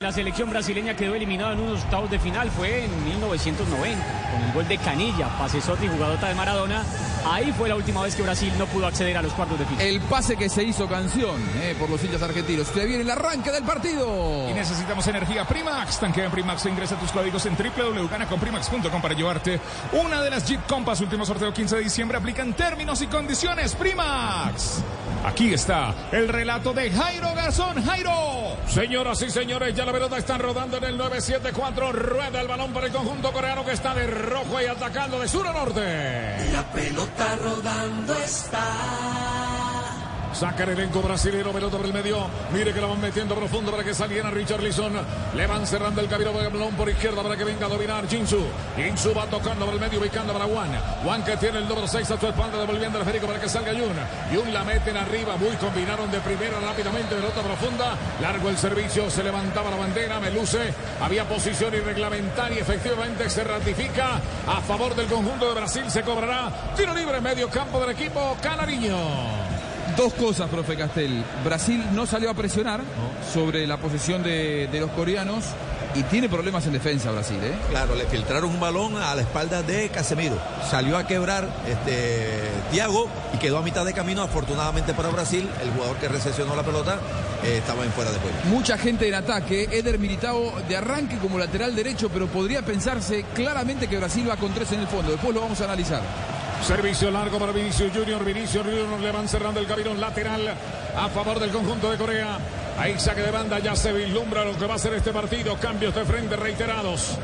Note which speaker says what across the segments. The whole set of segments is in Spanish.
Speaker 1: La selección brasileña quedó eliminada en unos octavos de final, fue en 1990, con el gol de Canilla, pasesote y jugadota de Maradona. Ahí fue la última vez que Brasil no pudo acceder a los cuartos de final.
Speaker 2: El pase que se hizo canción eh, por los hinchas argentinos. Se viene el arranque del partido.
Speaker 3: Y necesitamos energía Primax. Tanquea en Primax e ingresa tus códigos en www.ganaconprimax.com para llevarte una de las Jeep Compass. Último sorteo 15 de diciembre. Aplican términos y condiciones. Primax. Aquí está el relato de Jairo Garzón. Jairo.
Speaker 4: Señoras y señores, ya la pelota está rodando en el 974. Rueda el balón para el conjunto coreano que está de rojo y atacando de sur a norte.
Speaker 5: La pelota rodando está.
Speaker 4: Saca el elenco brasileño, pelota por el medio. Mire que la van metiendo profundo para que saliera Richard Lisson. Le van cerrando el camino balón por izquierda para que venga a dominar Jinsu. Jinsu va tocando por el medio, ubicando para Juan. Juan que tiene el número 6 a su espalda, devolviendo el esférico para que salga Yun. Yun la meten arriba, muy combinaron de primera rápidamente, pelota profunda. Largo el servicio, se levantaba la bandera, Meluce. Había posición irreglamentaria, efectivamente se ratifica a favor del conjunto de Brasil. Se cobrará tiro libre medio campo del equipo canariño.
Speaker 2: Dos cosas, profe Castel. Brasil no salió a presionar sobre la posesión de, de los coreanos y tiene problemas en defensa Brasil, ¿eh?
Speaker 6: Claro, le filtraron un balón a la espalda de Casemiro. Salió a quebrar este Thiago y quedó a mitad de camino. Afortunadamente para Brasil, el jugador que recesionó la pelota eh, estaba en fuera de juego.
Speaker 2: Mucha gente en ataque. Eder Militao de arranque como lateral derecho, pero podría pensarse claramente que Brasil va con tres en el fondo. Después lo vamos a analizar.
Speaker 4: Servicio largo para Vinicius Junior. Vinicius Junior le van cerrando el camino lateral a favor del conjunto de Corea. Ahí saque de banda, ya se vislumbra lo que va a ser este partido. Cambios de frente reiterados.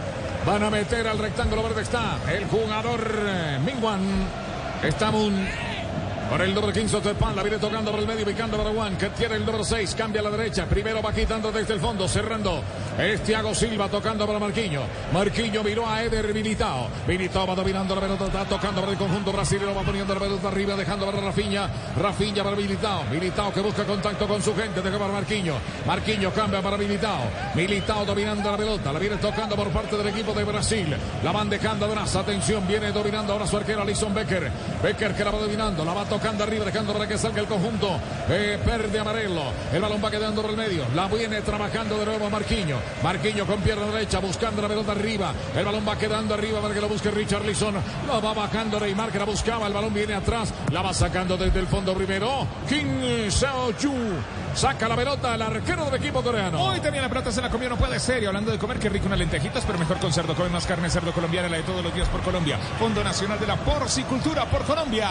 Speaker 4: Van a meter al rectángulo verde está el jugador eh, Mingwan. Está Moon. Por el número 15 de Pan, la viene tocando por el medio, ubicando para Juan, que tiene el número 6, cambia a la derecha, primero va quitando desde el fondo, cerrando. Es Thiago Silva tocando para Marquinho. Marquinho miró a Eder Militao. Militao va dominando la pelota, está tocando para el conjunto brasileño, va poniendo la pelota arriba, dejando para Rafinha. Rafinha para Militao. Militao que busca contacto con su gente, deja para Marquinho. Marquinho cambia para Militao. Militao dominando la pelota, la viene tocando por parte del equipo de Brasil. La van dejando atrás, atención, viene dominando ahora su arquero Alison Becker. Becker que la va dominando, la va tocando arriba, dejando para que salga el conjunto eh, verde amarelo. El balón va quedando por el medio, la viene trabajando de nuevo Marquinho. Marquinho con pierna derecha, buscando la pelota arriba. El balón va quedando arriba para que lo busque Richard Lisson. Lo va bajando Neymar que la buscaba. El balón viene atrás, la va sacando desde el fondo primero. Kim Seo-Ju. Saca la pelota el arquero del equipo coreano.
Speaker 3: Hoy también la pelota se la comió, no puede ser. Y hablando de comer, qué rico unas lentejitas, pero mejor con cerdo. Come más carne cerdo colombiana, la de todos los días por Colombia. Fondo Nacional de la Porcicultura por Colombia.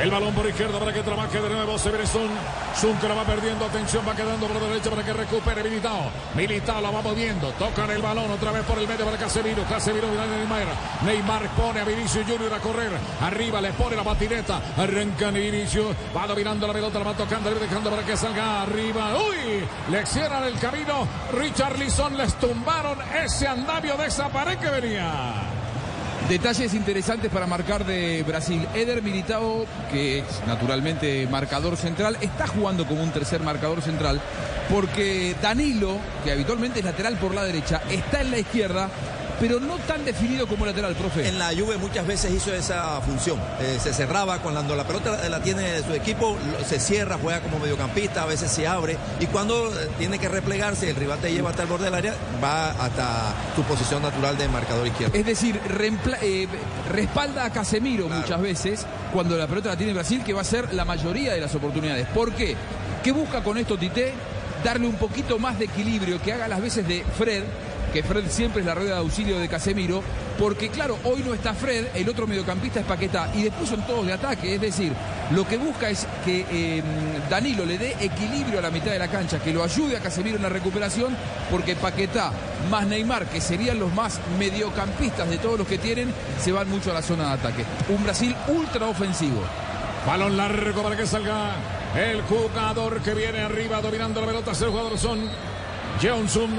Speaker 4: El balón por izquierda para que trabaje de nuevo. Se viene Sun. Sun que la va perdiendo. Atención, va quedando por la derecha para que recupere Militao. Militao la va moviendo. Tocan el balón otra vez por el medio para Casemiro. Casemiro mira Neymar. Neymar pone a Vinicius Junior a correr. Arriba le pone la patineta. Arranca Vinicius. Va dominando la pelota. La va tocando. Dejando para que salga arriba. Uy, le cierran el camino. Richard Lisson les tumbaron ese andamio de esa pared que venía.
Speaker 2: Detalles interesantes para marcar de Brasil. Eder Militao, que es naturalmente marcador central, está jugando como un tercer marcador central porque Danilo, que habitualmente es lateral por la derecha, está en la izquierda pero no tan definido como lateral, profe.
Speaker 6: En la Juve muchas veces hizo esa función. Eh, se cerraba cuando la pelota la, la tiene su equipo, se cierra, juega como mediocampista, a veces se abre. Y cuando eh, tiene que replegarse, el rival te lleva hasta el borde del área, va hasta tu posición natural de marcador izquierdo.
Speaker 2: Es decir, eh, respalda a Casemiro muchas veces cuando la pelota la tiene Brasil, que va a ser la mayoría de las oportunidades. ¿Por qué? ¿Qué busca con esto Tite? Darle un poquito más de equilibrio, que haga las veces de Fred, que Fred siempre es la rueda de auxilio de Casemiro, porque claro, hoy no está Fred, el otro mediocampista es Paquetá, y después son todos de ataque, es decir, lo que busca es que eh, Danilo le dé equilibrio a la mitad de la cancha, que lo ayude a Casemiro en la recuperación, porque Paquetá más Neymar, que serían los más mediocampistas de todos los que tienen, se van mucho a la zona de ataque. Un Brasil ultra ofensivo.
Speaker 4: Balón largo para que salga el jugador que viene arriba dominando la pelota. Es el jugador son Johnson.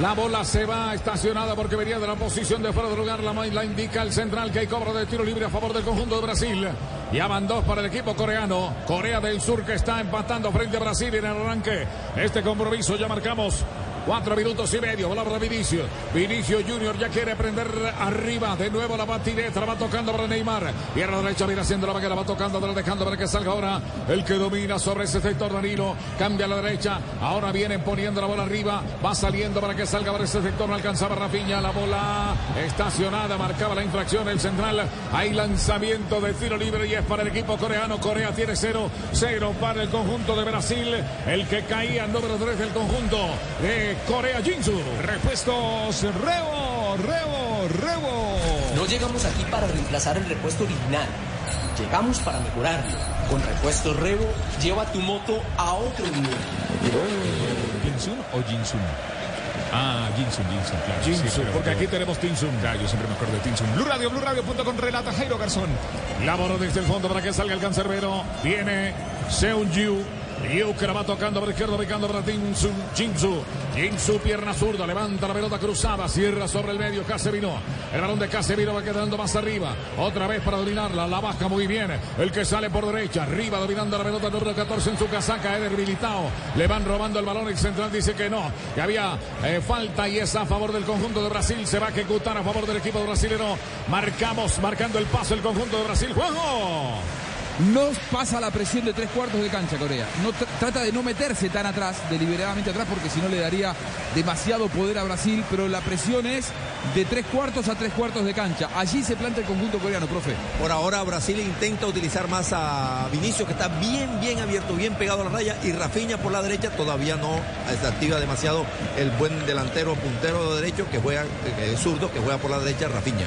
Speaker 4: La bola se va estacionada porque venía de la posición de fuera de lugar. La, la indica el central que hay cobro de tiro libre a favor del conjunto de Brasil. Ya van dos para el equipo coreano. Corea del Sur que está empatando frente a Brasil en el arranque. Este compromiso ya marcamos Cuatro minutos y medio. Bola para Vinicio. Vinicio Junior ya quiere prender arriba. De nuevo la batineta. La va tocando para Neymar. Pierna derecha viene haciendo la vaquera. Va tocando, dejando para que salga ahora el que domina sobre ese sector Danilo. Cambia a la derecha. Ahora vienen poniendo la bola arriba. Va saliendo para que salga para ese sector. No alcanzaba Rafiña. La bola estacionada. Marcaba la infracción el central. Hay lanzamiento de tiro libre y es para el equipo coreano. Corea tiene cero. Cero para el conjunto de Brasil. El que caía número 3 del conjunto Corea Jinsu.
Speaker 3: Repuestos Rebo, Rebo, Rebo.
Speaker 7: No llegamos aquí para reemplazar el repuesto original. Llegamos para mejorarlo. Con repuestos Rebo, lleva tu moto a otro nivel.
Speaker 3: ¿Jinsun o Jinsun? Ah, Jinsun, Jinsun, claro.
Speaker 4: Jinsun, porque aquí tenemos Tinsun.
Speaker 3: Claro, yo siempre me acuerdo de Tinsun. Blue Radio, Blue Radio.com relata Jairo Garzón.
Speaker 4: La desde el fondo para que salga el cancerbero. Viene Seung-Yu. Yucra va tocando por izquierda, ubicando para Jinsu. Jinsu. Jinsu, pierna zurda, levanta la pelota cruzada, cierra sobre el medio. Casemiro. El balón de Casemiro va quedando más arriba. Otra vez para dominarla. La baja muy bien. El que sale por derecha. Arriba dominando la pelota número 14 en su casaca. Eder Militao. Le van robando el balón. El central dice que no. Que había eh, falta y es a favor del conjunto de Brasil. Se va a ejecutar a favor del equipo brasileño. Marcamos, marcando el paso el conjunto de Brasil. ¡Juego!
Speaker 2: No pasa la presión de tres cuartos de cancha Corea. No trata de no meterse tan atrás, deliberadamente atrás, porque si no le daría demasiado poder a Brasil. Pero la presión es de tres cuartos a tres cuartos de cancha. Allí se planta el conjunto coreano, profe.
Speaker 6: Por ahora Brasil intenta utilizar más a Vinicio, que está bien, bien abierto, bien pegado a la raya. Y Rafinha por la derecha todavía no activa demasiado el buen delantero, puntero de derecho, que juega, eh, zurdo, que juega por la derecha, Rafinha.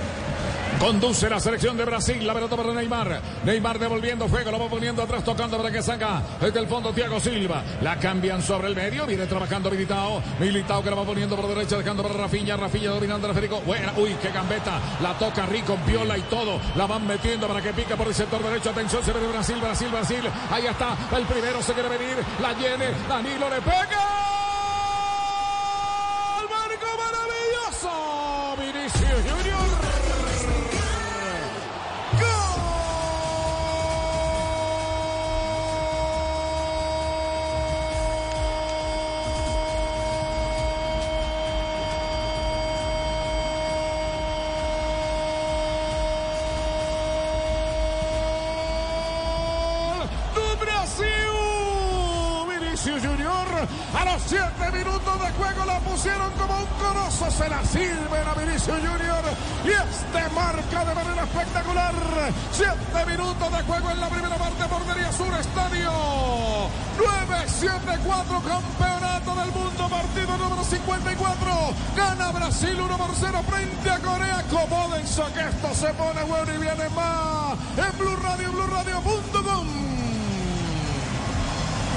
Speaker 4: Conduce la selección de Brasil. La pelota para Neymar. Neymar devolviendo fuego. Lo va poniendo atrás, tocando para que salga desde el fondo Thiago Silva. La cambian sobre el medio. Viene trabajando Militao. Militao que la va poniendo por derecha, dejando para Rafinha. Rafinha dominando a Federico. Buena. Uy, qué gambeta. La toca Rico, viola y todo. La van metiendo para que pica por el sector derecho. Atención, se ve Brasil, Brasil, Brasil. Ahí está. El primero se quiere venir. La llene. Danilo le pega. ¡El marco maravilloso! Vinicius pusieron como un coloso. Se la sirven a Vinicio Junior. Y este marca de manera espectacular. 7 minutos de juego en la primera parte. Bordería Sur Estadio. 9-7-4 campeonato del mundo. Partido número 54. Gana Brasil 1 por 0 frente a Corea. Acomódense que esto se pone bueno y viene más. En Blue Radio, Blue Radio.com.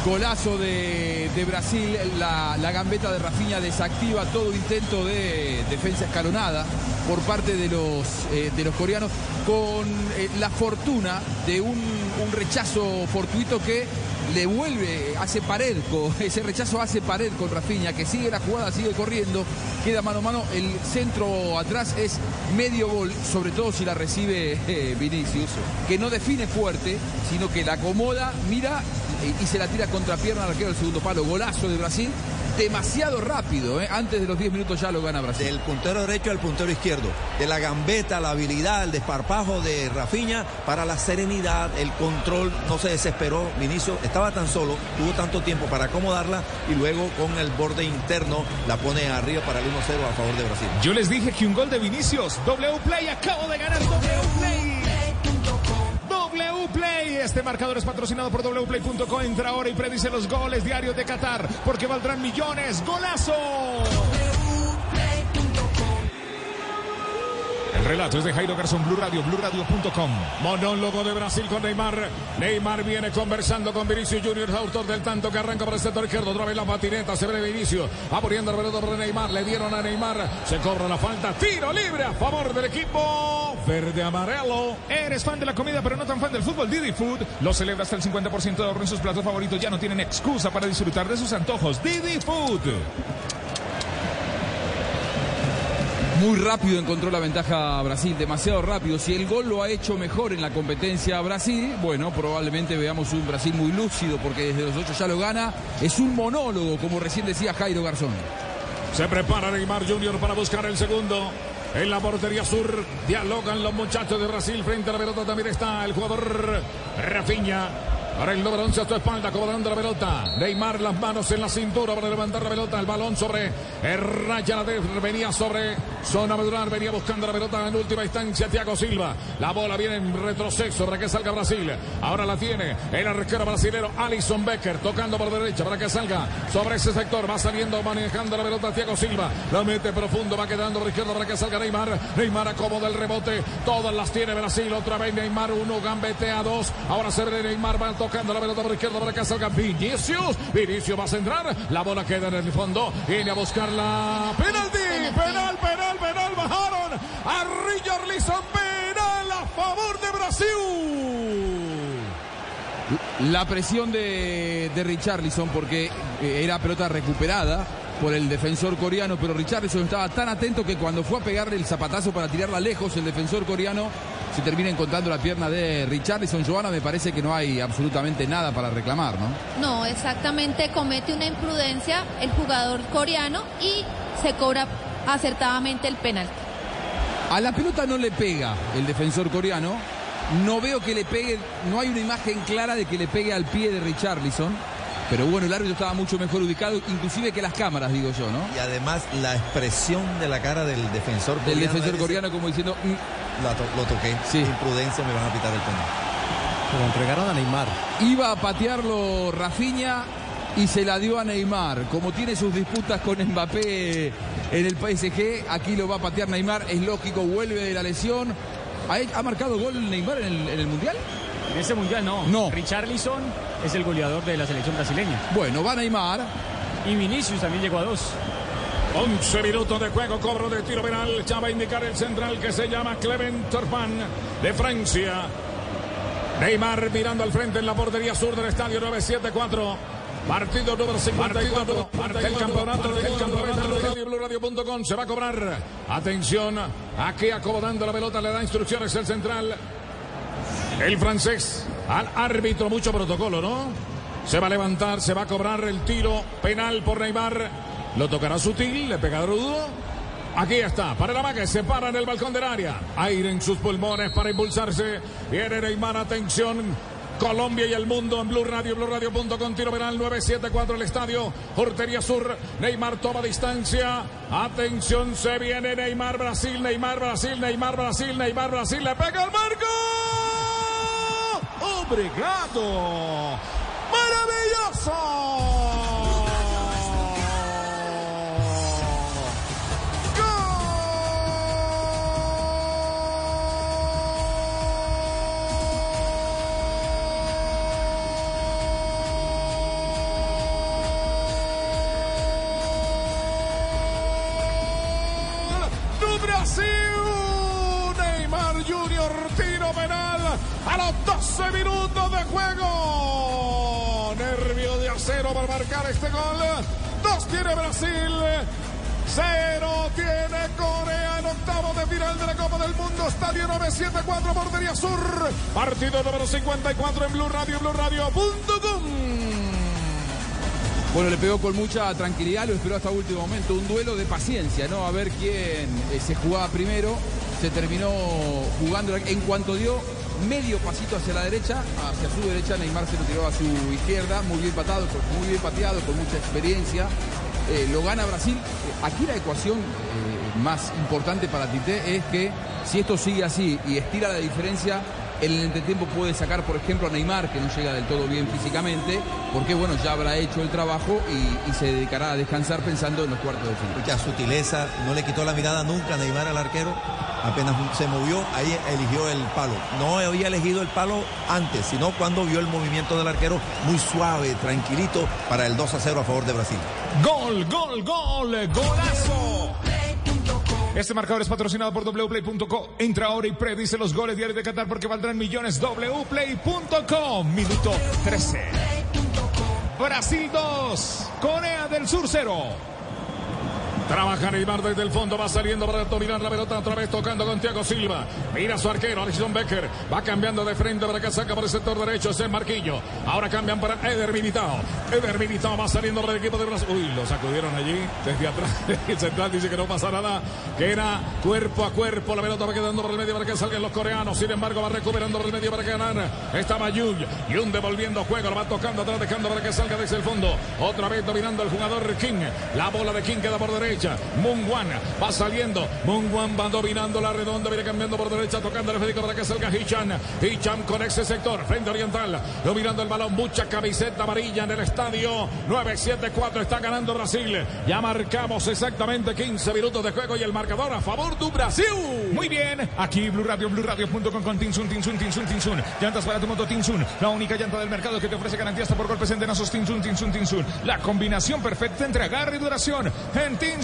Speaker 2: Golazo de, Brasil, la, gambeta de Rafinha desactiva todo intento de defensa escalonada por parte de los, eh, de los coreanos, con eh, la fortuna de un, un, rechazo fortuito que le vuelve, hace pared, con, ese rechazo hace pared con Rafinha, que sigue la jugada, sigue corriendo, queda mano a mano, el centro atrás es medio gol, sobre todo si la recibe eh, Vinicius, que no define fuerte, sino que la acomoda, mira y se la tira contra pierna al arquero del segundo palo. Golazo de Brasil. Demasiado rápido, ¿eh? antes de los 10 minutos ya lo gana Brasil.
Speaker 6: Del puntero derecho al puntero izquierdo. De la gambeta, la habilidad, el desparpajo de Rafiña para la serenidad, el control. No se desesperó. Vinicio estaba tan solo, tuvo tanto tiempo para acomodarla y luego con el borde interno la pone arriba para el 1-0 a favor de Brasil.
Speaker 3: Yo les dije que un gol de Vinicius. W Play acabo de ganar W Play. Play. Este marcador es patrocinado por wplay.co. Entra ahora y predice los goles diarios de Qatar porque valdrán millones. ¡Golazo! El relato es de Jairo Garzón, Blue Radio, BlueRadio.com.
Speaker 4: Monólogo de Brasil con Neymar. Neymar viene conversando con Vinicius Junior, autor del tanto que arranca por el sector izquierdo. Otra la patineta, se ve Vinicius. Va poniendo el pelota por Neymar. Le dieron a Neymar. Se cobra la falta. Tiro libre a favor del equipo verde amarelo.
Speaker 3: Eres fan de la comida, pero no tan fan del fútbol. Didi Food lo celebra hasta el 50% de ahorro en sus platos favoritos. Ya no tienen excusa para disfrutar de sus antojos. Didi Food.
Speaker 2: Muy rápido encontró la ventaja Brasil, demasiado rápido. Si el gol lo ha hecho mejor en la competencia Brasil, bueno, probablemente veamos un Brasil muy lúcido porque desde los ocho ya lo gana. Es un monólogo, como recién decía Jairo Garzón.
Speaker 4: Se prepara Neymar Junior para buscar el segundo. En la portería sur dialogan los muchachos de Brasil. Frente a la pelota también está el jugador Rafinha. Para el número 11 a su espalda, acomodando la pelota. Neymar las manos en la cintura para levantar la pelota. El balón sobre Raya venía sobre zona medular, venía buscando la pelota en última instancia. Thiago Silva. La bola viene en retroceso para que salga Brasil. Ahora la tiene el arquero brasilero Alison Becker tocando por derecha para que salga sobre ese sector. Va saliendo, manejando la pelota Thiago Silva. La mete profundo, va quedando por izquierda para que salga Neymar. Neymar acomoda el rebote. Todas las tiene Brasil. Otra vez Neymar, uno gambetea dos. Ahora se ve Neymar, va tocando la pelota por izquierda para que salga Vinicius. Vinicius va a centrar. La bola queda en el fondo. Viene a buscar la penalti. Penal, penal, penal. Bajaron a Richarlison. Penal a favor de Brasil.
Speaker 2: La presión de, de Richarlison porque era pelota recuperada por el defensor coreano, pero Richarlison estaba tan atento que cuando fue a pegarle el zapatazo para tirarla lejos, el defensor coreano se termina encontrando la pierna de Richarlison. Joana, me parece que no hay absolutamente nada para reclamar, ¿no?
Speaker 8: No, exactamente, comete una imprudencia el jugador coreano y se cobra acertadamente el penal.
Speaker 2: A la pelota no le pega el defensor coreano. No veo que le pegue, no hay una imagen clara de que le pegue al pie de Richarlison. Pero bueno, el árbitro estaba mucho mejor ubicado, inclusive que las cámaras, digo yo, ¿no?
Speaker 6: Y además la expresión de la cara del defensor
Speaker 2: Del
Speaker 6: coreano
Speaker 2: defensor
Speaker 6: es-
Speaker 2: coreano como diciendo, "Mm".
Speaker 6: To- lo toqué.
Speaker 2: Sí.
Speaker 6: Imprudencia, me van a pitar el penal.
Speaker 9: Pero entregaron a Neymar.
Speaker 2: Iba a patearlo Rafinha y se la dio a Neymar. Como tiene sus disputas con Mbappé en el PSG, aquí lo va a patear Neymar. Es lógico, vuelve de la lesión. ¿Ha, ha marcado gol Neymar en el, en el Mundial?
Speaker 1: En este mundial no.
Speaker 2: No.
Speaker 1: Richarlison es el goleador de la selección brasileña.
Speaker 2: Bueno, va Neymar.
Speaker 1: Y Vinicius también llegó a dos.
Speaker 4: 11 minutos de juego, cobro de tiro penal. Ya va a indicar el central que se llama Clement Turpin de Francia. Neymar mirando al frente en la portería sur del estadio 974. Partido número 54 del campeonato del campeonato Radio Blue Radio.com se va a cobrar. Atención, aquí acomodando la pelota le da instrucciones el central. El francés al árbitro, mucho protocolo, ¿no? Se va a levantar, se va a cobrar el tiro penal por Neymar. Lo tocará sutil, le pegará rudo. Aquí está, para la maga, se para en el balcón del área. Aire en sus pulmones para impulsarse. Viene Neymar, atención. Colombia y el mundo en Blue Radio, Blue Radio.com, tiro penal 974 el estadio, Hortería Sur, Neymar toma distancia, atención, se viene Neymar, Brasil, Neymar, Brasil, Neymar, Brasil, Neymar, Brasil, le pega al marco. Obrigado. Maravilloso. A los 12 minutos de juego. Nervio de acero para marcar este gol. Dos tiene Brasil. Cero tiene Corea en octavo de final de la Copa del Mundo. Estadio 974, Portería Sur. Partido número 54 en Blue Radio, Blue Radio.com.
Speaker 2: Bueno, le pegó con mucha tranquilidad, lo esperó hasta último momento. Un duelo de paciencia, ¿no? A ver quién eh, se jugaba primero. Se terminó jugando. En cuanto dio medio pasito hacia la derecha, hacia su derecha, Neymar se lo tiró a su izquierda. Muy bien patado, muy bien pateado, con mucha experiencia. Eh, lo gana Brasil. Eh, Aquí la ecuación eh, más importante para Tite es que si esto sigue así y estira la diferencia, en el entretiempo puede sacar, por ejemplo, a Neymar, que no llega del todo bien físicamente, porque bueno, ya habrá hecho el trabajo y, y se dedicará a descansar pensando en los cuartos de final.
Speaker 6: Mucha sutileza, no le quitó la mirada nunca a Neymar al arquero. Apenas se movió, ahí eligió el palo. No había elegido el palo antes, sino cuando vio el movimiento del arquero muy suave, tranquilito, para el 2 a 0 a favor de Brasil.
Speaker 4: Gol, gol, gol, golazo. Este marcador es patrocinado por wplay.co. Entra ahora y predice los goles diarios de Qatar porque valdrán millones. wplay.com. Minuto 13. Brasil 2, Corea del Sur 0. Trabaja Neymar desde el fondo, va saliendo para dominar la pelota otra vez tocando con Thiago Silva. Mira su arquero, Alexson Becker. Va cambiando de frente para que saca por el sector derecho, es el Marquillo. Ahora cambian para Eder Militao. Eder Militao va saliendo para el equipo de Brasil. Uy, lo sacudieron allí desde atrás. El central dice que no pasa nada, que era cuerpo a cuerpo. La pelota va quedando por el medio para que salgan los coreanos. Sin embargo, va recuperando por el medio para ganar. Estaba Yun. Yun devolviendo juego, lo va tocando atrás, dejando para que salga desde el fondo. Otra vez dominando el jugador King. La bola de King queda por derecha. Mungwan va saliendo. Mungwan va dominando la redonda. Viene cambiando por derecha, tocando el Federico para que salga Hichan. Hichan con ese sector. Frente oriental. Dominando el balón. Mucha camiseta amarilla en el estadio. 9-7-4 está ganando Brasil. Ya marcamos exactamente 15 minutos de juego y el marcador a favor de Brasil.
Speaker 3: Muy bien, aquí Blue Radio, Blue Radio.com con Tinsun, Tinsun, Tinsun, Tinsun. Llantas para tu moto Tinsun, la única llanta del mercado que te ofrece garantía hasta por golpes entenasos Tinsun, Tinsun, Tinsun. La combinación perfecta entre agarre y duración. En Tinsun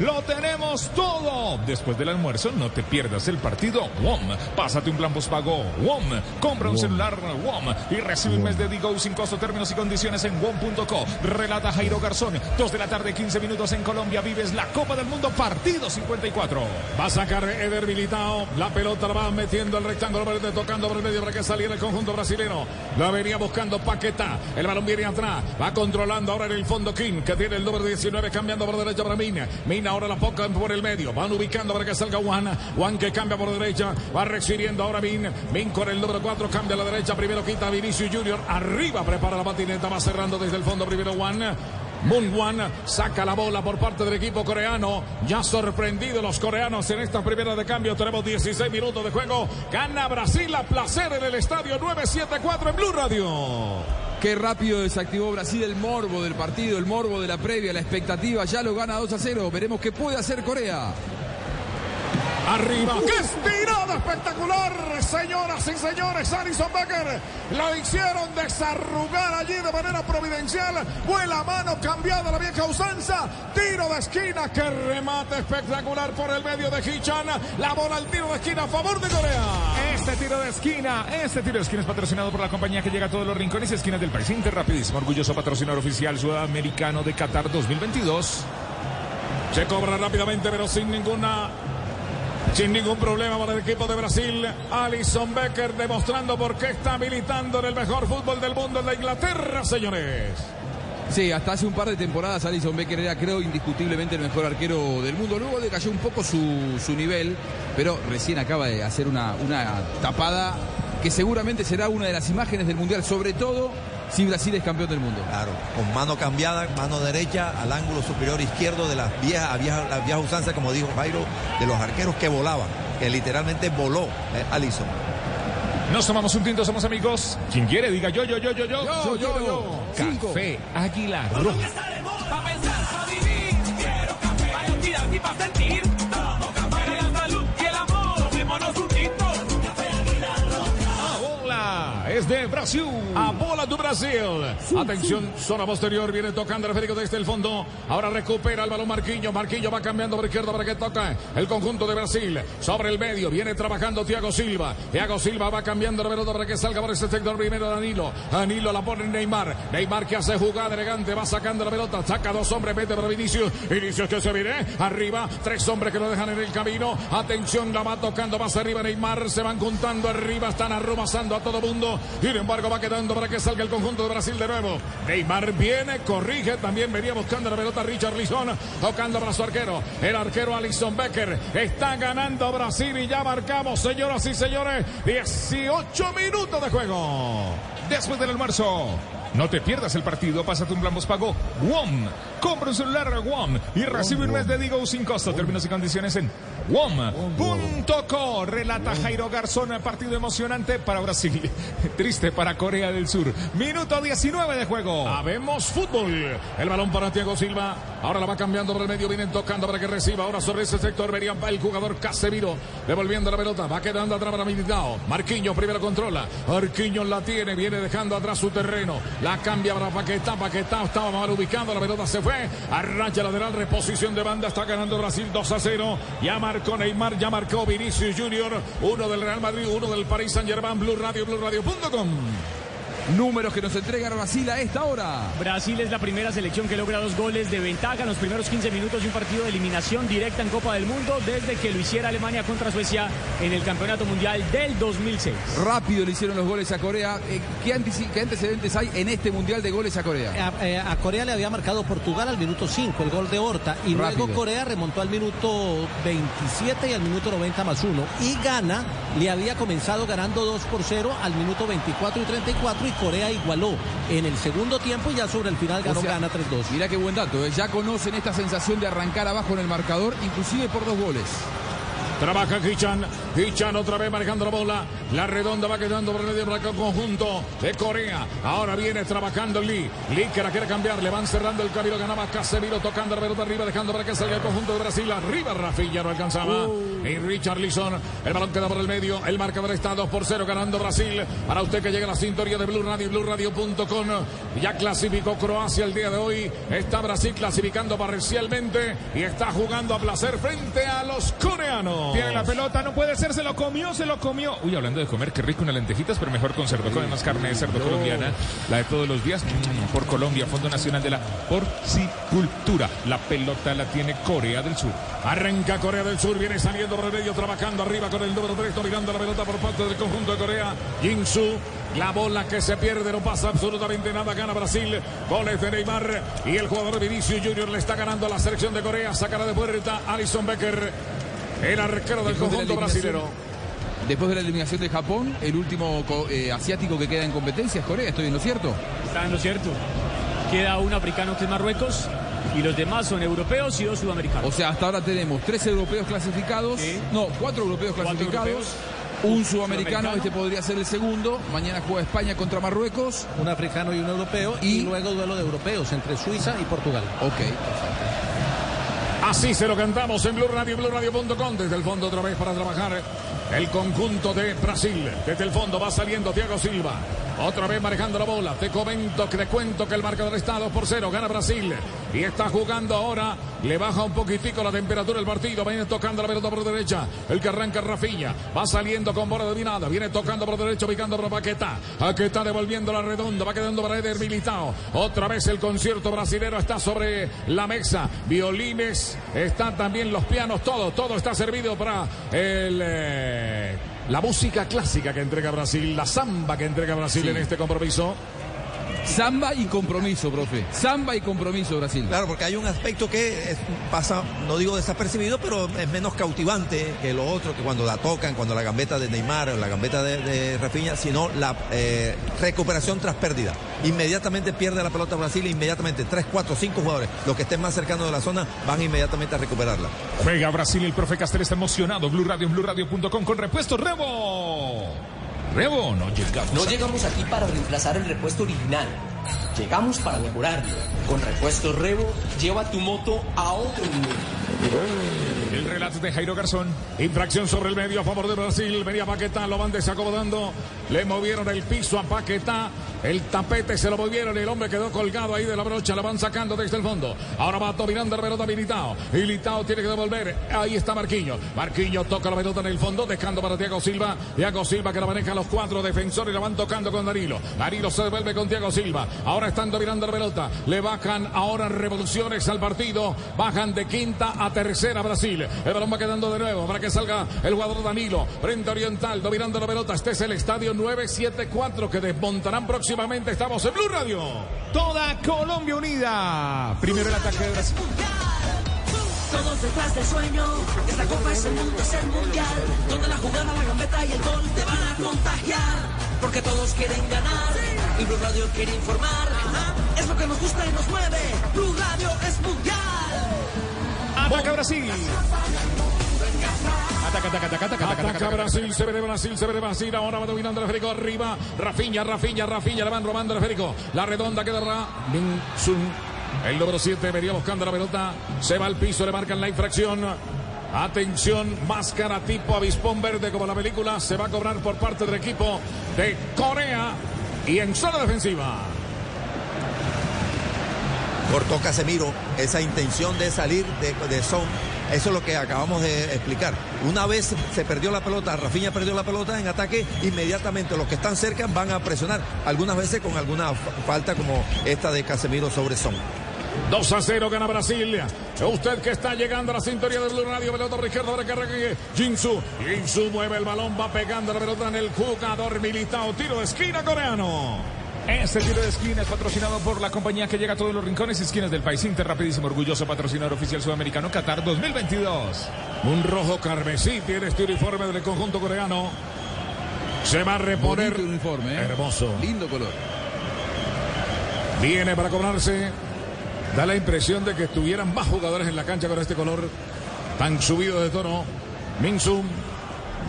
Speaker 3: lo tenemos todo. Después del almuerzo, no te pierdas el partido WOM. Pásate un plan postpago WOM. Compra un celular WOM y recibe un mes de Digo sin costo, términos y condiciones en WOM.co. Relata Jairo Garzón. Dos de la tarde, 15 minutos en Colombia. Vives la Copa del Mundo, partido 54.
Speaker 4: Va a sacar Eder Militao. La pelota la va metiendo el rectángulo verde, tocando por el medio para que saliera el conjunto brasileño. La venía buscando Paqueta. El balón viene atrás. Va controlando ahora en el fondo King, que tiene el número 19, cambiando por derecha para Mina. Mina ahora la poca por el medio. Van ubicando para que salga Juan. Juan que cambia por derecha. Va recibiendo ahora Min. Min con el número 4 cambia a la derecha. Primero quita Vinicius Junior. Arriba prepara la patineta. Va cerrando desde el fondo primero Juan. Moon saca la bola por parte del equipo coreano. Ya sorprendido los coreanos en esta primera de cambio. Tenemos 16 minutos de juego. Gana Brasil a placer en el estadio 974 en Blue Radio.
Speaker 2: Qué rápido desactivó Brasil el morbo del partido, el morbo de la previa, la expectativa. Ya lo gana 2 a 0. Veremos qué puede hacer Corea.
Speaker 4: Arriba. ¡Qué estirada espectacular! Señoras y señores, Alison Becker lo hicieron desarrugar allí de manera providencial. Vuela mano cambiada la vieja usanza. Tiro de esquina. ¡Qué remate espectacular por el medio de Hichan! La bola al tiro de esquina a favor de Corea.
Speaker 3: Este tiro de esquina, este tiro de esquina es patrocinado por la compañía que llega a todos los rincones y esquinas del país. Inter Rapidísimo, orgulloso patrocinador oficial sudamericano de Qatar 2022.
Speaker 4: Se cobra rápidamente, pero sin ninguna sin ningún problema para el equipo de Brasil. Alison Becker demostrando por qué está militando en el mejor fútbol del mundo en la Inglaterra, señores.
Speaker 2: Sí, hasta hace un par de temporadas Alison Becker era, creo, indiscutiblemente el mejor arquero del mundo. Luego decayó un poco su, su nivel, pero recién acaba de hacer una, una tapada que seguramente será una de las imágenes del Mundial, sobre todo si Brasil es campeón del mundo.
Speaker 6: Claro, con mano cambiada, mano derecha al ángulo superior izquierdo de las viejas, viejas, las viejas usanzas, como dijo Jairo, de los arqueros que volaban, que literalmente voló eh, Alison.
Speaker 3: Nos tomamos un tinto, somos amigos. Quien quiere, diga yo, yo, yo, yo, yo.
Speaker 2: Yo, yo, yo. Cinco.
Speaker 3: Café Águila Roja.
Speaker 5: Pa' pensar, pa' vivir, quiero café, para sentir.
Speaker 3: Bola es de Brasil.
Speaker 4: A bola do Brasil. Atención, zona posterior. Viene tocando el Federico desde el fondo. Ahora recupera el balón Marquinhos. Marquinhos va cambiando por izquierda para que toca el conjunto de Brasil. Sobre el medio viene trabajando Thiago Silva. Thiago Silva va cambiando la pelota para que salga por ese sector primero Danilo. Danilo la pone Neymar. Neymar que hace jugada elegante. Va sacando la pelota. Saca dos hombres. Mete para Vinicius. Vinicius que se viene. Arriba. Tres hombres que lo dejan en el camino. Atención, la va tocando más arriba Neymar. Se van juntando arriba. Están arrumazando a todo mundo. Sin embargo, va quedando para que salga el conjunto de Brasil de nuevo. Neymar viene, corrige. También venía buscando la pelota Richard Lisson. Tocando para su arquero. El arquero Alison Becker. Está ganando Brasil y ya marcamos, señoras y señores, 18 minutos de juego.
Speaker 3: Después del almuerzo. No te pierdas el partido, pásate un plan pago WOM. Compra un celular WOM y recibe un mes de Digo sin costo. Términos y condiciones en WOM.co. Relata Jairo Garzón, partido emocionante para Brasil. Triste para Corea del Sur. Minuto 19 de juego.
Speaker 4: Habemos fútbol. El balón para Thiago Silva. Ahora la va cambiando por el medio. Vienen tocando para que reciba. Ahora sobre ese sector vería el jugador Casemiro. Devolviendo la pelota. Va quedando atrás para Militao. Marquinhos primero controla. Marquinhos la tiene. Viene dejando atrás su terreno. La cambia para Paquetá. Paquetá estaba mal ubicando. La pelota se fue. Arrancha lateral. Reposición de banda. Está ganando Brasil 2 a 0. Ya marcó Neymar. Ya marcó Vinicius Junior. Uno del Real Madrid. Uno del Paris Saint Germain. Blue Radio. Blue Radio.com.
Speaker 2: Números que nos entrega Brasil a esta hora.
Speaker 1: Brasil es la primera selección que logra dos goles de ventaja en los primeros 15 minutos de un partido de eliminación directa en Copa del Mundo desde que lo hiciera Alemania contra Suecia en el Campeonato Mundial del 2006.
Speaker 2: Rápido le hicieron los goles a Corea. Eh, ¿qué, antecedentes hay en este Mundial de goles a Corea?
Speaker 9: A, eh, a Corea le había marcado Portugal al minuto 5, el gol de Horta. Y
Speaker 2: Rápido.
Speaker 9: luego Corea remontó al minuto 27 y al minuto 90 más 1. Y Ghana le había comenzado ganando 2 por 0 al minuto 24 y 34 y Corea igualó en el segundo tiempo y ya sobre el final ganó
Speaker 2: O sea,
Speaker 9: Ghana 3-2.
Speaker 2: Mirá qué buen dato. eh. Ya conocen esta sensación de arrancar abajo en el marcador, inclusive por dos goles.
Speaker 4: Trabaja Hichan. Hichan otra vez manejando la bola. La redonda va quedando por el medio para el conjunto de Corea. Ahora viene trabajando Lee. Lee que la quiere cambiar. Le van cerrando el camino. Ganaba Casemiro tocando la pelota arriba, dejando para que salga el conjunto de Brasil. Arriba Rafinha no alcanzaba. Y Richard Lisson. El balón queda por el medio. El marcador está 2 por 0 ganando Brasil. Para usted que llega a la sintonía de Blue Radio, BlueRadio.com. Ya clasificó Croacia el día de hoy. Está Brasil clasificando parcialmente y está jugando a placer frente a los coreanos.
Speaker 3: Tiene la pelota, no puede ser, se lo comió, se lo comió. Uy, hablando de comer, qué rico unas lentejitas, pero mejor con cerdo. Come más carne de cerdo colombiana, la de todos los días. Mm, por Colombia, Fondo Nacional de la Porcicultura. La pelota la tiene Corea del Sur.
Speaker 4: Arranca Corea del Sur, viene saliendo por el medio, trabajando arriba con el número 3, dominando la pelota por parte del conjunto de Corea. Jinsu, la bola que se pierde, no pasa absolutamente nada, gana Brasil. Goles de Neymar y el jugador Vinicius Junior le está ganando a la selección de Corea. Sacará de puerta Alison Becker, el arquero del
Speaker 2: Después
Speaker 4: conjunto brasilero.
Speaker 2: Después de la eliminación de Japón, el último eh, asiático que queda en competencia es Corea, ¿estoy en lo cierto?
Speaker 1: Está en lo cierto. Queda un africano que es Marruecos y los demás son europeos y dos sudamericanos.
Speaker 2: O sea, hasta ahora tenemos tres europeos clasificados, no, cuatro europeos
Speaker 1: Cuatro
Speaker 2: clasificados,
Speaker 1: europeos,
Speaker 2: un sudamericano,
Speaker 1: sudamericano.
Speaker 2: este podría ser el segundo, mañana juega España contra Marruecos.
Speaker 9: Un africano y un europeo y, luego duelo de europeos entre Suiza y Portugal.
Speaker 2: Ok.
Speaker 4: Así se lo cantamos en Blue Radio, BlueRadio.com. Desde el fondo otra vez para trabajar el conjunto de Brasil. Desde el fondo va saliendo Thiago Silva. Otra vez manejando la bola. Te comento que te cuento que el marcador está 2 por 0. Gana Brasil. Y está jugando ahora. Le baja un poquitico la temperatura del partido. Viene tocando la pelota por derecha. El que arranca es Rafinha. Va saliendo con bola dominada. Viene tocando por derecho, ubicando por Paquetá. Paquetá devolviendo la redonda. Va quedando para Eder Militao. Otra vez el concierto brasilero está sobre la mesa. Violines. Están también los pianos. Todo, todo está servido para el... eh, la música clásica que entrega Brasil, la samba que entrega Brasil
Speaker 2: Sí.
Speaker 4: en este compromiso.
Speaker 2: Samba y compromiso, profe. Samba y compromiso, Brasil.
Speaker 6: Claro, porque hay un aspecto que es- pasa, no digo desapercibido, pero es menos cautivante que lo otro, que cuando la tocan, cuando la gambeta de Neymar o la gambeta de, de Rafinha, sino la eh, recuperación tras pérdida. Inmediatamente pierde la pelota Brasil, inmediatamente tres, cuatro, cinco jugadores, los que estén más cercanos de la zona, van inmediatamente a recuperarla.
Speaker 3: Juega Brasil, el profe Castel está emocionado. Blue Radio, BlueRadio.com con repuesto Rebo. No llegamos.
Speaker 7: No llegamos aquí para reemplazar el repuesto original. Llegamos para mejorarlo. Con repuesto Revo, lleva tu moto a otro nivel.
Speaker 3: El relato de Jairo Garzón.
Speaker 4: Infracción sobre el medio a favor de Brasil. Venía Paquetá, lo van desacomodando. Le movieron el piso a Paquetá. El tapete se lo movieron y el hombre quedó colgado ahí de la brocha. La van sacando desde el fondo. Ahora va dominando la pelota Militao. Y Militao tiene que devolver. Ahí está Marquinhos. Marquinhos toca la pelota en el fondo, dejando para Thiago Silva. Thiago Silva que la maneja a los cuatro defensores. La van tocando con Danilo. Danilo se devuelve con Thiago Silva. Ahora están dominando la pelota. Le bajan ahora revoluciones al partido. Bajan de quinta a tercera Brasil. El balón va quedando de nuevo para que salga el jugador Danilo. Frente Oriental, dominando la pelota. Este es el estadio 974 que desmontarán próximamente. Estamos en Blue Radio.
Speaker 3: Toda Colombia unida. Primero el ataque de Brasil.
Speaker 5: Todos detrás del sueño. Esta copa es el mundo, es el mundial. Donde la jugada, la gambeta y el gol te van a contagiar. Porque todos quieren ganar. Y Blue Radio quiere informar. Es lo que nos gusta y nos mueve. Blue Radio es mundial.
Speaker 3: Ataca Brasil. Ataca, ataca, ataca, ataca, ataca,
Speaker 4: Ataca Brasil, se ve de Brasil, se ve de Brasil. Ahora va dominando el esférico arriba. Rafinha, Rafinha, Rafinha, le van robando el esférico. La redonda quedará. El número 7 venía buscando la pelota. Se va al piso, le marcan la infracción. Atención, máscara tipo avispón verde como la película. Se va a cobrar por parte del equipo de Corea. Y en zona defensiva.
Speaker 6: Cortó Casemiro esa intención de salir de, de Son. Eso es lo que acabamos de explicar. Una vez se perdió la pelota, Rafinha perdió la pelota en ataque, inmediatamente los que están cerca van a presionar, algunas veces con alguna falta como esta de Casemiro sobre Son.
Speaker 4: 2 a 0 gana Brasil. Usted que está llegando a la sintonía de Blue Radio, pelota por izquierda para que arranque Jinsu. Jinsu mueve el balón, va pegando la pelota en el jugador militado. Tiro de esquina coreano.
Speaker 3: Este tiro de esquina es patrocinado por la compañía que llega a todos los rincones y esquinas del país. Inter, rapidísimo, orgulloso patrocinador oficial sudamericano Qatar 2022.
Speaker 4: Un rojo carmesí tiene este uniforme del conjunto coreano. Se va a reponer.
Speaker 2: Bonito uniforme, ¿eh?
Speaker 4: Hermoso.
Speaker 2: Lindo color.
Speaker 4: Viene para cobrarse. Da la impresión de que estuvieran más jugadores en la cancha con este color tan subido de tono. Minsun,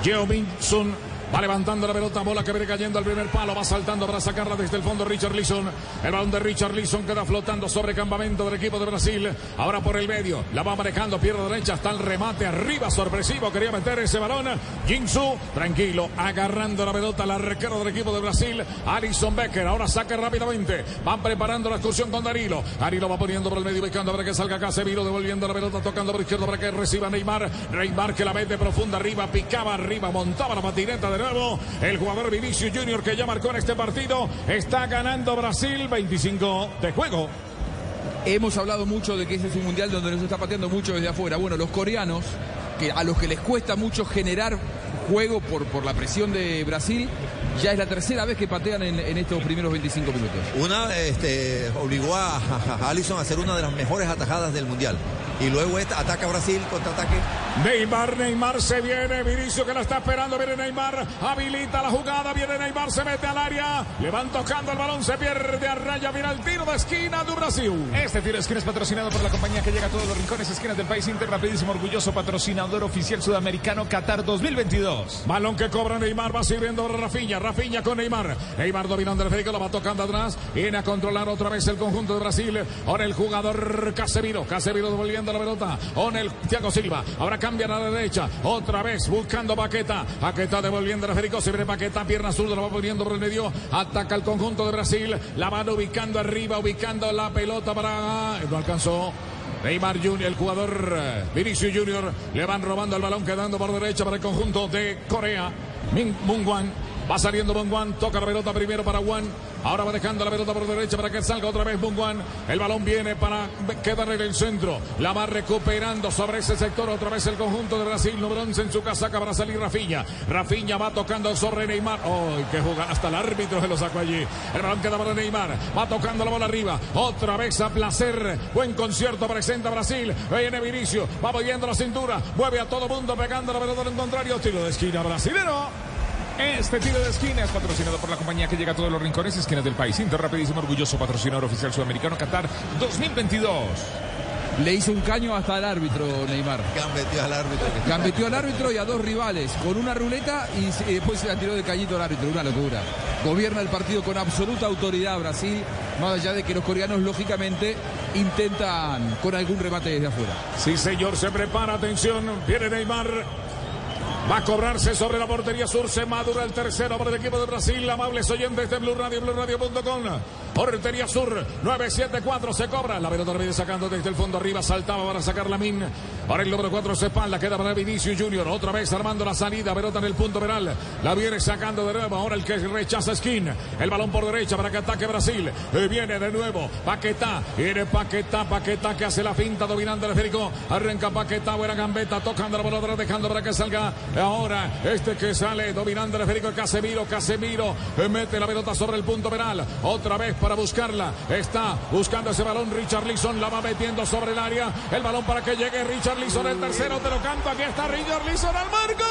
Speaker 4: Yeo Minsun Va levantando la pelota, bola que viene cayendo al primer palo, va saltando para sacarla desde el fondo Richard Leeson. El balón de Richard Leeson queda flotando sobre campamento del equipo de Brasil. Ahora por el medio, la va manejando, pierna derecha hasta el remate arriba, sorpresivo, quería meter ese balón. Jinsu, tranquilo, agarrando la pelota al arquero del equipo de Brasil, Alison Becker. Ahora saca rápidamente, van preparando la excursión con Danilo. Danilo va poniendo por el medio, buscando para que salga Casemiro, devolviendo la pelota, tocando por izquierda para que reciba Neymar. Neymar que la mete profunda arriba, picaba arriba, montaba la patineta de nuevo. El jugador Vinicius Junior que ya marcó en este partido. Está ganando Brasil 25 de juego.
Speaker 2: Hemos hablado mucho de que ese es un mundial donde nos está pateando mucho desde afuera. Bueno, los coreanos, que a los que les cuesta mucho generar juego por, por la presión de Brasil, ya es la tercera vez que patean en, en estos primeros 25 minutos.
Speaker 6: Una este, obligó a, a Allison a hacer una de las mejores atajadas del mundial. Y luego esta, ataca Brasil, contraataque.
Speaker 4: Neymar, Neymar se viene, Vinicio que la está esperando, viene Neymar, habilita la jugada, viene Neymar, se mete al área, le van tocando el balón, se pierde a raya, viene el tiro de esquina de Brasil.
Speaker 3: Este tiro de esquina es patrocinado por la compañía que llega a todos los rincones esquinas del país Inter, rapidísimo, orgulloso patrocinador oficial sudamericano Qatar 2022.
Speaker 4: Balón que cobra Neymar, va sirviendo Rafinha, Rafinha con Neymar, Neymar dominando el Federico, lo va tocando atrás, viene a controlar otra vez el conjunto de Brasil, ahora el jugador Casemiro, Casemiro devolviendo la pelota, con el Thiago Silva, ahora cambia a la derecha, otra vez buscando Paqueta, Paqueta devolviendo a Federico, se viene Paqueta, pierna zurda, lo va poniendo por el medio, ataca el conjunto de Brasil, la van ubicando arriba, ubicando la pelota para, no alcanzó, Neymar Junior, el jugador eh, Vinicius Junior, le van robando el balón quedando por derecha para el conjunto de Corea. Min Mungwan va saliendo Mungwan, toca la pelota primero para Wan. Ahora va dejando la pelota por derecha para que salga otra vez Mungwan. El balón viene para quedar en el centro. La va recuperando sobre ese sector otra vez el conjunto de Brasil. Número 11 en su casaca para salir Rafinha. Rafinha va tocando sobre Neymar. ¡Ay, qué jugada! Hasta el árbitro se lo sacó allí. El balón queda para Neymar. Va tocando la bola arriba. Otra vez a placer. Buen concierto presenta Brasil. Viene Vinicio. Va moviendo la cintura. Mueve a todo mundo pegando la pelota en contrario. Tiro de esquina brasilero.
Speaker 3: Este tiro de esquina es patrocinado por la compañía que llega a todos los rincones y esquinas del país. Inter, rapidísimo, orgulloso patrocinador oficial sudamericano Qatar 2022.
Speaker 2: Le hizo un caño hasta el árbitro Neymar.
Speaker 6: Gambeteó al árbitro.
Speaker 2: Gambeteó al árbitro y a dos rivales con una ruleta y, y después se la tiró de cañito al árbitro. Una locura. Gobierna el partido con absoluta autoridad Brasil, más allá de que los coreanos lógicamente intentan con algún remate desde afuera.
Speaker 4: Sí, señor, se prepara, atención, viene Neymar. Va a cobrarse sobre la portería sur. Se madura el tercero para el equipo de Brasil. Amables oyentes de Blue Radio, BlueRadio.com. Portería sur, 974. Se cobra. La pelota viene sacando desde el fondo arriba. Saltaba para sacar la min. Ahora el número 4 se espalda. Queda para Vinicius Junior. Otra vez armando la salida. Pelota en el punto penal. La viene sacando de nuevo. Ahora el que rechaza Skin. El balón por derecha para que ataque Brasil. Y viene de nuevo. Paquetá. Viene Paquetá. Paquetá que hace la finta dominando el esférico. Arranca Paquetá. Buena gambeta. Tocando la pelota. Dejando para que salga. Ahora este que sale dominando el esférico. Casemiro. Casemiro. Mete la pelota sobre el punto penal. Otra vez para buscarla. Está buscando ese balón. Richard Leeson la va metiendo sobre el área. El balón para que llegue Richard Leeson. El tercero te lo canto. Aquí está Richard Leeson al marco.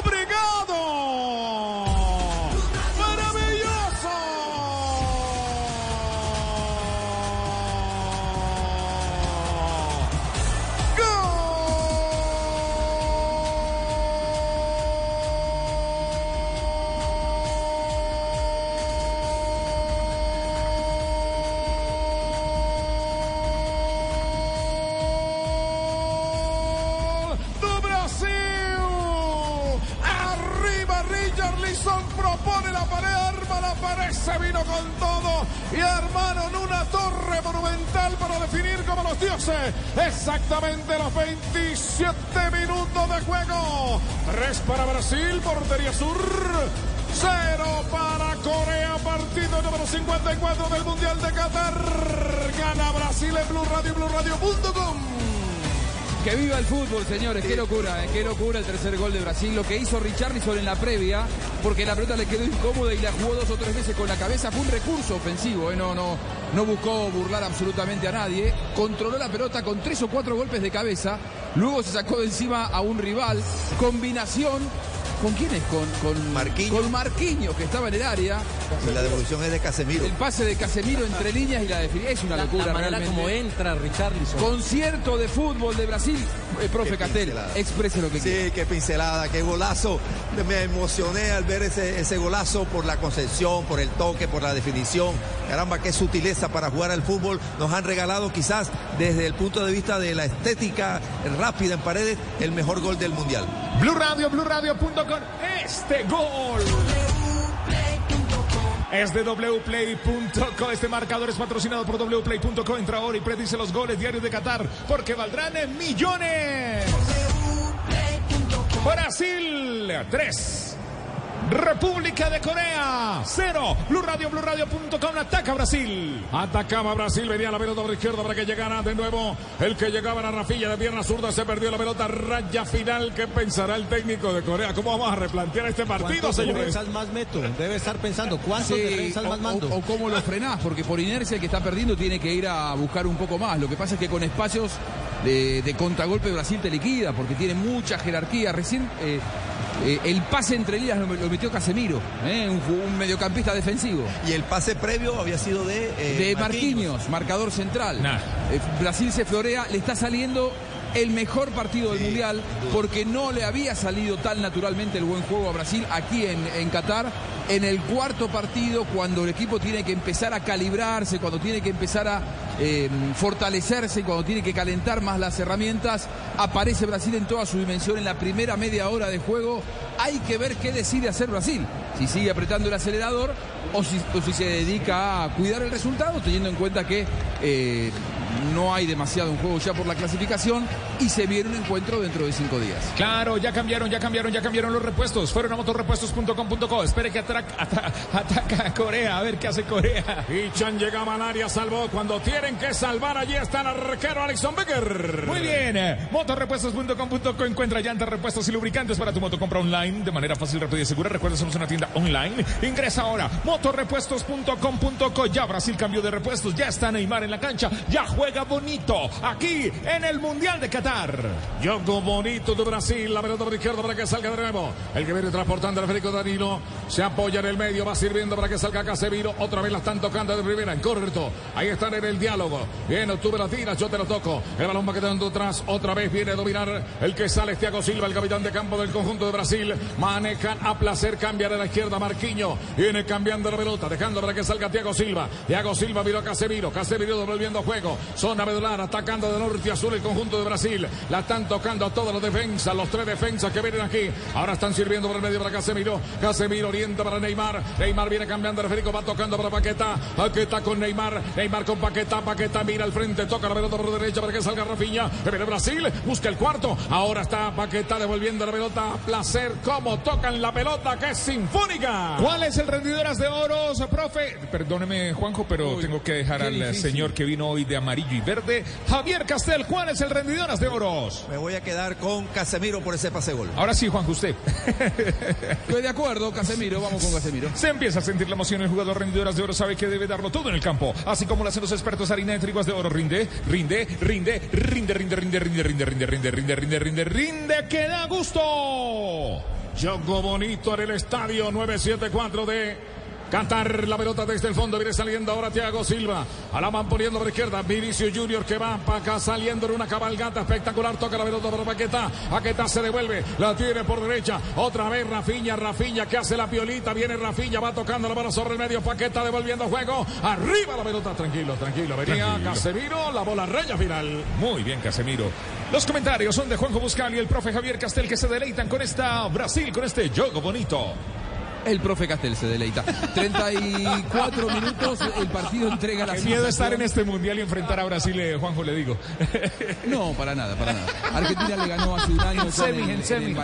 Speaker 4: ¡Obrigado! exactamente los 27 minutos de juego. 3 para Brasil, portería sur. 0 para Corea, partido número 54 del Mundial de Qatar. Gana Brasil en Blue Radio, Blue Radio.com.
Speaker 2: Que viva el fútbol, señores. Qué locura, ¿eh? qué locura el tercer gol de Brasil. Lo que hizo Richarlison en la previa porque la pelota le quedó incómoda y la jugó dos o tres veces con la cabeza. Fue un recurso ofensivo, eh, no, no, no buscó burlar absolutamente a nadie. Controló la pelota con tres o cuatro golpes de cabeza. Luego se sacó de encima a un rival. Combinación ¿Con quién es? Con, con
Speaker 6: Marquinhos.
Speaker 2: Con Marquinhos, que estaba en el área.
Speaker 6: Y la devolución es de Casemiro.
Speaker 2: El pase de Casemiro entre líneas y la definición. Es una
Speaker 9: La-
Speaker 2: locura
Speaker 9: la manera
Speaker 2: realmente.
Speaker 9: como entra Richarlison.
Speaker 2: Concierto de fútbol de Brasil. Eh, profe
Speaker 6: pincelada.
Speaker 2: exprese lo que quiera.
Speaker 6: Sí, qué pincelada, qué golazo. Me emocioné al ver ese, ese golazo por la concepción, por el toque, por la definición. Caramba, qué sutileza para jugar al fútbol. Nos han regalado quizás desde el punto de vista de la estética rápida en paredes el mejor gol del mundial.
Speaker 3: Blue Radio. Este gol es de wplay.co. Este marcador es patrocinado por wplay.co. Entra ahora y predice los goles diarios de Qatar porque valdrán en millones. Brasil 3. República de Corea 0. Blue Radio, BlueRadio.com. Ataca Brasil.
Speaker 4: Atacaba Brasil, venía la pelota por izquierda para que llegara de nuevo. El que llegaba era Rafilla de pierna zurda, se perdió la pelota. Raya final. ¿Qué pensará el técnico de Corea? ¿Cómo vamos a replantear este partido,
Speaker 9: ¿Cuántos
Speaker 4: señores?
Speaker 9: defensas más meto? Debe estar pensando, ¿cuántos
Speaker 2: Sí,
Speaker 9: defensas
Speaker 2: o,
Speaker 9: más mando?
Speaker 2: o- o cómo lo frenás, porque por inercia el que está perdiendo tiene que ir a buscar un poco más. Lo que pasa es que con espacios de, de contragolpe Brasil te liquida, porque tiene mucha jerarquía. Recién eh, eh, el pase entre líneas lo, lo metió Casemiro, eh, un, mediocampista defensivo.
Speaker 6: Y el pase previo había sido de, eh,
Speaker 2: de
Speaker 6: Marquinhos.
Speaker 2: Marquinhos, marcador central.
Speaker 3: Nah.
Speaker 2: Eh, Brasil se florea, le está saliendo el mejor partido del Mundial porque no le había salido tan naturalmente el buen juego a Brasil aquí en, en Qatar. En el cuarto partido, cuando el equipo tiene que empezar a calibrarse, cuando tiene que empezar a eh, fortalecerse, cuando tiene que calentar más las herramientas, aparece Brasil en toda su dimensión en la primera media hora de juego. Hay que ver qué decide hacer Brasil. Si sigue apretando el acelerador o si, o si se dedica a cuidar el resultado, teniendo en cuenta que eh, no hay demasiado en juego ya por la clasificación y se viene un encuentro dentro de cinco días.
Speaker 3: Claro, ya cambiaron, ya cambiaron, ya cambiaron los repuestos. Fueron a motorrepuestos.com.co. Espere que atra- ata- ataca a Corea. A ver qué hace Corea.
Speaker 4: Y Chan llegaba al área, salvó. Cuando tienen que salvar, allí está el arquero Alexon Becker.
Speaker 3: Muy bien, eh, motorrepuestos.com.co encuentra llantas, repuestos y lubricantes para tu moto. Compra online de manera fácil, rápida y segura. Recuerda, somos una tienda online. Ingresa ahora, motorrepuestos.com.co. Ya Brasil cambió de repuestos, ya está Neymar en la cancha, ya juega bonito aquí en el Mundial de Qatar.
Speaker 4: Yogo bonito de Brasil, la pelota por izquierda para que salga de nuevo. El que viene transportando al Federico Danilo. Se apoya en el medio, va sirviendo para que salga Casemiro. Otra vez la están tocando de primera, en correcto. Ahí están en el diálogo. Bien, tú la tiras, yo te lo toco. El balón va quedando atrás. Otra vez viene a dominar el que sale Thiago Silva, el capitán de campo del conjunto de Brasil. Manejan a placer, cambia de la izquierda Marquinho. Viene cambiando la pelota, dejando para que salga Thiago Silva. Thiago Silva viró a Casemiro. Casemiro devolviendo juego. Zona medular, atacando de norte a sur el conjunto de Brasil. La están tocando a todas las defensas, los tres defensas que vienen aquí. Ahora están sirviendo por el medio para Casemiro. Casemiro orienta para Neymar. Neymar viene cambiando el Federico, va tocando para Paqueta. Paqueta con Neymar. Neymar con Paqueta. Paqueta mira al frente, toca la pelota por derecha para que salga Rafinha. Que viene Brasil, busca el cuarto. Ahora está Paqueta devolviendo la pelota. Placer, cómo tocan la pelota, que es sinfónica.
Speaker 3: ¿Cuál es el rendidoras de oros, profe? Perdóneme, Juanjo, pero
Speaker 2: Uy,
Speaker 3: tengo que dejar al
Speaker 2: difícil.
Speaker 3: señor que vino hoy de amarillo y verde. Javier Castel, ¿cuál es el rendidoras de oros?
Speaker 6: Me voy a quedar con Casemiro por ese pase gol.
Speaker 3: Ahora sí, Juanjo, usted.
Speaker 2: Estoy de acuerdo, Casemiro, vamos con Casemiro.
Speaker 3: Se empieza a sentir la emoción. El jugador rendidoras de oro sabe que debe darlo todo en el campo. Así como lo hacen los expertos harina de triguas de oro. Rinde, rinde, rinde, rinde, rinde, rinde, rinde, rinde, rinde, rinde, rinde, rinde, rinde, rinde, que da gusto.
Speaker 4: Yogo bonito en el estadio 974 de Qatar. La pelota desde el fondo viene saliendo ahora Thiago Silva. A la van poniendo por izquierda. Vinicio Junior que va para acá saliendo en una cabalgata espectacular. Toca la pelota para Paqueta. Paqueta se devuelve. La tiene por derecha. Otra vez Rafiña. Rafiña que hace la piolita. Viene Rafiña. Va tocando la bola sobre el medio. Paqueta devolviendo juego. Arriba la pelota. Tranquilo, tranquilo. Venía
Speaker 3: Tranquilo.
Speaker 4: Casemiro. La bola raya final.
Speaker 3: Muy bien, Casemiro. Los comentarios son de Juanjo Buscal y el profe Javier Castel que se deleitan con esta Brasil, con este juego bonito.
Speaker 2: El profe Castel se deleita. 34 minutos, el partido entrega la
Speaker 3: Qué miedo estar en este mundial y enfrentar a Brasil, eh, Juanjo, le digo.
Speaker 2: No, para nada, para nada. Argentina le ganó hace un año
Speaker 1: En
Speaker 2: con
Speaker 1: semi,
Speaker 2: el,
Speaker 1: en en semis.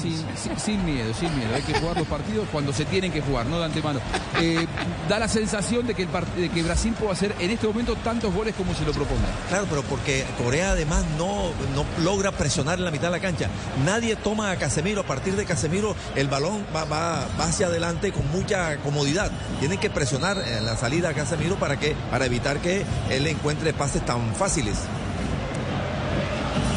Speaker 2: sin, sin- sin miedo, sin miedo. Hay que jugar los partidos cuando se tienen que jugar, no de antemano. Eh, da la sensación de que, el part- de que Brasil puede hacer en este momento tantos goles como se lo proponga.
Speaker 6: Claro, pero porque Corea además no, no logra presionar en la mitad de la cancha. Nadie toma a Casemiro. A partir de Casemiro, el balón va, va- va hacia adelante con mucha comodidad. Tienen que presionar la salida a Casemiro para, que, para evitar que él encuentre pases tan fáciles.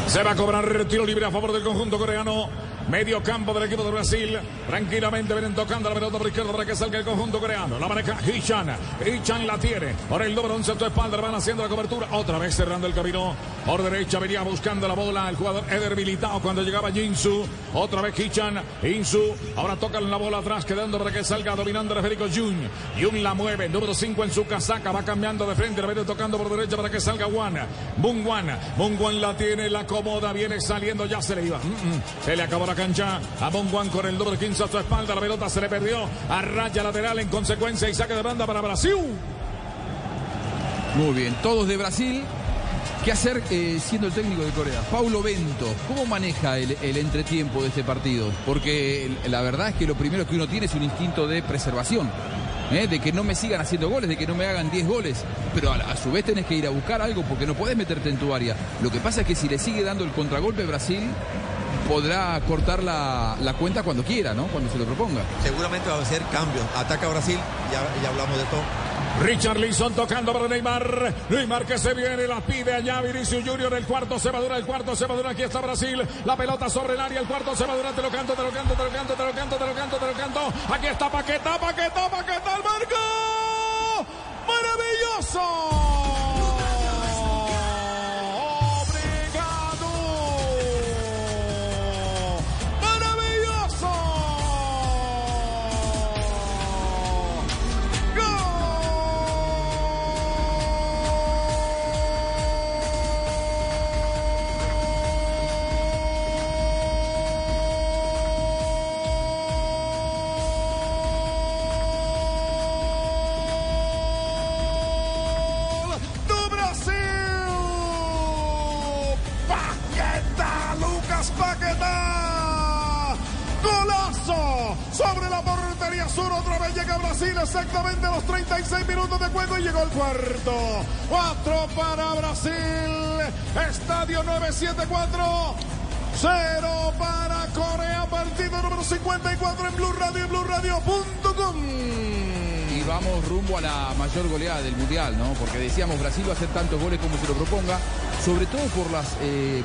Speaker 4: Se va a cobrar tiro libre a favor del conjunto coreano. Medio campo del equipo de Brasil. Tranquilamente vienen tocando la pelota por izquierda para que salga el conjunto coreano. La maneja Hichan. Hichan la tiene. Por el número 11 a tu espalda. Van haciendo la cobertura. Otra vez cerrando el camino. Por derecha venía buscando la bola el jugador Eder Militao cuando llegaba Jinsu. Otra vez Hichan. Insu. Ahora tocan la bola atrás quedando para que salga dominando el Federico Jun. Jun la mueve. Número 5 en su casaca. Va cambiando de frente. La viene tocando por derecha para que salga Wan. Bung Wan. Bung Wan la tiene. La acomoda. Viene saliendo. Ya se le iba. Mm, mm. Se le acabó la cancha a Wan con el número 15 a su espalda. La pelota se le perdió. A raya lateral en consecuencia y saque de banda para Brasil.
Speaker 2: Muy bien, todos de Brasil. ¿Qué hacer eh, siendo el técnico de Corea? Paulo Bento, ¿cómo maneja el, entretiempo de este partido? Porque la verdad es que lo primero que uno tiene es un instinto de preservación. ¿eh? De que no me sigan haciendo goles, de que no me hagan 10 goles. Pero a su vez tenés que ir a buscar algo porque no podés meterte en tu área. Lo que pasa es que si le sigue dando el contragolpe Brasil, podrá cortar la, la cuenta cuando quiera, ¿no? Cuando se lo proponga.
Speaker 6: Seguramente va a ser cambio. Ataca a Brasil, ya, ya hablamos de esto.
Speaker 4: Richard Leeson tocando para Neymar. Neymar que se viene, la pide allá Vinicius Junior. El cuarto se va a durar, el cuarto se va a durar. Aquí está Brasil. La pelota sobre el área, el cuarto se va a durar. Te lo canto, te lo canto, te lo canto, te lo canto, te lo canto, te lo canto. Aquí está Paqueta, Paqueta, Paqueta, el marco. ¡Maravilloso! Cuarto. Cuatro para Brasil. Estadio 974. Cero para Corea, partido número 54 en Blue Radio y BlueRadio.com.
Speaker 2: Y vamos rumbo a la mayor goleada del Mundial, ¿no? Porque decíamos, Brasil va a hacer tantos goles como se lo proponga, sobre todo por las, eh,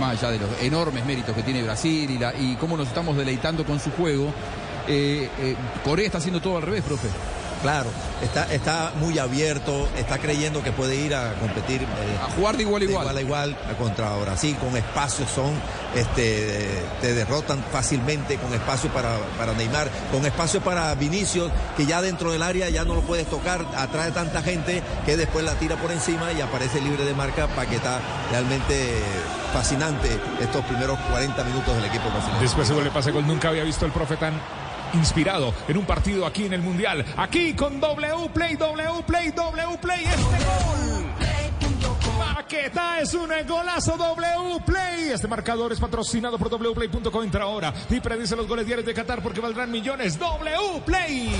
Speaker 2: más allá de los enormes méritos que tiene Brasil y cómo nos estamos deleitando con su juego. eh, eh, Corea está haciendo todo al revés, profe.
Speaker 6: Claro, está, está muy abierto, está creyendo que puede ir a competir. eh,
Speaker 2: A jugar de igual a igual.
Speaker 6: igual a igual contra Brasil, con espacios son, este, te derrotan fácilmente, con espacio para, para Neymar, con espacio para Vinicius, que ya dentro del área ya no lo puedes tocar, atrae tanta gente que después la tira por encima y aparece libre de marca para que está realmente fascinante estos primeros 40 minutos del equipo brasileño.
Speaker 3: Después se vuelve pase gol. Nunca había visto el profe tan inspirado en un partido aquí en el Mundial. Aquí con W Play, W Play, W Play. Este gol. Paqueta es un golazo W Play. Este marcador es patrocinado por wplay.com. Entra ahora y predice los goles diarios de Qatar porque valdrán millones. W Play.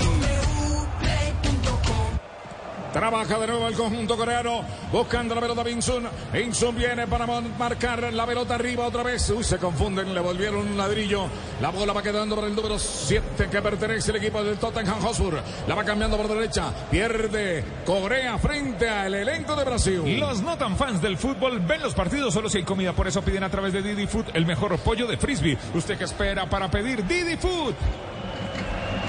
Speaker 4: Trabaja de nuevo el conjunto coreano, buscando la pelota Vinsun. Vinsun viene para marcar la pelota arriba otra vez. Uy, se confunden, le volvieron un ladrillo. La bola va quedando para el número 7 que pertenece al equipo del Tottenham Hotspur. La va cambiando por derecha. Pierde Corea frente al elenco de Brasil.
Speaker 3: Los no tan fans del fútbol ven los partidos solo si hay comida, por eso piden a través de Didi Food el mejor pollo de frisbee. ¿Usted qué espera para pedir Didi Food?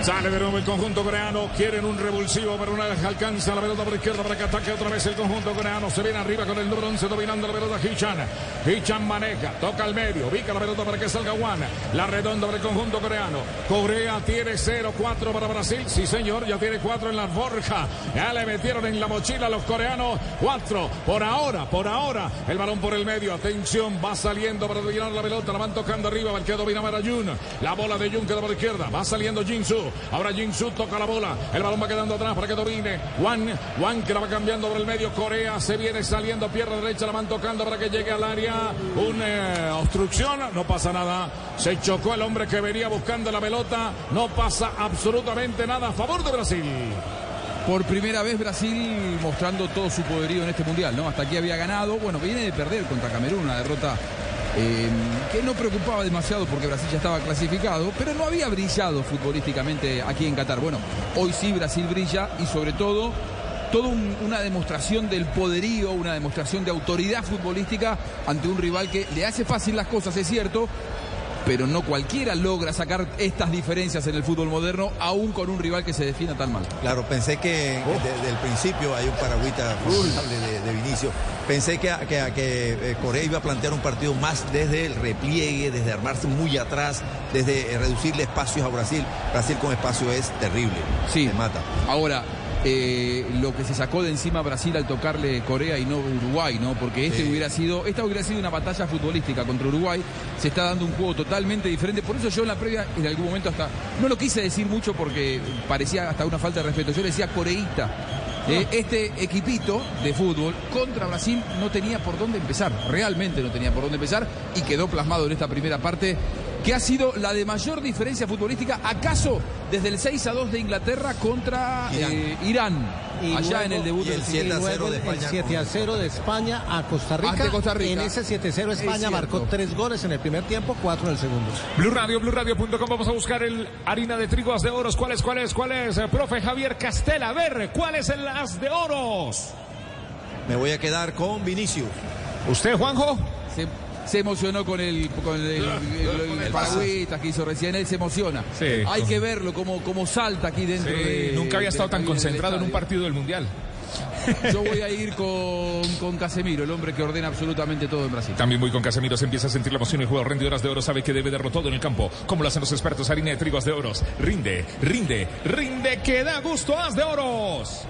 Speaker 4: Sale de nuevo el conjunto coreano. Quieren un revulsivo, pero una vez alcanza la pelota por izquierda para que ataque otra vez el conjunto coreano. Se viene arriba con el número 11 dominando la pelota Hichan. Hichan maneja, toca al medio, ubica la pelota para que salga Juan. La redonda para el conjunto coreano. Corea tiene 0-4 para Brasil. Sí, señor, ya tiene 4 en la forja. Ya le metieron en la mochila a los coreanos. 4 por ahora, por ahora. El balón por el medio. Atención, va saliendo para dominar la pelota. La van tocando arriba. El que domina para Jun. La bola de Jun queda por izquierda. Va saliendo Jinsu. Ahora Jinsu toca la bola. El balón va quedando atrás para que domine. Juan, Juan que la va cambiando por el medio. Corea se viene saliendo. Pierna derecha. La van tocando para que llegue al área. Una obstrucción. No pasa nada. Se chocó el hombre que venía buscando la pelota. No pasa absolutamente nada a favor de Brasil.
Speaker 2: Por primera vez Brasil mostrando todo su poderío en este mundial, ¿no? Hasta aquí había ganado. Bueno, viene de perder contra Camerún, una derrota eh, que no preocupaba demasiado porque Brasil ya estaba clasificado, pero no había brillado futbolísticamente aquí en Qatar. Bueno, hoy sí Brasil brilla y sobre todo toda un- una demostración del poderío, una demostración de autoridad futbolística ante un rival que le hace fácil las cosas, es cierto, pero no cualquiera logra sacar estas diferencias en el fútbol moderno, aún con un rival que se defienda tan mal.
Speaker 6: Claro, pensé que
Speaker 2: Oh.
Speaker 6: desde el principio hay un paragüita formidable de, de Vinicio. Pensé que, que- que, eh, Corea iba a plantear un partido más desde el repliegue, desde armarse muy atrás, desde eh, reducirle espacios a Brasil. Brasil con espacio es terrible.
Speaker 2: Sí.
Speaker 6: Se mata.
Speaker 2: Ahora, eh, lo que se sacó de encima Brasil al tocarle Corea y no Uruguay, ¿no? Porque este
Speaker 6: Sí.
Speaker 2: hubiera sido, esta hubiera sido una batalla futbolística contra Uruguay. Se está dando un juego totalmente diferente. Por eso yo en la previa, en algún momento hasta, no lo quise decir mucho porque parecía hasta una falta de respeto. Yo le decía coreíta. Eh, este equipito de fútbol contra Brasil no tenía por dónde empezar, realmente no tenía por dónde empezar y quedó plasmado en esta primera parte que ha sido la de mayor diferencia futbolística, acaso desde el 6 a 2 de Inglaterra contra
Speaker 6: Irán.
Speaker 2: eh, Irán,
Speaker 9: Y
Speaker 2: allá
Speaker 9: luego-
Speaker 2: en el debut
Speaker 6: y el
Speaker 2: del
Speaker 6: 7 a
Speaker 9: Y
Speaker 6: 0
Speaker 9: luego
Speaker 6: de
Speaker 9: el
Speaker 6: España
Speaker 9: 7 a 0 de España a Costa Rica.
Speaker 2: Costa Rica.
Speaker 9: En ese 7 a 0 España
Speaker 2: Es
Speaker 9: marcó tres goles en el primer tiempo, cuatro en el segundo.
Speaker 3: Blue Radio, BlueRadio.com. Vamos a buscar el harina de trigo as de oros. ¿Cuál es, cuál es, cuál es? Eh, Profe Javier Castela. A ver, ¿cuál es el as de oros?
Speaker 6: Me voy a quedar con Vinicius.
Speaker 3: ¿Usted, Juanjo?
Speaker 2: Se, se emocionó con el con el, el, el- el paragüita que hizo recién, él se emociona.
Speaker 3: Sí.
Speaker 2: Hay que verlo como, como salta aquí dentro de-
Speaker 3: nunca había estado tan concentrado en un partido del Mundial.
Speaker 2: Yo voy a ir con, con Casemiro, el hombre que ordena absolutamente todo en Brasil.
Speaker 3: También muy con Casemiro se empieza a sentir la emoción. El jugador rendidoras de oro sabe que debe darlo todo en el campo. Como lo hacen los expertos, harina de trigos de oros. Rinde, rinde, rinde, que da gusto as de oros.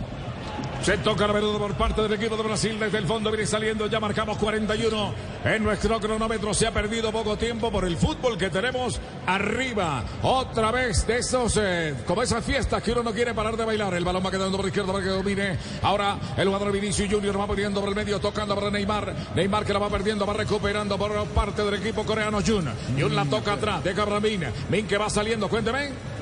Speaker 4: Se toca la pelota por parte del equipo de Brasil desde el fondo, viene saliendo, ya marcamos 41 en nuestro cronómetro, se ha perdido poco tiempo por el fútbol que tenemos arriba, otra vez de esos, eh, como esas fiestas que uno no quiere parar de bailar, el balón va quedando por izquierda para que domine, ahora el jugador Vinicius Junior va poniendo por el medio, tocando para Neymar, Neymar que la va perdiendo, va recuperando por parte del equipo coreano. Jun, Jun la toca atrás, deja para Min, Min que va saliendo, cuénteme.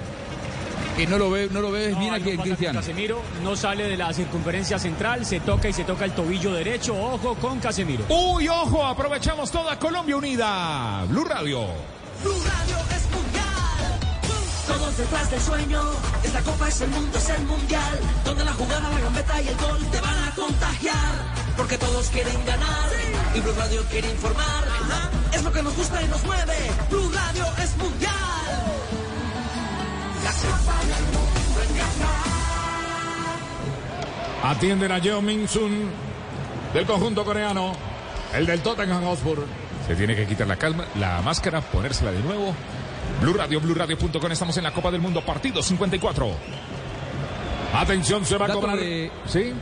Speaker 2: Que no lo ve, no lo ves
Speaker 1: No,
Speaker 2: bien aquí
Speaker 1: con
Speaker 2: Cristiano.
Speaker 1: Casemiro no sale de la circunferencia central, se toca y se toca el tobillo derecho. Ojo con Casemiro.
Speaker 3: Uy, ojo, aprovechamos toda Colombia unida. Blue Radio.
Speaker 5: Blue Radio es mundial. Todos detrás del sueño. Esta copa es el mundo, es el mundial. Donde la jugada, la gambeta y el gol te van a contagiar. Porque todos quieren ganar. Y Blue Radio quiere informar. Es lo que nos gusta y nos mueve. Blue Radio es mundial.
Speaker 4: Atienden a Jeo Min-sun del conjunto coreano, el del Tottenham Hotspur.
Speaker 3: Se tiene que quitar la calma, la máscara, ponérsela de nuevo. Blue Radio, BlueRadio.com. Estamos en la Copa del Mundo, partido 54.
Speaker 4: Atención, se va a cobrar.
Speaker 2: de-
Speaker 4: ¿Sí?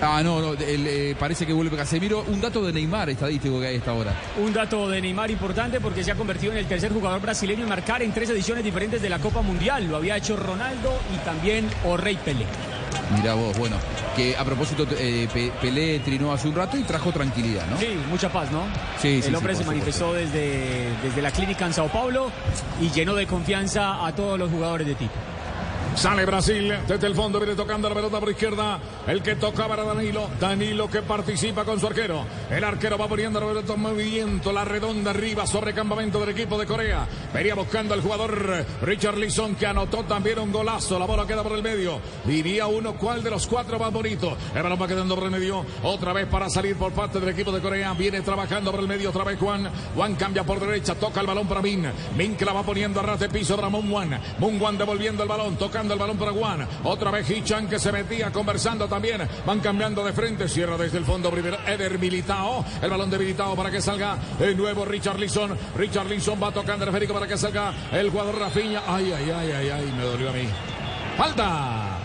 Speaker 2: Ah, no, no, el, eh, parece que vuelve Casemiro. Un dato de Neymar estadístico que hay a esta hora.
Speaker 1: Un dato de Neymar importante porque se ha convertido en el tercer jugador brasileño en marcar en tres ediciones diferentes de la Copa Mundial. Lo había hecho Ronaldo y también Orrey Pelé.
Speaker 2: Mira vos, bueno, que a propósito eh, Pe- Pelé trinó hace un rato y trajo tranquilidad, ¿no?
Speaker 1: Sí, mucha paz, ¿no?
Speaker 2: Sí, sí,
Speaker 1: El hombre
Speaker 2: sí,
Speaker 1: se manifestó desde, desde la clínica en Sao Paulo y llenó de confianza a todos los jugadores de Tito.
Speaker 4: Sale Brasil desde el fondo, viene tocando la pelota por izquierda. El que tocaba era Danilo. Danilo que participa con su arquero. El arquero va poniendo la pelota en movimiento. La redonda arriba sobre campamento del equipo de Corea. Venía buscando al jugador Richard Lisson que anotó también un golazo. La bola queda por el medio. Vivía uno. ¿Cuál de los cuatro más bonito? El balón va quedando por el medio. Otra vez para salir por parte del equipo de Corea. Viene trabajando por el medio. Otra vez Juan. Juan cambia por derecha. Toca el balón para Min. Min que la va poniendo a ras de piso para Moon Juan. Moon Juan devolviendo el balón. Tocando el balón para Juan. Otra vez Hichan que se metía conversando también. Van cambiando de frente. Cierra desde el fondo primero Eder Militao. El balón de Militao para que salga el nuevo Richard Lisson. Richard Lisson va tocando el esférico para que salga el jugador Rafinha. Ay, ay, ay, ay, ay. Me dolió a mí. Falta.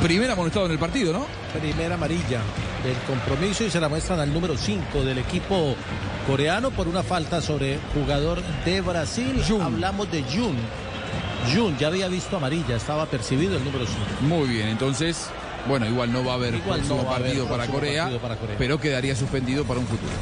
Speaker 2: Primer amonestado en el partido, ¿no?
Speaker 9: Primera amarilla del compromiso y se la muestran al número 5 del equipo coreano por una falta sobre jugador de Brasil. Hablamos de Jun. Jun ya había visto amarilla, estaba percibido el número 5.
Speaker 2: Muy bien, entonces, bueno, igual no va a haber
Speaker 9: Igual
Speaker 2: próximo
Speaker 9: no va a haber
Speaker 2: partido, para
Speaker 9: próximo
Speaker 2: Corea,
Speaker 9: partido para Corea.
Speaker 2: pero quedaría suspendido para un futuro.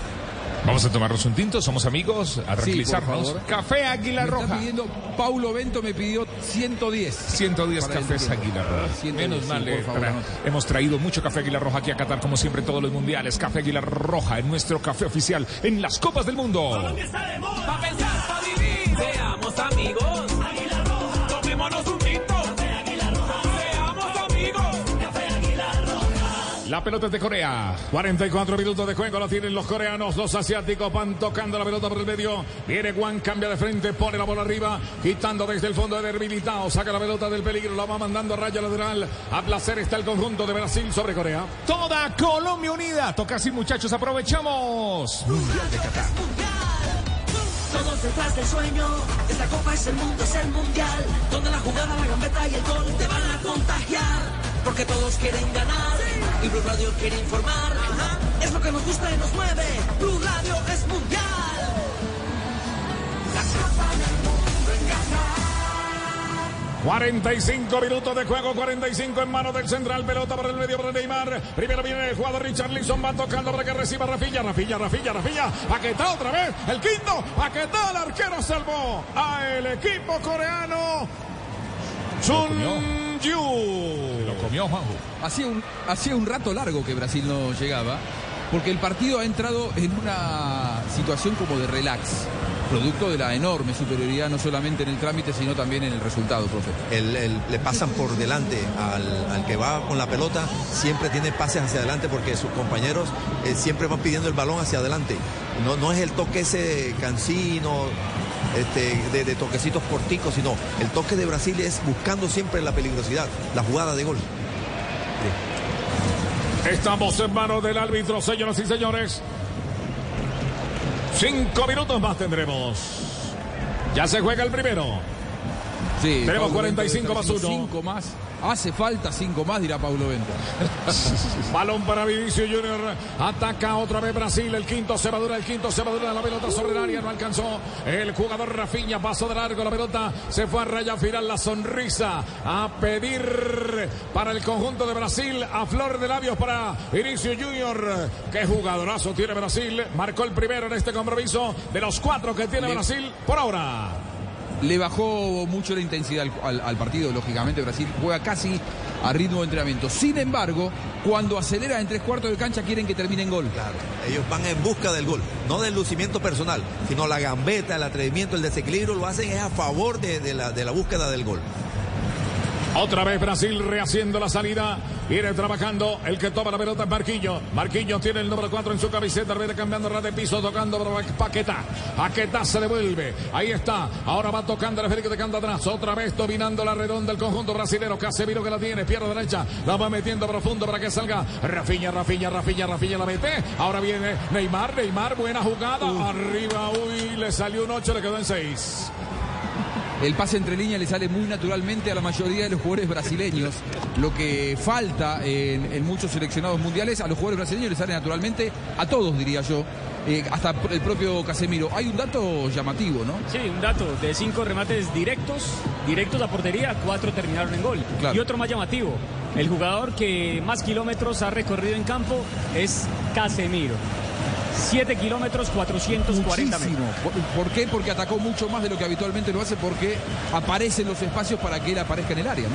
Speaker 3: Vamos a tomarnos un tinto, somos amigos, a tranquilizarnos. Café Águila
Speaker 2: Me está
Speaker 3: Roja.
Speaker 2: pidiendo, Paulo Bento me pidió 110.
Speaker 3: 110
Speaker 2: Para el
Speaker 3: cafés. Águila Roja.
Speaker 2: 110,
Speaker 3: Menos
Speaker 2: sí,
Speaker 3: mal, eh,
Speaker 2: favor,
Speaker 3: tra-
Speaker 2: anota.
Speaker 3: hemos traído mucho café Águila Roja aquí a Qatar, como siempre, todos los mundiales. Café Águila Roja en nuestro café oficial en las Copas del Mundo.
Speaker 5: Pa' pensar, pa' vivir, seamos amigos.
Speaker 4: La pelota es de Corea. 44 minutos de juego lo tienen los coreanos. Los asiáticos van tocando la pelota por el medio. Viene Juan, cambia de frente, pone la bola arriba, quitando desde el fondo de Militao. Saca la pelota del peligro, la va mandando a raya lateral. A placer está el conjunto de Brasil sobre Corea.
Speaker 3: Toda Colombia unida. Toca así, muchachos, aprovechamos. Mundial de Qatar.
Speaker 5: Todos detrás del sueño. Esta copa es el mundo, es el mundial. Donde la jugada, la gambeta y el gol te van a contagiar. Porque todos quieren ganar. Y Blue Radio quiere informar. Ajá. Es lo que nos gusta y nos mueve. Blue Radio es mundial. La copa del mundo en Qatar.
Speaker 4: 45 minutos de juego, 45 en manos del central, pelota por el medio para Neymar. Primero viene el jugador Richard Lisson, va tocando para que reciba Rafilla, Rafilla, Rafilla, Rafilla. Paquetá otra vez, el quinto, Paquetá, el arquero salvó a el equipo coreano. Sun Yu.
Speaker 3: Lo comió Juanjo.
Speaker 2: Hacía un, hacía un rato largo que Brasil no llegaba, porque el partido ha entrado en una situación como de relax, producto de la enorme superioridad no solamente en el trámite, sino también en el resultado, profe.
Speaker 6: El- el- le pasan por delante al, al que va con la pelota, siempre tiene pases hacia adelante porque sus compañeros eh, siempre van pidiendo el balón hacia adelante. No, no es el toque ese cansino, este, de, de toquecitos corticos, sino el toque de Brasil es buscando siempre la peligrosidad, la jugada de gol.
Speaker 4: Estamos en manos del árbitro, señoras y señores. Cinco minutos más tendremos. Ya se juega el primero.
Speaker 2: Sí,
Speaker 4: Tenemos
Speaker 2: Paulo Bento
Speaker 4: 45
Speaker 2: debe
Speaker 4: más
Speaker 2: estar haciendo
Speaker 4: uno.
Speaker 2: Cinco más. Hace falta cinco más, dirá Paulo Bento.
Speaker 4: Balón para Vinicio Junior. Ataca otra vez Brasil. El quinto se madura. El quinto se madura. La pelota sobre el área. No alcanzó. El jugador Rafinha pasó de largo. La pelota se fue a raya final. La sonrisa a pedir para el conjunto de Brasil. A flor de labios para Vinicio Junior. Qué jugadorazo tiene Brasil. Marcó el primero en este compromiso de los cuatro que tiene Brasil por ahora.
Speaker 2: Le bajó mucho la intensidad al, partido, lógicamente Brasil juega casi a ritmo de entrenamiento. Sin embargo, cuando acelera en tres cuartos de cancha quieren que termine en gol.
Speaker 6: Claro, ellos van en busca del gol, no del lucimiento personal, sino la gambeta, el atrevimiento, el desequilibrio, lo hacen es a favor de la búsqueda del gol.
Speaker 4: Otra vez Brasil rehaciendo la salida. Viene trabajando el que toma la pelota es Marquinhos. Marquinhos tiene el número 4 en su camiseta. Viene cambiando ras de piso, tocando para Paquetá. Paquetá se devuelve. Ahí está. Ahora va tocando el esférico de canta atrás. Otra vez dominando la redonda el conjunto brasilero. Casemiro que la tiene. Pierna derecha. La va metiendo profundo para que salga. Rafiña, Rafiña, Rafiña, Rafiña la mete. Ahora viene Neymar. Neymar, buena jugada. Arriba, uy, le salió un 8, le quedó en 6.
Speaker 2: El pase entre líneas le sale muy naturalmente a la mayoría de los jugadores brasileños. Lo que falta en, en muchos seleccionados mundiales, a los jugadores brasileños les sale naturalmente, a todos diría yo, eh, hasta el propio Casemiro. Hay un dato llamativo, ¿no?
Speaker 1: Sí, un dato, de cinco remates directos, directos a portería, cuatro terminaron en gol.
Speaker 2: Claro.
Speaker 1: Y otro más llamativo, el jugador que más kilómetros ha recorrido en campo es Casemiro. 7 kilómetros 440
Speaker 2: Muchísimo.
Speaker 1: metros.
Speaker 2: ¿Por, qué? Porque atacó mucho más de lo que habitualmente lo hace porque aparecen los espacios para que él aparezca en el área.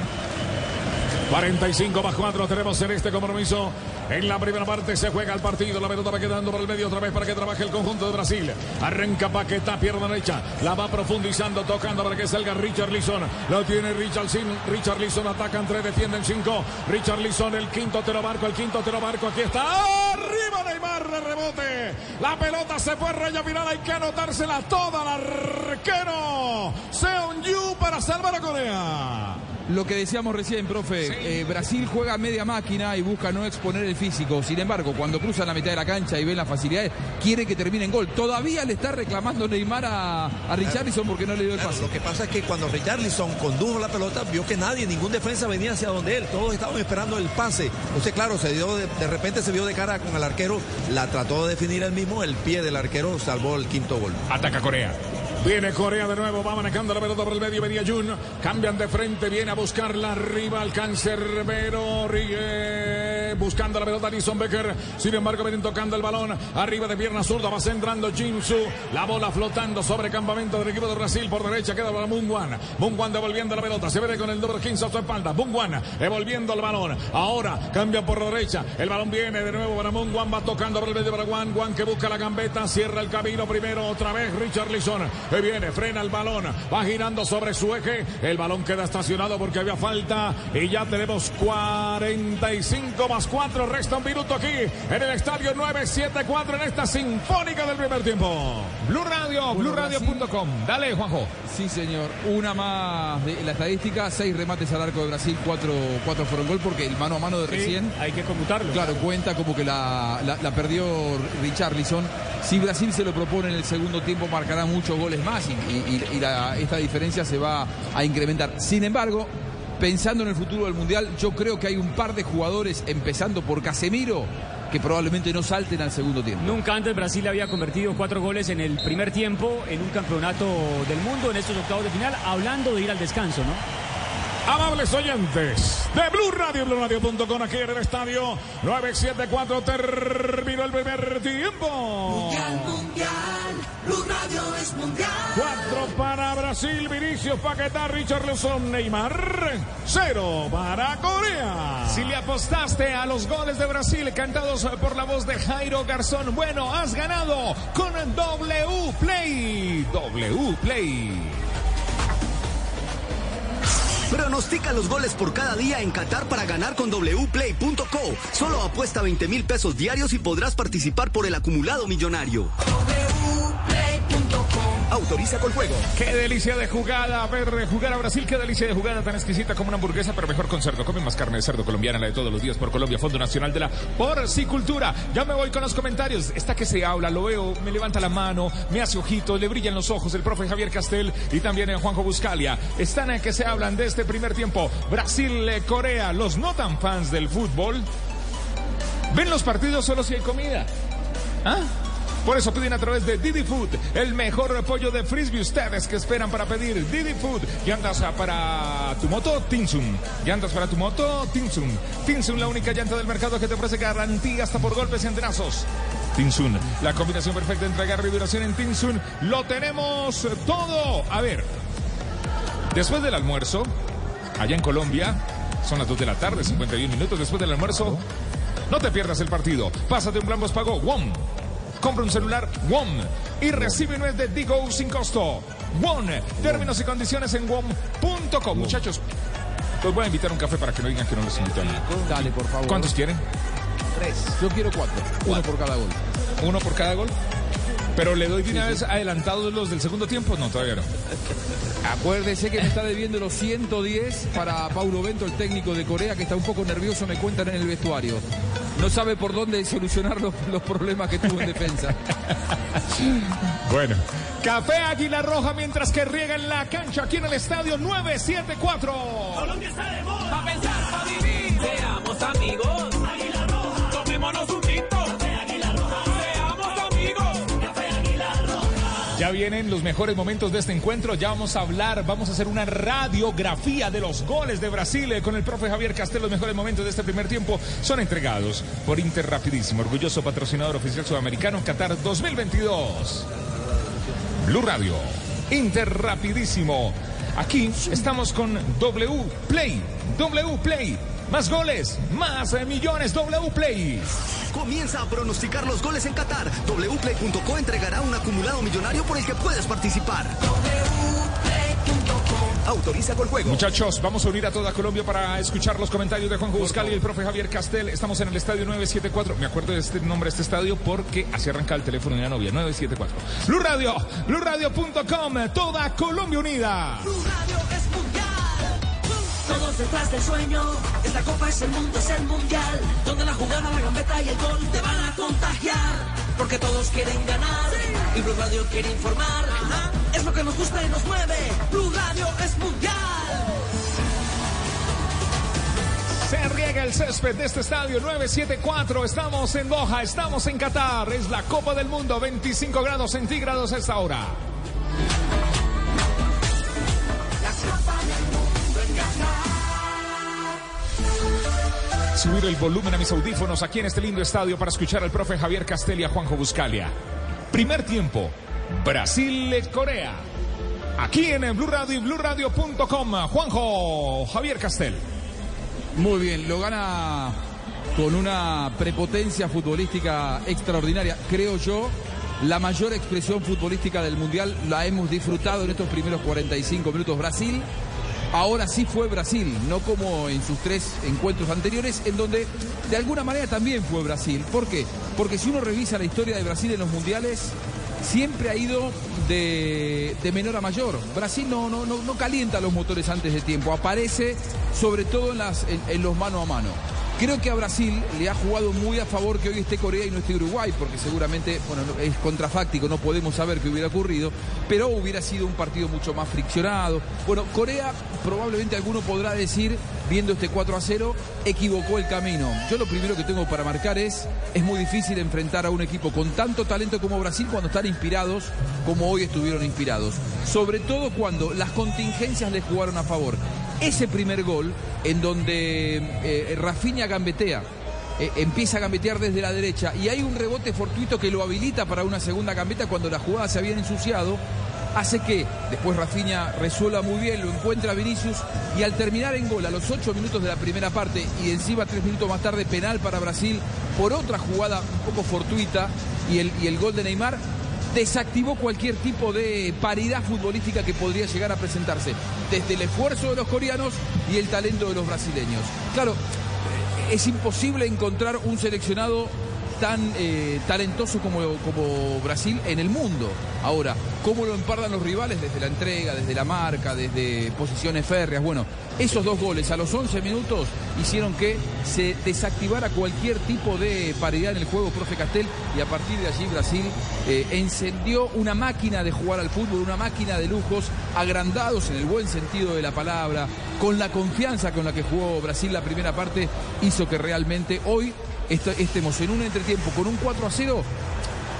Speaker 4: 45 más 4 tenemos en este compromiso. En la primera parte se juega el partido. La pelota va quedando por el medio otra vez para que trabaje el conjunto de Brasil. Arranca Paquetá, pierna derecha. La va profundizando, tocando para que salga Richard Lisson. Lo tiene Richard Richard Lisson ataca entre defienden 5. Richard Lisson, el quinto tero barco, el quinto tero barco. Aquí está. Arriba Neymar de rebote. La pelota se fue raya final. Hay que anotársela toda. El arquero. Seon Yu para salvar a Corea.
Speaker 2: Lo que decíamos recién, profe, eh, Brasil juega a media máquina y busca no exponer el físico. Sin embargo, cuando cruzan la mitad de la cancha y ven las facilidades, quiere que termine en gol. Todavía le está reclamando Neymar a, a Richarlison porque no le dio el
Speaker 6: Claro,
Speaker 2: pase.
Speaker 6: lo que pasa es que cuando Richarlison condujo la pelota, vio que nadie, ningún defensa venía hacia donde él. Todos estaban esperando el pase. Entonces, claro, se dio de, de repente se vio de cara con el arquero, la trató de definir él mismo, el pie del arquero salvó el quinto gol.
Speaker 3: Ataca Corea.
Speaker 4: Viene Corea de nuevo, va manejando la pelota por el medio, venía Jun. Cambian de frente, viene a buscarla arriba, alcanza Herbero, Rigue, buscando la pelota Alison Becker. Sin embargo, vienen tocando el balón, arriba de pierna zurda, va centrando Jinsu. La bola flotando sobre campamento del equipo de Brasil, por derecha queda para Mungwan. Mungwan devolviendo la pelota, se ve con el doble 15 a su espalda. Mungwan devolviendo el balón. Ahora cambia por derecha, el balón viene de nuevo para Mungwan, va tocando por el medio para Juan. Juan que busca la gambeta, cierra el camino primero, otra vez Richard Lisson. Que viene, frena el balón, va girando sobre su eje. El balón queda estacionado porque había falta. Y ya tenemos 45 más 4. Resta un minuto aquí en el estadio 974 en esta sinfónica del primer tiempo.
Speaker 3: Blue Radio, BlueRadio.com. Dale, Juanjo.
Speaker 2: Sí, señor. Una más de la estadística, seis remates al arco de Brasil, cuatro, cuatro fueron gol porque el mano a mano de
Speaker 1: Sí,
Speaker 2: recién,
Speaker 1: hay que conmutarlo.
Speaker 2: claro, cuenta como que la, la, la perdió Richarlison. Si Brasil se lo propone en el segundo tiempo, marcará muchos goles más y, esta diferencia se va a incrementar. Sin embargo, pensando en el futuro del Mundial, yo creo que hay un par de jugadores, empezando por Casemiro, que probablemente no salten al segundo tiempo.
Speaker 1: Nunca antes Brasil había convertido cuatro goles en el primer tiempo en un campeonato del mundo en estos octavos de final, hablando de ir al descanso, ¿no?
Speaker 4: Amables oyentes de Blue Radio, BlueRadio.com aquí en el estadio 974 terminó el primer tiempo.
Speaker 5: Mundial, mundial, Blue Radio es mundial.
Speaker 4: Cuatro para Brasil, Vinicius, Paquetá, Richard Luzón, Neymar. Cero para Corea.
Speaker 3: Si le apostaste a los goles de Brasil cantados por la voz de Jairo Garzón, bueno, has ganado con W Play. W Play.
Speaker 10: Pronostica los goles por cada día en Qatar para ganar con wplay.co. Solo apuesta 20 mil pesos diarios y podrás participar por el acumulado millonario. Autoriza con juego.
Speaker 3: Qué delicia de jugada, ver jugar a Brasil, qué delicia de jugada tan exquisita como una hamburguesa, pero mejor con cerdo. Come más carne de cerdo colombiana, la de todos los días por Colombia, Fondo Nacional de la Porcicultura. Ya me voy con los comentarios. Está que se habla, lo veo, me levanta la mano, me hace ojitos, le brillan los ojos el profe Javier Castel y también el Juanjo Buscalia. Están en que se hablan de este primer tiempo. Brasil, Corea, los no tan fans del fútbol. ¿Ven los partidos solo si hay comida? ¿Ah? Por eso piden a través de Didi Food el mejor pollo de frisbee. Ustedes que esperan para pedir Didi Food. Llantas para tu moto, Tinsun. Llantas para tu moto, Tinsun. Tinsun, la única llanta del mercado que te ofrece garantía hasta por golpes y entenazos. Tinsun, la combinación perfecta entre agarre y duración en Tinsun. Lo tenemos todo. A ver, después del almuerzo, allá en Colombia, son las 2 de la tarde, 51 minutos después del almuerzo. No te pierdas el partido. Pásate un plan pago WOM. Compra un celular WOM y recibe un mes de Digo sin costo. WOM. Términos y condiciones en WOM.com. Muchachos, los voy a invitar a un café para que no digan que no los invitan.
Speaker 2: Dale, por favor.
Speaker 3: ¿Cuántos quieren?
Speaker 2: Tres. Yo quiero cuatro. Uno por cada gol.
Speaker 3: ¿Uno por cada gol? Pero le doy de una vez adelantados los del segundo tiempo. No, todavía no.
Speaker 2: Acuérdese que me está debiendo los 110 para Paulo Bento, el técnico de Corea, que está un poco nervioso, me cuentan en el vestuario. No sabe por dónde solucionar los, los problemas que tuvo en defensa.
Speaker 3: Bueno. Café Águila Roja mientras que riega en la cancha aquí en el estadio 974.
Speaker 5: Colombia está de moda. Pa' pensar, pa' vivir. Seamos amigos.
Speaker 3: Vienen los mejores momentos de este encuentro. Ya vamos a hablar, vamos a hacer una radiografía de los goles de Brasil eh, con el profe Javier Castel. Los mejores momentos de este primer tiempo son entregados por Inter Rapidísimo, orgulloso patrocinador oficial sudamericano Qatar 2022. Blue Radio, Inter Rapidísimo. Aquí estamos con W Play, W Play. Más goles, más eh, millones, W Play.
Speaker 10: Comienza a pronosticar los goles en Qatar. Wplay.co entregará un acumulado millonario por el que puedes participar. Autoriza con juego.
Speaker 3: Muchachos, vamos a unir a toda Colombia para escuchar los comentarios de Juan Buscal y el profe Javier Castel. Estamos en el estadio 974. Me acuerdo de este nombre de este estadio porque así arranca el teléfono de la novia. 974. Blue Radio, BlueRadio.com. Toda Colombia unida.
Speaker 5: Blue Radio es. Todos detrás del sueño. Esta copa es el mundo, es el mundial. Donde la jugada, la gambeta y el gol te van a contagiar. Porque todos quieren ganar. Y Blue Radio quiere informar. Es lo que nos gusta y nos mueve. Blue Radio es mundial.
Speaker 3: Se riega el césped de este estadio 974. Estamos en Doha, estamos en Qatar. Es la Copa del Mundo, 25 grados centígrados a esta hora. Subir el volumen a mis audífonos aquí en este lindo estadio para escuchar al profe Javier Castel y a Juanjo Buscalia. Primer tiempo, Brasil-Corea. Aquí en el Blue Radio y BlueRadio.com. Juanjo Javier Castel.
Speaker 2: Muy bien, lo gana con una prepotencia futbolística extraordinaria. Creo yo, la mayor expresión futbolística del Mundial la hemos disfrutado en estos primeros 45 minutos. Brasil, ahora sí fue Brasil, no como en sus tres encuentros anteriores, en donde de alguna manera también fue Brasil. ¿Por qué? Porque si uno revisa la historia de Brasil en los Mundiales, siempre ha ido de, de menor a mayor. Brasil no, no, no, calienta los motores antes de tiempo, aparece sobre todo en los mano a mano. Creo que a Brasil le ha jugado muy a favor que hoy esté Corea y no esté Uruguay, porque seguramente, bueno, es contrafáctico, no podemos saber qué hubiera ocurrido, pero hubiera sido un partido mucho más friccionado. Bueno, Corea probablemente alguno podrá decir, viendo este 4 a 0, equivocó el camino. Yo lo primero que tengo para marcar es, es muy difícil enfrentar a un equipo con tanto talento como Brasil cuando están inspirados como hoy estuvieron inspirados. Sobre todo cuando las contingencias les jugaron a favor ese primer gol en donde eh, Rafinha gambetea. eh, empieza a gambetear desde la derecha y hay un rebote fortuito que lo habilita para una segunda gambeta cuando la jugada se había ensuciado. Hace que después Rafinha resuelva muy bien, lo encuentra Vinicius y al terminar en gol a los 8 minutos de la primera parte y encima 3 minutos más tarde penal para Brasil por otra jugada un poco fortuita y el, y el gol de Neymar, desactivó cualquier tipo de paridad futbolística que podría llegar a presentarse, desde el esfuerzo de los coreanos y el talento de los brasileños. Claro, es imposible encontrar un seleccionado tan eh, talentoso como, como Brasil en el mundo. Ahora, ¿cómo lo empardan los rivales? Desde la entrega, desde la marca, desde posiciones férreas. Bueno, esos dos goles a los 11 minutos hicieron que se desactivara cualquier tipo de paridad en el juego, profe Castel, y a partir de allí Brasil eh, encendió una máquina de jugar al fútbol, una máquina de lujos agrandados en el buen sentido de la palabra, con la confianza con la que jugó Brasil la primera parte, hizo que realmente hoy est- estemos en un entretiempo con un 4 a 0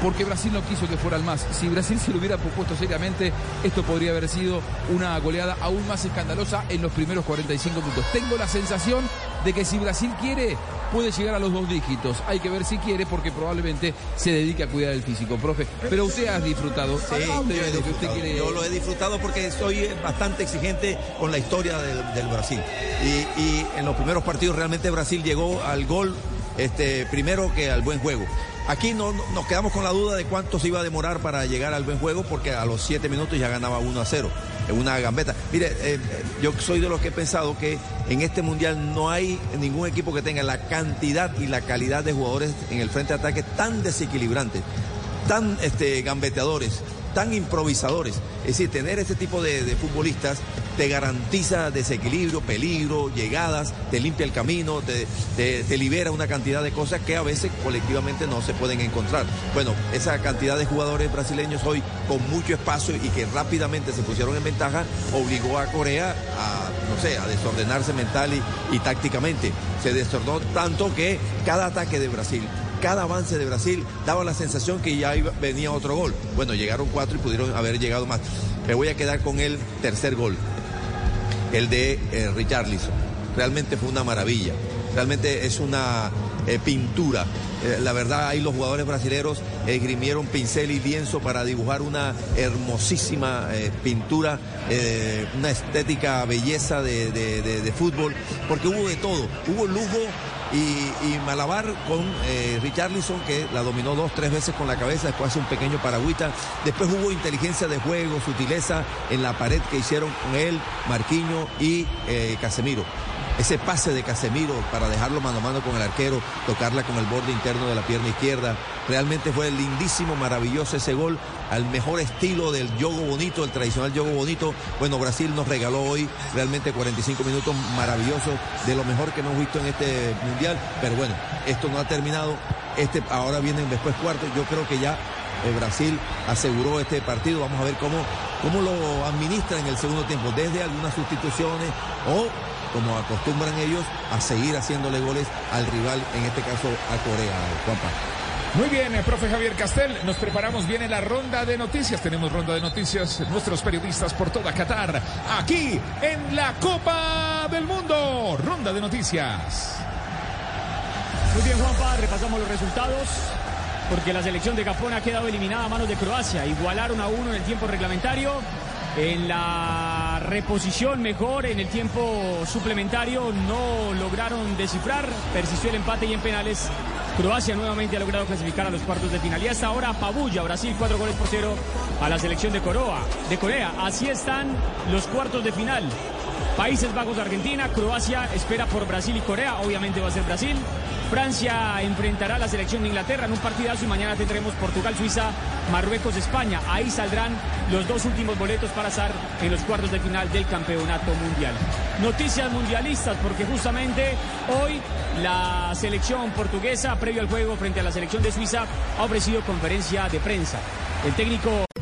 Speaker 2: porque Brasil no quiso que fuera el más. Si Brasil se lo hubiera propuesto seriamente, esto podría haber sido una goleada aún más escandalosa en los primeros 45 minutos. Tengo la sensación de que si Brasil quiere, puede llegar a los dos dígitos. Hay que ver si quiere, porque probablemente se dedique a cuidar el físico, profe. Pero usted ha disfrutado.
Speaker 6: Sí, yo, he disfrutado.
Speaker 2: quiere.
Speaker 6: Yo lo he disfrutado porque soy bastante exigente con la historia del, del Brasil. Y, y en los primeros partidos realmente Brasil llegó al gol este, primero que al buen juego. Aquí no, no- nos quedamos con la duda de cuánto se iba a demorar para llegar al buen juego porque a los 7 minutos ya ganaba 1 a 0 en una gambeta. Mire, eh, yo soy de los que he pensado que en este mundial no hay ningún equipo que tenga la cantidad y la calidad de jugadores en el frente de ataque tan desequilibrantes tan este, gambeteadores, tan improvisadores. Es decir, tener este tipo de, futbolistas te garantiza desequilibrio, peligro, llegadas, te limpia el camino, te, te- libera una cantidad de cosas que a veces colectivamente no se pueden encontrar. Bueno, esa cantidad de jugadores brasileños hoy con mucho espacio y que rápidamente se pusieron en ventaja, obligó a Corea a, no sé, a desordenarse mental y tácticamente. Se desordenó tanto que cada ataque de Brasil cada avance de Brasil daba la sensación que ya iba- venía otro gol. Bueno, llegaron cuatro y pudieron haber llegado más. Me voy a quedar con el tercer gol, el de eh, Richarlison. Realmente fue una maravilla. Realmente es una eh, pintura. Eh, la verdad, ahí los jugadores brasileños esgrimieron pincel y lienzo para dibujar una hermosísima eh, pintura, eh, una estética belleza de fútbol, porque hubo de todo. Hubo lujo y, malabar con eh, Richarlison, que la dominó dos, tres veces con la cabeza, después hace un pequeño paragüita. Después hubo inteligencia de juego, sutileza en la pared que hicieron con él, Marquinho y eh, Casemiro. Ese pase de Casemiro para dejarlo mano a mano con el arquero, tocarla con el borde interno de la pierna izquierda. Realmente fue lindísimo, maravilloso ese gol, al mejor estilo del yogo bonito, el tradicional yogo bonito. Bueno, Brasil nos regaló hoy realmente 45 minutos maravillosos, de lo mejor que hemos visto en este mundial. Pero bueno, esto no ha terminado. Este, ahora vienen después cuartos. Yo creo que ya eh, Brasil aseguró este partido. Vamos a ver cómo, cómo lo administra en el segundo tiempo, desde algunas sustituciones o como acostumbran ellos a seguir haciéndole goles al rival, en este caso a Corea, Juanpa.
Speaker 3: Muy bien, eh, profe Javier Castel, nos preparamos bien en la ronda de noticias. Tenemos ronda de noticias, nuestros periodistas por toda Qatar, aquí en la Copa del Mundo. Ronda de noticias.
Speaker 1: Muy bien, Juanpa, repasamos los resultados. Porque la selección de Japón ha quedado eliminada a manos de Croacia. Igualaron a uno en el tiempo reglamentario. En la reposición mejor, en el tiempo suplementario, no lograron descifrar. Persistió el empate y en penales. Croacia nuevamente ha logrado clasificar a los cuartos de final. Y hasta ahora apabulla Brasil cuatro goles por cero a la selección de Corea. De Corea. Así están los cuartos de final. Países Bajos, Argentina, Croacia espera por Brasil y Corea, obviamente va a ser Brasil. Francia enfrentará a la selección de Inglaterra en un partidazo y mañana tendremos Portugal, Suiza, Marruecos, España. Ahí saldrán los dos últimos boletos para estar en los cuartos de final del campeonato mundial. Noticias mundialistas porque justamente hoy la selección portuguesa, previo al juego frente a la selección de Suiza, ha ofrecido conferencia de prensa. El técnico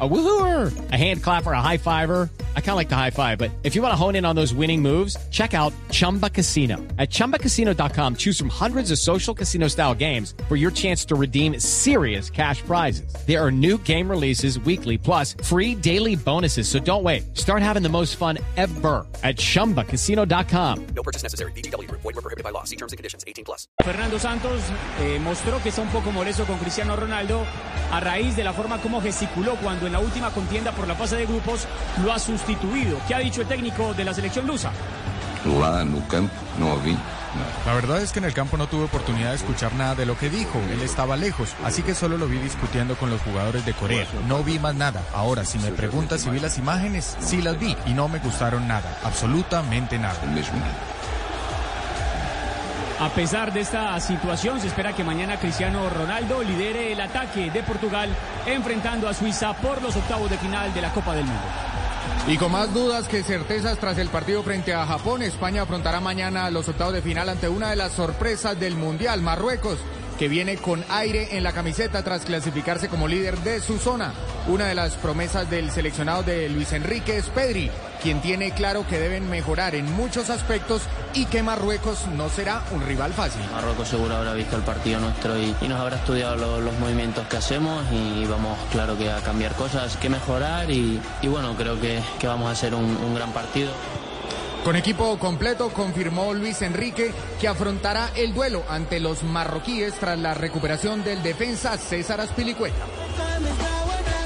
Speaker 11: A woohooer, a hand clapper, a high fiver. I kind of like the high five, but if you want to hone in on those winning moves, check out Chumba Casino. At chumbacasino.com, choose from hundreds of social casino style games for your chance to redeem serious cash prizes. There are new game releases weekly, plus free daily bonuses. So don't wait. Start having the most fun ever at chumbacasino.com.
Speaker 12: No purchase necessary. BGW. Void were prohibited by law. See terms and conditions. 18 plus.
Speaker 1: Fernando Santos eh, mostró que está un poco molesto con Cristiano Ronaldo a raíz de la forma como gesticuló cuando en la última contienda por la fase de grupos lo ha sustituido. ¿Qué ha dicho el técnico de la selección lusa?
Speaker 13: Lá no campo não ouvi.
Speaker 14: La verdad es que en el campo no tuve oportunidad de escuchar nada de lo que dijo, él estaba lejos, así que solo lo vi discutiendo con los jugadores de Corea. No vi más nada. Ahora, si me preguntas si vi las imágenes, sí las vi y no me gustaron nada, absolutamente nada.
Speaker 1: A pesar de esta situación, se espera que mañana Cristiano Ronaldo lidere el ataque de Portugal enfrentando a Suiza por los octavos de final de la Copa del Mundo.
Speaker 15: Y con más dudas que certezas tras el partido frente a Japón, España afrontará mañana los octavos de final ante una de las sorpresas del Mundial, Marruecos, que viene con aire en la camiseta tras clasificarse como líder de su zona. Una de las promesas del seleccionado de Luis Enrique es Pedri, quien tiene claro que deben mejorar en muchos aspectos y que Marruecos no será un rival fácil.
Speaker 16: Marruecos seguro habrá visto el partido nuestro y, nos habrá estudiado lo- los movimientos que hacemos y vamos claro que a cambiar cosas, que mejorar y, bueno, creo que, vamos a hacer un gran partido.
Speaker 15: Con equipo completo confirmó Luis Enrique que afrontará el duelo ante los marroquíes tras la recuperación del defensa César Aspilicueta.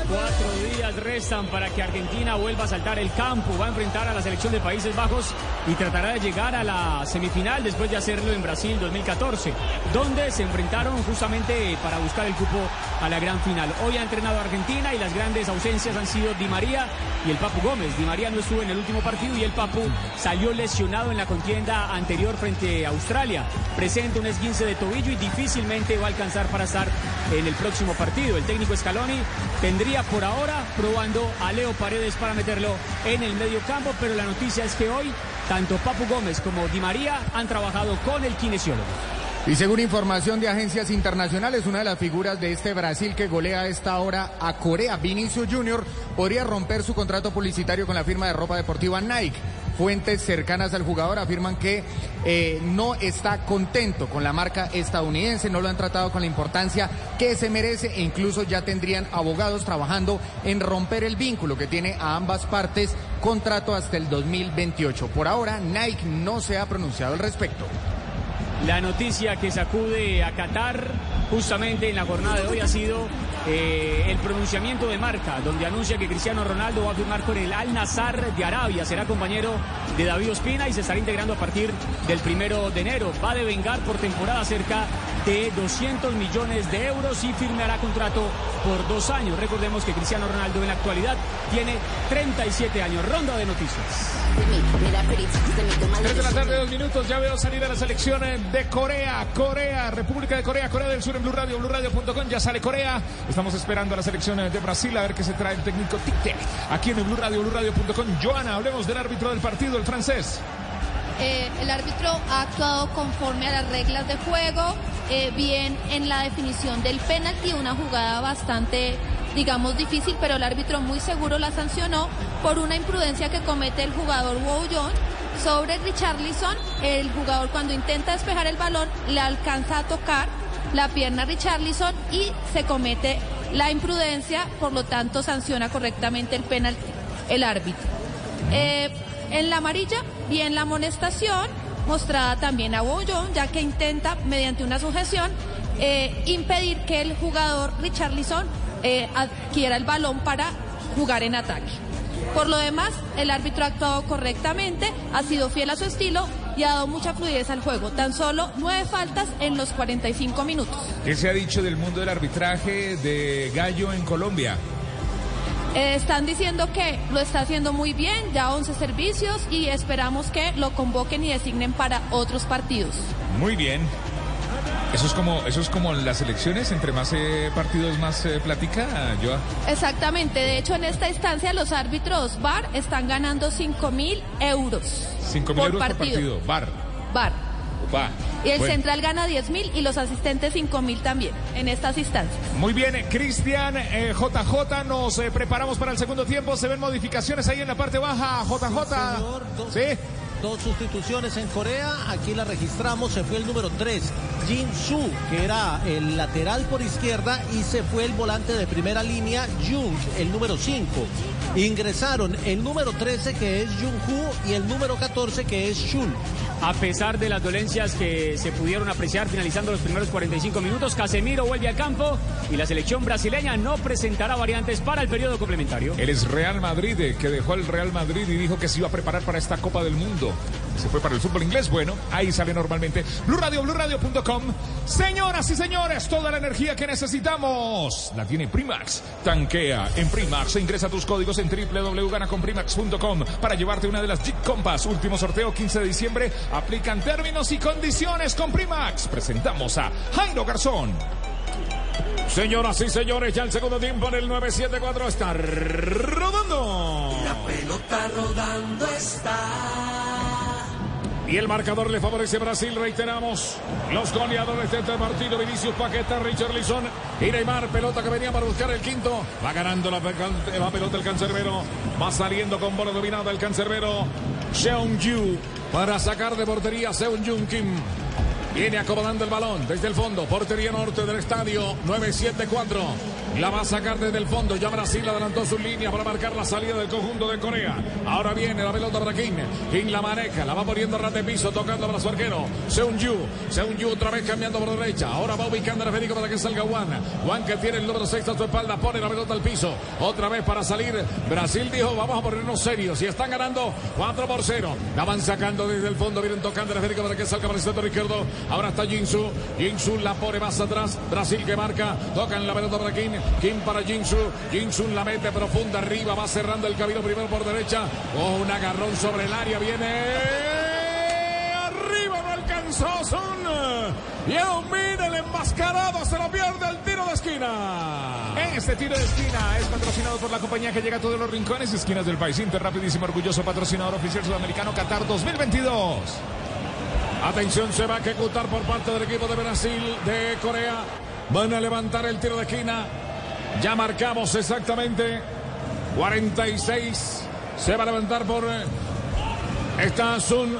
Speaker 1: Cuatro días restan para que Argentina vuelva a saltar el campo. Va a enfrentar a la selección de Países Bajos y tratará de llegar a la semifinal después de hacerlo en Brasil 2014, donde se enfrentaron justamente para buscar el cupo a la gran final. Hoy ha entrenado Argentina y las grandes ausencias han sido Di María y el Papu Gómez. Di María no estuvo en el último partido y el Papu salió lesionado en la contienda anterior frente a Australia. Presenta un esguince de tobillo y difícilmente va a alcanzar para estar en el próximo partido. El técnico Scaloni tendría por ahora probando a Leo Paredes para meterlo en el medio campo, pero la noticia es que hoy tanto Papu Gómez como Di María han trabajado con el kinesiólogo.
Speaker 15: Y según información de agencias internacionales, una de las figuras de este Brasil que golea a esta hora a Corea, Vinicius Junior, podría romper su contrato publicitario con la firma de ropa deportiva Nike. Fuentes cercanas al jugador afirman que eh, no está contento con la marca estadounidense, no lo han tratado con la importancia que se merece e incluso ya tendrían abogados trabajando en romper el vínculo que tiene a ambas partes, contrato hasta el 2028. Por ahora, Nike no se ha pronunciado al respecto.
Speaker 1: La noticia que sacude a Qatar justamente en la jornada de hoy ha sido eh, el pronunciamiento de marca, donde anuncia que Cristiano Ronaldo va a firmar con el Al Nazar de Arabia, será compañero de David Ospina y se estará integrando a partir del primero de enero. Va a devengar por temporada cerca de 200 millones de euros y firmará contrato por dos años. Recordemos que Cristiano Ronaldo en la actualidad tiene 37 años. Ronda de noticias.
Speaker 3: 3 de la tarde, dos minutos. Ya veo salir a la selección de Corea. Corea, República de Corea, Corea del Sur en Blue Radio, BlueRadio.com. Ya sale Corea. Estamos esperando a la selección de Brasil a ver qué se trae el técnico Tic Aquí en el Blue Radio, BlueRadio.com. Joana, hablemos del árbitro del partido, el francés.
Speaker 8: Eh, el árbitro ha actuado conforme a las reglas de juego, eh, bien en la definición del penalti, una jugada bastante, digamos, difícil, pero el árbitro muy seguro la sancionó por una imprudencia que comete el jugador Wouyon sobre Richarlison. El jugador cuando intenta despejar el balón le alcanza a tocar la pierna a Richarlison y se comete la imprudencia, por lo tanto sanciona correctamente el penalti el árbitro. Eh, en la amarilla, bien la amonestación, mostrada también a Bollón, ya que intenta, mediante una sujeción, eh, impedir que el jugador Richarlison eh, adquiera el balón para jugar en ataque. Por lo demás, el árbitro ha actuado correctamente, ha sido fiel a su estilo y ha dado mucha fluidez al juego. Tan solo nueve faltas en los 45 minutos.
Speaker 3: ¿Qué se ha dicho del mundo del arbitraje de Gallo en Colombia?
Speaker 8: Eh, están diciendo que lo está haciendo muy bien, ya 11 servicios y esperamos que lo convoquen y designen para otros partidos.
Speaker 3: Muy bien. Eso es como, eso es como las elecciones, entre más eh, partidos más eh, platica, Joa.
Speaker 8: Exactamente, de hecho en esta instancia los árbitros VAR están ganando 5 mil euros.
Speaker 3: 5 mil euros por partido, VAR.
Speaker 8: VAR.
Speaker 3: Va.
Speaker 8: Y el
Speaker 3: Bueno.
Speaker 8: central gana 10 mil y los asistentes 5 mil también en estas instancias.
Speaker 3: Muy bien, eh, Cristian eh, JJ, nos eh, preparamos para el segundo tiempo. Se ven modificaciones ahí en la parte baja, JJ. Sí.
Speaker 9: Dos sustituciones en Corea, aquí la registramos, se fue el número 3, Jin Su, que era el lateral por izquierda, y se fue el volante de primera línea, Jung, el número 5. Ingresaron el número 13, que es Jung Hu, y el número 14, que es Shun.
Speaker 1: A pesar de las dolencias que se pudieron apreciar finalizando los primeros 45 minutos, Casemiro vuelve al campo y la selección brasileña no presentará variantes para el periodo complementario.
Speaker 3: Él es Real Madrid, eh, que dejó al Real Madrid y dijo que se iba a preparar para esta Copa del Mundo. Se fue para el fútbol inglés. Bueno, ahí sale normalmente. Blue Radio, BlueRadio.com. Señoras y señores, toda la energía que necesitamos la tiene Primax. Tanquea en Primax. E ingresa tus códigos en www.ganaconprimax.com para llevarte una de las Jeep Compass. Último sorteo 15 de diciembre. Aplican términos y condiciones con Primax. Presentamos a Jairo Garzón.
Speaker 4: Señoras y señores, ya el segundo tiempo en el 974 está rodando.
Speaker 5: La pelota rodando está.
Speaker 4: Y el marcador le favorece Brasil, reiteramos. Los goleadores de este partido, Vinicius Paqueta, Richarlison y Neymar. Pelota que venía para buscar el quinto. Va ganando la, pe- la pelota el cancerbero. Va saliendo con bola dominada el cancerbero. Seung-Yu para sacar de portería Seung-Jun Kim. Viene acomodando el balón desde el fondo. Portería norte del estadio 974. La va a sacar desde el fondo. Ya Brasil adelantó su línea para marcar la salida del conjunto de Corea. Ahora viene la pelota para King. King la maneja. La va poniendo a ras de piso. Tocando para su arquero. Seung-Yu. Seung-Yu otra vez cambiando por derecha. Ahora va ubicando a Federico para que salga Juan. Juan que tiene el número 6 a su espalda. Pone la pelota al piso. Otra vez para salir. Brasil dijo vamos a ponernos serios. Y están ganando 4 por 0. La van sacando desde el fondo. Vienen tocando a Federico para que salga para el sector izquierdo. Ahora está Jinsu. Jinsu la pone más atrás. Brasil que marca. Tocan la pelota para Kim. Kim para Jinsu. Jinsu la mete profunda arriba. Va cerrando el camino primero por derecha. Oh, un agarrón sobre el área. Viene. Arriba no alcanzó Son. Y domina el enmascarado. Se lo pierde el tiro de esquina.
Speaker 3: Este tiro de esquina es patrocinado por la compañía que llega a todos los rincones y esquinas del país. Inter, rapidísimo, orgulloso patrocinador oficial sudamericano Qatar 2022.
Speaker 4: Atención, se va a ejecutar por parte del equipo de Brasil, de Corea. Van a levantar el tiro de esquina. Ya marcamos exactamente 46. Se va a levantar por eh, Está Sun.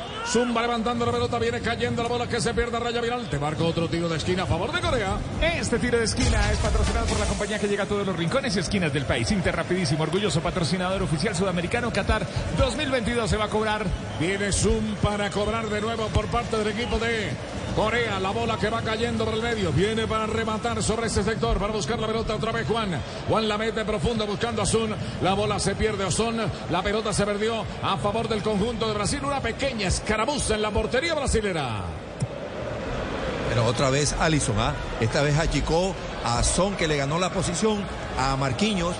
Speaker 4: Va levantando la pelota, viene cayendo la bola que se pierde a raya viral. Te marco otro tiro de esquina a favor de Corea.
Speaker 3: Este tiro de esquina es patrocinado por la compañía que llega a todos los rincones y esquinas del país. Inter Rapidísimo, orgulloso patrocinador oficial sudamericano Qatar 2022 se va a cobrar.
Speaker 4: Viene Sun para cobrar de nuevo por parte del equipo de Corea. La bola que va cayendo por el medio. Viene para rematar sobre ese sector. Para buscar la pelota otra vez Juan. Juan la mete profundo buscando a Sun. La bola se pierde Son. La pelota se perdió a favor del conjunto de Brasil. Una pequeña escaramuza en la portería brasilera.
Speaker 6: Pero otra vez Alison, ¿ah? esta vez achicó a Son que le ganó la posición a Marquinhos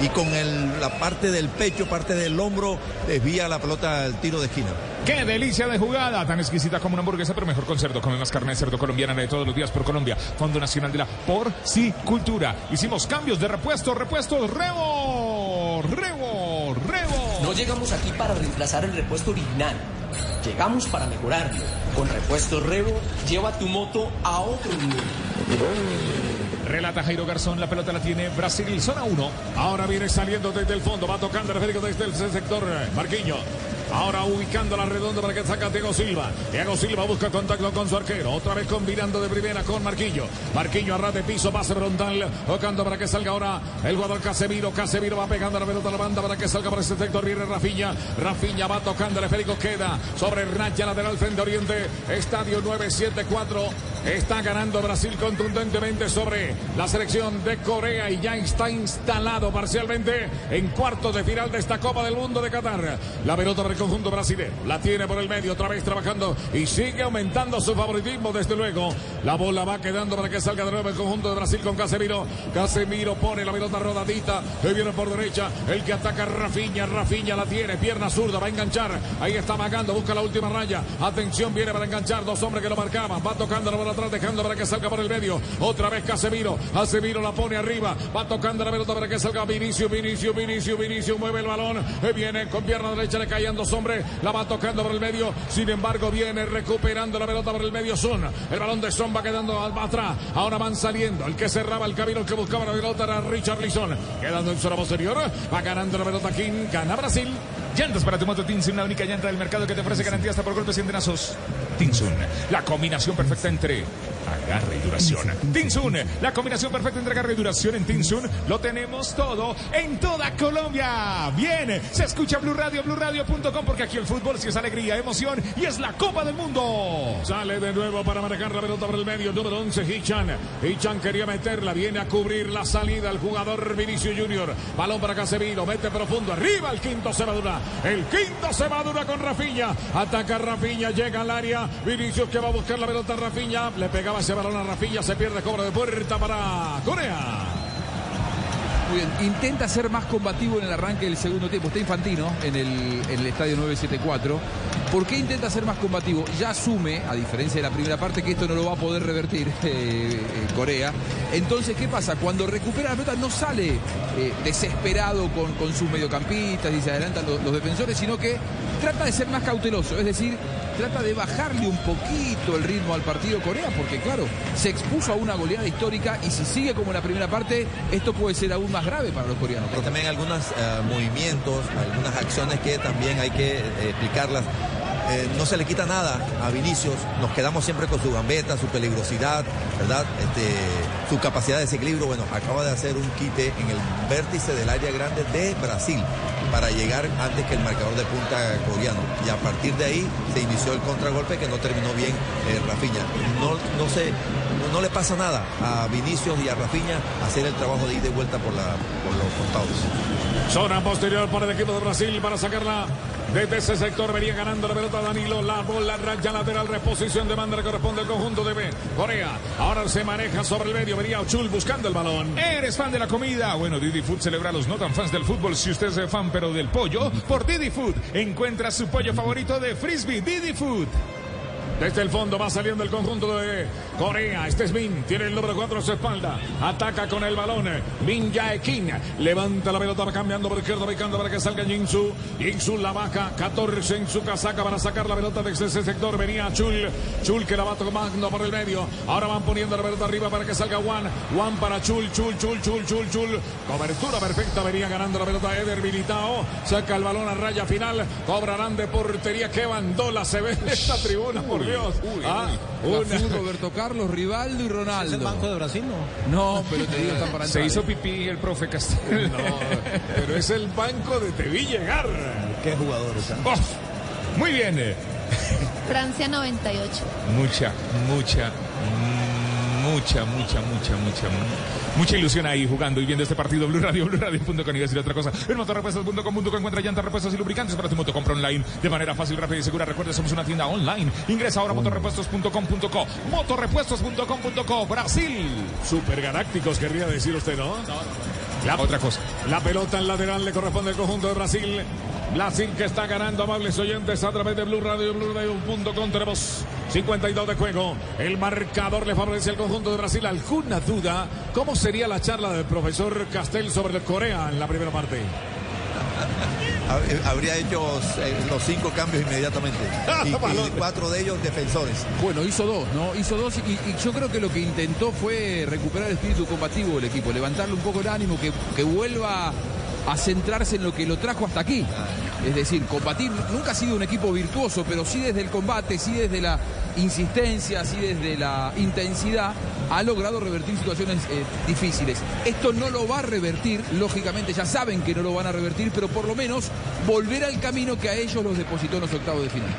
Speaker 6: y con el- la parte del pecho, parte del hombro, desvía la pelota al tiro de esquina.
Speaker 3: ¡Qué delicia de jugada! Tan exquisita como una hamburguesa, pero mejor con cerdo. Come más carne de cerdo colombiana de todos los días por Colombia. Fondo Nacional de la Porcicultura. Hicimos cambios de repuesto, repuesto, rebo, rebo, rebo.
Speaker 7: No llegamos aquí para reemplazar el repuesto original. Llegamos para mejorarlo. Con repuesto Revo, lleva tu moto a otro nivel.
Speaker 3: Relata Jairo Garzón, la pelota la tiene Brasil, zona 1.
Speaker 4: Ahora viene saliendo desde el fondo, va tocando Federico desde el sector eh, Marquinho. Ahora ubicando la redonda para que saca Diego Silva. Diego Silva busca contacto con su arquero. Otra vez combinando de primera con Marquillo. Marquillo a ras de piso, pase frontal. Tocando para que salga ahora el jugador Casemiro. Casemiro va pegando la pelota a la banda para que salga por ese sector. Viene Rafiña. Rafiña va tocando el esférico. Queda sobre raya lateral frente Oriente. Estadio 974. Está ganando Brasil contundentemente sobre la selección de Corea y ya está instalado parcialmente en cuartos de final de esta Copa del Mundo de Qatar. La pelota para el conjunto brasileño. La tiene por el medio, otra vez trabajando y sigue aumentando su favoritismo, desde luego. La bola va quedando para que salga de nuevo el conjunto de Brasil con Casemiro. Casemiro pone la pelota rodadita. Que viene por derecha. El que ataca Rafiña. Rafiña la tiene. Pierna zurda. Va a enganchar. Ahí está magando. Busca la última raya. Atención, viene para enganchar. Dos hombres que lo marcaban. Va tocando la bola atrás, dejando para que salga por el medio. Otra vez Casemiro. Casemiro la pone arriba. Va tocando la pelota para que salga Vinicio, Vinicio, Vinicio, Vinicio. Mueve el balón. Viene con pierna derecha. Le caían dos hombres. La va tocando por el medio. Sin embargo, viene recuperando la pelota por el medio. Son. El balón de Son va quedando al- atrás. Ahora van saliendo. El que cerraba el camino, el que buscaba la pelota era Richard Lisson. Quedando en zona posterior. Va ganando la pelota King. Gana Brasil.
Speaker 3: Llantas para tu moto Tinsun, la única llanta del mercado que te ofrece garantía hasta por golpes y endenazos. Tinsun, la combinación perfecta entre agarre y duración. Tinsun, la combinación perfecta entre agarre y duración en Tinsun. Lo tenemos todo en toda Colombia. Bien, se escucha Blue Radio, BlueRadio.com porque aquí el fútbol sí es alegría, emoción y es la Copa del Mundo.
Speaker 4: Sale de nuevo para manejar la pelota por el medio. Número 11, Hichan. Hichan quería meterla. Viene a cubrir la salida el jugador Vinicio Junior. Balón para Casemiro. Mete profundo. Arriba el quinto Cebadura. El quinto Cebadura con Rafiña. Ataca Rafiña. Llega al área. Vinicius que va a buscar la pelota Rafiña. Le pegaba ese balón a Rafiña. Se pierde cobro de puerta para Corea.
Speaker 2: Muy bien, intenta ser más combativo en el arranque del segundo tiempo. Está Infantino en el, en el estadio 974. ¿Por qué intenta ser más combativo? Ya asume, a diferencia de la primera parte, que esto no lo va a poder revertir eh, eh, Corea. Entonces, ¿qué pasa? Cuando recupera la pelota no sale eh, desesperado con, sus mediocampistas y se adelantan los defensores, sino que trata de ser más cauteloso. Es decir, trata de bajarle un poquito el ritmo al partido Corea, porque claro, se expuso a una goleada histórica y si sigue como en la primera parte, esto puede ser aún más grave para los coreanos.
Speaker 6: Hay también algunos eh, movimientos, algunas acciones que también hay que eh, explicarlas. Eh, no se le quita nada a Vinicius, nos quedamos siempre con su gambeta, su peligrosidad, ¿verdad? Este, su capacidad de desequilibrio. Bueno, acaba de hacer un quite en el vértice del área grande de Brasil para llegar antes que el marcador de punta coreano. Y a partir de ahí se inició el contragolpe que no terminó bien eh, Rafinha. No, no, se, no, le pasa nada a Vinicius y a Rafinha hacer el trabajo de ida y vuelta por, la, por los costados.
Speaker 4: Zona posterior para el equipo de Brasil para sacarla desde ese sector. Venía ganando la pelota Danilo. La bola raya lateral. Reposición de manda le corresponde al conjunto de B. Corea. Ahora se maneja sobre el medio. Venía Ochul buscando el balón.
Speaker 3: ¿Eres fan de la comida? Bueno, Didi Food celebra a los no tan fans del fútbol. Si usted es fan pero del pollo, por Didi Food encuentra su pollo favorito de Frisbee, Didi Food.
Speaker 4: Desde el fondo va saliendo el conjunto de Corea. Este es Min. Tiene el número 4 a su espalda. Ataca con el balón. Min Jae-King. Levanta la pelota. Va cambiando por izquierda. Ubicando para que salga Jinsu. Jinsu la baja. 14 en su casaca para sacar la pelota desde ese sector. Venía Chul. Chul que la va tomando por el medio. Ahora van poniendo la pelota arriba para que salga Juan. Juan para Chul. Chul, Chul, Chul, Chul, Chul. Cobertura perfecta. Venía ganando la pelota Eder Militao. Saca el balón a raya final. Cobrarán de portería. Qué bandola se ve en esta tribuna, por Dios. Ah,
Speaker 2: Cafú, Roberto Carlos, Rivaldo y Ronaldo.
Speaker 9: ¿Es el Banco de Brasil, no?
Speaker 2: No, pero te digo, están para
Speaker 3: Se
Speaker 2: entrar.
Speaker 3: hizo pipí el profe Castillo.
Speaker 4: pero es el banco de Te vi llegar.
Speaker 6: Qué jugadores,
Speaker 3: Oh, muy bien. eh.
Speaker 8: Francia 98.
Speaker 3: Mucha, mucha, mucha, mucha, mucha, mucha, mm, mucha ilusión ahí jugando y viendo este partido. Blue Radio, Blue Radio.com. Y decir otra cosa. En motorrepuestos.com.co encuentra llantas, repuestos y lubricantes para tu moto. Compra online de manera fácil, rápida y segura. Recuerda, somos una tienda online. Ingresa ahora a motorrepuestos.com.co. Motorrepuestos.com.co. Brasil.
Speaker 4: Super galácticos, querría decir usted, ¿no? La,
Speaker 3: Otra cosa.
Speaker 4: La pelota en lateral le corresponde al conjunto de Brasil. Brasil que está ganando, amables oyentes, a través de Blue Radio, BlueRadio.com. Tenemos 52 de juego. El marcador le favorece al conjunto de Brasil. ¿Alguna duda? ¿Cómo sería la charla del profesor Castel sobre el Corea en la primera parte?
Speaker 6: Hab- Habría hecho eh, los cinco cambios inmediatamente. Y, y cuatro de ellos defensores.
Speaker 2: Bueno, hizo dos, ¿no? Hizo dos y, y yo creo que lo que intentó fue recuperar el espíritu combativo del equipo, levantarle un poco el ánimo, que, que vuelva a centrarse en lo que lo trajo hasta aquí. Es decir, combatir, nunca ha sido un equipo virtuoso, pero sí desde el combate, sí desde la insistencia, sí desde la intensidad, ha logrado revertir situaciones eh, difíciles. Esto no lo va a revertir, lógicamente ya saben que no lo van a revertir, pero por lo menos volver al camino que a ellos los depositó en los octavos de final.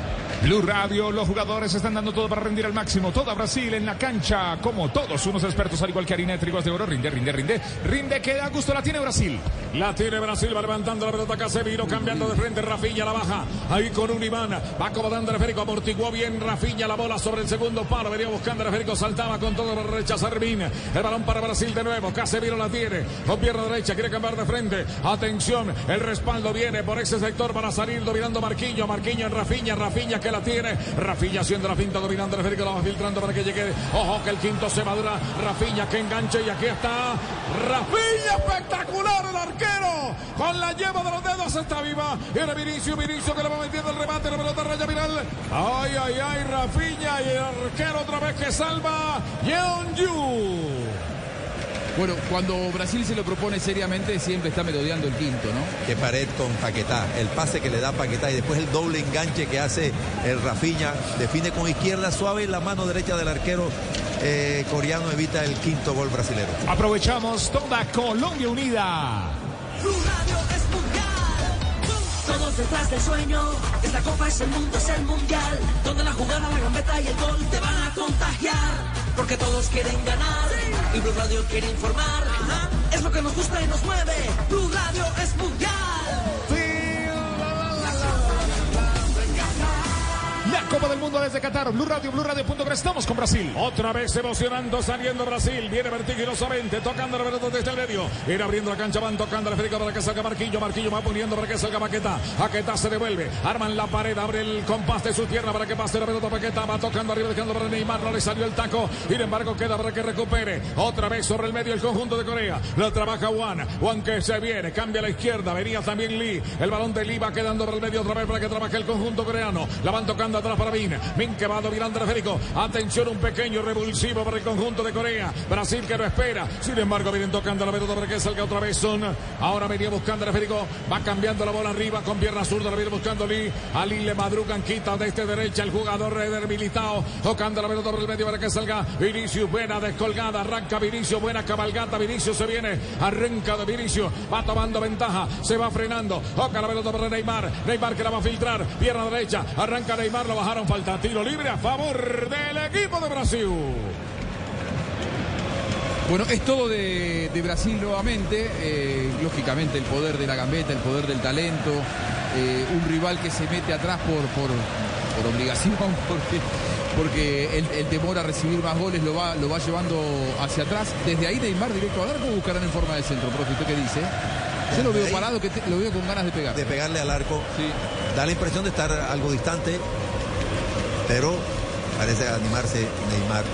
Speaker 3: Blue Radio, los jugadores están dando todo para rendir al máximo. Toda Brasil en la cancha, como todos unos expertos, al igual que harina de de oro. Rinde, rinde, rinde. Rinde, que da gusto la tiene Brasil.
Speaker 4: La tiene Brasil, va levantando la pelota Casemiro, cambiando de frente, Rafinha la baja, ahí con un Iván, va acomodando el esférico, amortiguó bien Rafinha la bola sobre el segundo palo, venía buscando el esférico, saltaba con todo por derecha Servín, el balón para Brasil de nuevo, Casemiro la tiene, con pierna derecha, quiere cambiar de frente, atención, el respaldo viene por ese sector para salir dominando Marquinho, Marquinho en Rafinha, Rafinha la tiene, Rafinha haciendo la finta, dominando el esférico, la va filtrando para que llegue, ojo que el quinto se madura, Rafinha que enganche y aquí está, Rafinha espectacular el arquero, con la yema de los dedos está viva. Era Vinicio, Vinicio que le va metiendo el remate, la pelota raya viral. Ay, ay, ay, Rafinha y el arquero otra vez que salva. Yeonju.
Speaker 2: Bueno, cuando Brasil se lo propone seriamente, siempre está merodeando el quinto, ¿no?
Speaker 6: Que pared con Paquetá. El pase que le da Paquetá y después el doble enganche que hace el Rafiña. Define con izquierda suave y la mano derecha del arquero eh, coreano evita el quinto gol brasilero.
Speaker 3: Aprovechamos toda Colombia unida.
Speaker 5: Blue Radio es mundial. Todos detrás del sueño. Esta copa es el mundo, es el mundial. Donde la jugada, la gambeta y el gol te van a contagiar. Porque todos quieren ganar. Y Blue Radio quiere informar. Es lo que nos gusta y nos mueve. Blue Radio es mundial.
Speaker 3: Copa del Mundo desde Qatar. Blue Radio, Blue Radio.com. Estamos con Brasil.
Speaker 4: Otra vez emocionando, saliendo Brasil. Viene vertiginosamente, tocando la pelota desde el medio. Ir abriendo la cancha, van tocando el esférico para que salga Marquillo. Marquillo va poniendo para que salga Paqueta. Paqueta se devuelve. Arman la pared, abre el compás de su pierna para que pase la pelota. Paqueta va tocando arriba, dejando para Neymar. No le salió el taco. Sin embargo, queda para que recupere. Otra vez sobre el medio el conjunto de Corea. La trabaja Juan. Juan que se viene, cambia a la izquierda. Venía también Lee. El balón de Lee va quedando por el medio otra vez para que trabaje el conjunto coreano. La van tocando atrás para Min. Min que va dominando el. Atención, un pequeño revulsivo para el conjunto de Corea. Brasil que no espera. Sin embargo, vienen tocando la pelota para que salga otra vez Son. Ahora venía buscando el esférico. Va cambiando la bola arriba con pierna zurda. La viene buscando Lee. A Lee le madrugan, quita de este derecha el jugador Reder Militao. Tocando la pelota por el medio para que salga Vinicius. Buena descolgada. Arranca Vinicius. Buena cabalgata. Vinicius se viene. Arranca de Vinicius. Va tomando ventaja. Se va frenando. Toca la pelota para Neymar. Neymar que la va a filtrar. Pierna derecha. Arranca Neymar. Lo bajaron. Falta tiro libre a favor del equipo de Brasil.
Speaker 2: Bueno, es todo de, de Brasil nuevamente. eh, lógicamente el poder de la gambeta, el poder del talento. eh, un rival que se mete atrás por, por, por obligación, porque, porque el, el temor a recibir más goles lo va, lo va llevando hacia atrás. Desde ahí Neymar directo a dar, ¿cómo buscarán en forma de centro, profe? ¿Usted qué dice? Yo lo veo parado, que te- lo veo con ganas de pegar.
Speaker 6: De pegarle al arco. Da la impresión de estar algo distante, pero parece animarse Neymar.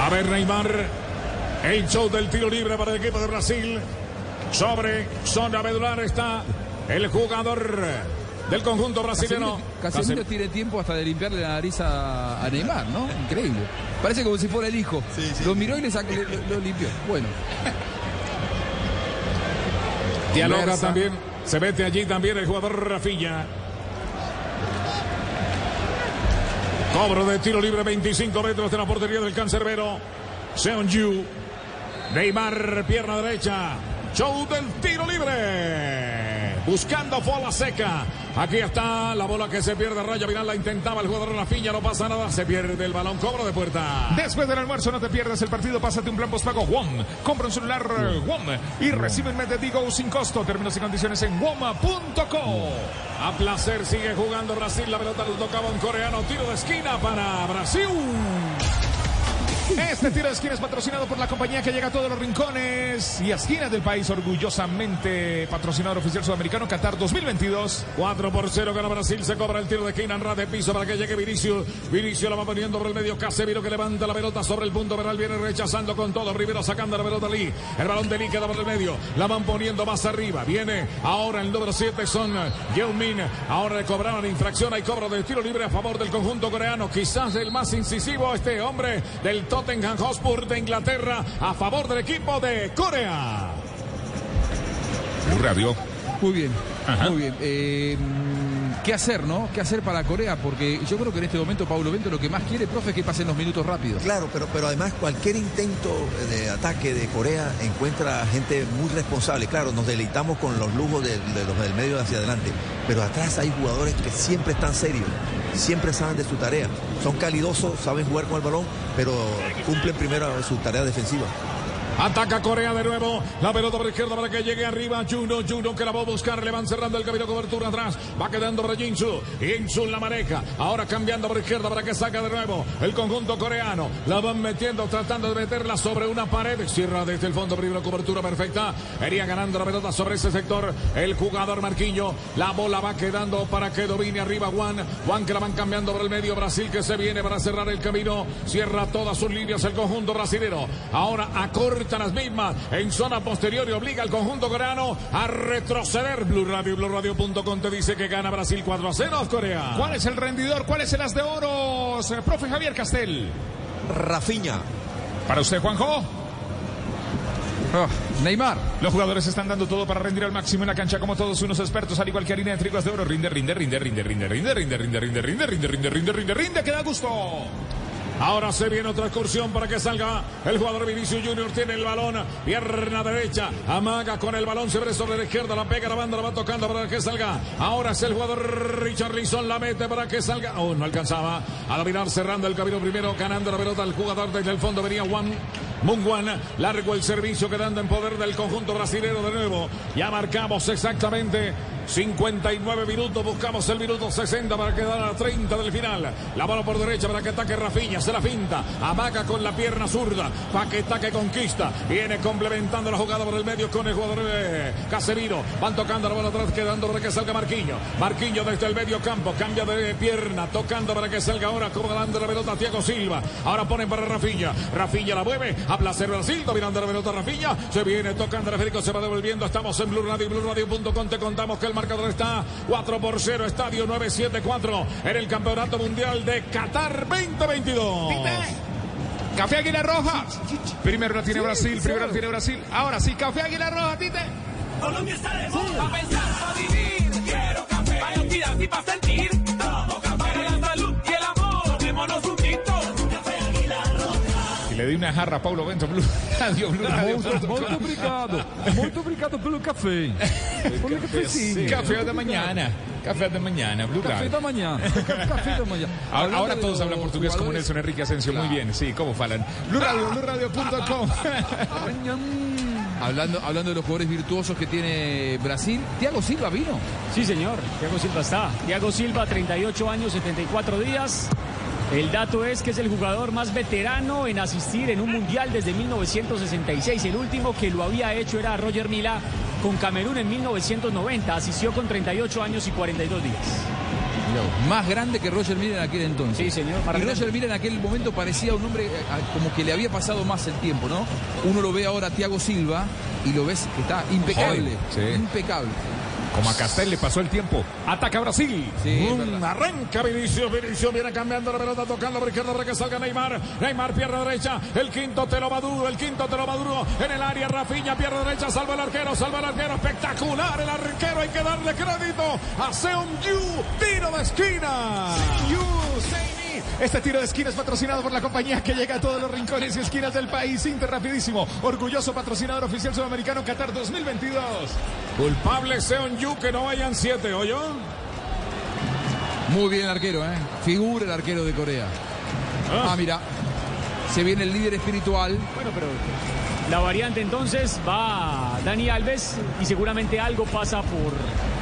Speaker 4: A ver, Neymar. El show del tiro libre para el equipo de Brasil. Sobre zona medular está el jugador del conjunto brasileño.
Speaker 2: Casemiro tiene tiempo hasta de limpiarle la nariz a, a Neymar, ¿no? Increíble. Parece como si fuera el hijo. Lo miró y le sacó, le- lo, lo limpió. Bueno.
Speaker 4: Dialoga también. Se mete allí también el jugador Rafinha. Cobro de tiro libre 25 metros de la portería del cancerbero. Seon Yu. Neymar, pierna derecha. Show del tiro libre. Buscando bola seca. Aquí está la bola que se pierde. Raya final la intentaba el jugador Rafinha. No pasa nada. Se pierde el balón. Cobro de puerta.
Speaker 3: Después del almuerzo no te pierdas el partido, pásate un plan postpago WOM. Compra un celular WOM y recibe un mes de Digo sin costo. Términos y condiciones en WOM.co.
Speaker 4: A placer sigue jugando Brasil. La pelota lo tocaba un coreano. Tiro de esquina para Brasil.
Speaker 3: Este tiro de esquina es patrocinado por la compañía que llega a todos los rincones y esquinas del país, orgullosamente patrocinador oficial sudamericano Qatar 2022.
Speaker 4: 4 por 0 gana Brasil. Se cobra el tiro de esquina en de piso para que llegue Vinicio. Vinicio la va poniendo por el medio. Casemiro que levanta la pelota sobre el punto penal. Viene rechazando con todo. Rivero sacando la pelota Lee. El balón de Lee queda por el medio. La van poniendo más arriba. Viene ahora el número 7 son Min. Ahora le cobraron infracción. Hay cobro de tiro libre a favor del conjunto coreano. Quizás el más incisivo este hombre del Tottenham Hotspur de Inglaterra a favor del equipo de Corea.
Speaker 3: Radio.
Speaker 2: Muy bien, muy bien. Eh, ¿Qué hacer, no? ¿Qué hacer para Corea? Porque yo creo que en este momento Paulo Bento lo que más quiere, profe, es que pasen los minutos rápidos.
Speaker 6: Claro, pero, pero además cualquier intento de ataque de Corea encuentra gente muy responsable. Claro, nos deleitamos con los lujos de, de los del medio hacia adelante, pero atrás hay jugadores que siempre están serios, siempre saben de su tarea. Son calidosos, saben jugar con el balón, pero cumplen primero su tarea defensiva.
Speaker 4: Ataca Corea de nuevo. La pelota por izquierda para que llegue arriba. Juno, Juno que la va a buscar. Le van cerrando el camino. Cobertura atrás. Va quedando para Jinsu. La maneja. Ahora cambiando por izquierda para que saca de nuevo el conjunto coreano. La van metiendo, tratando de meterla sobre una pared. Cierra desde el fondo. Primera cobertura perfecta. Iría ganando la pelota sobre ese sector. El jugador Marquillo. La bola va quedando para que domine arriba Juan. Juan que la van cambiando por el medio. Brasil que se viene para cerrar el camino. Cierra todas sus líneas el conjunto brasilero. Ahora las mismas en zona posterior y obliga al conjunto coreano a retroceder. Blue Radio BlueRadio.com te dice que gana Brasil 4 a 0 Corea.
Speaker 3: ¿Cuál es el rendidor? ¿Cuál es el as de oros? Eh, Profe Javier Castel.
Speaker 6: Rafiña.
Speaker 3: Para usted, Juanjo.
Speaker 2: Neymar.
Speaker 3: Los jugadores están dando todo para rendir al máximo en la cancha como todos unos expertos, al igual que harina de trigo de oro. Rinde, rinde, rinde, rinde, rinde, rinde, rinde, rinde, rinde, rinde, rinde, rinde, rinde, rinde, rinde, que da gusto.
Speaker 4: Ahora se viene otra excursión para que salga el jugador Vinicius Junior. Tiene el balón, pierna derecha, amaga con el balón, se abre sobre la izquierda, la pega la banda, la va tocando para que salga. Ahora es el jugador Richard Lisson, la mete para que salga. Oh, no alcanzaba a dominar, cerrando el camino primero, ganando la pelota. El jugador desde el fondo venía Juan. Munguan, largo el servicio quedando en poder del conjunto brasilero de nuevo. Ya marcamos exactamente 59 minutos, buscamos el minuto 60 para quedar a 30 del final. La bola por derecha para que ataque Rafiña, se la finta, amaga con la pierna zurda, para que ataque conquista. Viene complementando la jugada por el medio con el jugador eh. Van tocando la bola atrás, quedando para que salga Marquinho. Marquinho desde el medio campo, cambia de pierna, tocando para que salga ahora, como ganando la pelota Thiago Silva. Ahora ponen para Rafiña, Rafiña la mueve, a placer Brasil, dominando la pelota Rafiña. Se viene tocando Federico, se va devolviendo. Estamos en Blue Radio y BlueRadio.com. Te contamos que el marcador está 4 por 0, estadio 974 en el Campeonato Mundial de Qatar 2022.
Speaker 3: Café Águila Roja. Primero la tiene Brasil, primero la tiene Brasil. Ahora sí, Café Águila Roja, Tite.
Speaker 5: Colombia está de moda. Pa' pensar, pa' vivir. Quiero café. Pa' actividad y pa' sentir.
Speaker 3: Le di una jarra a Paulo Bento, Blue Radio, Blue Radio.
Speaker 2: Muito, muito obrigado. Muito obrigado pelo café. Pelo cafezinho.
Speaker 3: Café de mañana. Café de mañana, Blue
Speaker 2: Café
Speaker 3: Radio.
Speaker 2: da manhã. Café da manhã.
Speaker 3: Ahora, ahora
Speaker 2: de
Speaker 3: todos hablan portugués como Nelson Enrique Asensio. Muy bien, sí, ¿cómo falan? Blue Radio, BlueRadio.com.
Speaker 2: Hablando, hablando de los jugadores virtuosos que tiene Brasil, Thiago Silva vino.
Speaker 1: Sí, señor. Thiago Silva está. Thiago Silva, 38 años, 74 días. El dato es que es el jugador más veterano en asistir en un mundial desde 1966. El último que lo había hecho era Roger Mila con Camerún en 1990. Asistió con 38 años y 42 días.
Speaker 2: Más grande que Roger Miller en aquel entonces.
Speaker 1: Sí, señor.
Speaker 2: Y Roger Miller en aquel momento parecía un hombre eh, como que le había pasado más el tiempo, ¿no? Uno lo ve ahora a Thiago Silva y lo ves que está impecable.
Speaker 3: Sí.
Speaker 2: Impecable.
Speaker 3: Como a Castel le pasó el tiempo. Ataca Brasil.
Speaker 2: Sí,
Speaker 4: Mm, arranca Vinicius, Vinicius viene cambiando la pelota, tocando por izquierda para que salga Neymar. Neymar pierna derecha, el quinto te lo va duro, el quinto te lo va duro en el área. Rafinha pierna derecha, salva el arquero, salva el arquero, espectacular el arquero, hay que darle crédito a Seon Yu, tiro de esquina.
Speaker 3: Este tiro de esquina es patrocinado por la compañía que llega a todos los rincones y esquinas del país. Inter Rapidísimo, orgulloso patrocinador oficial sudamericano Qatar 2022.
Speaker 4: Culpable Seon Yu, que no vayan siete, ¿oyó?
Speaker 2: Muy bien el arquero, ¿eh? Figura el arquero de Corea. Ah, mira. Se viene el líder espiritual.
Speaker 1: Bueno, pero la variante entonces va Dani Alves y seguramente algo pasa por.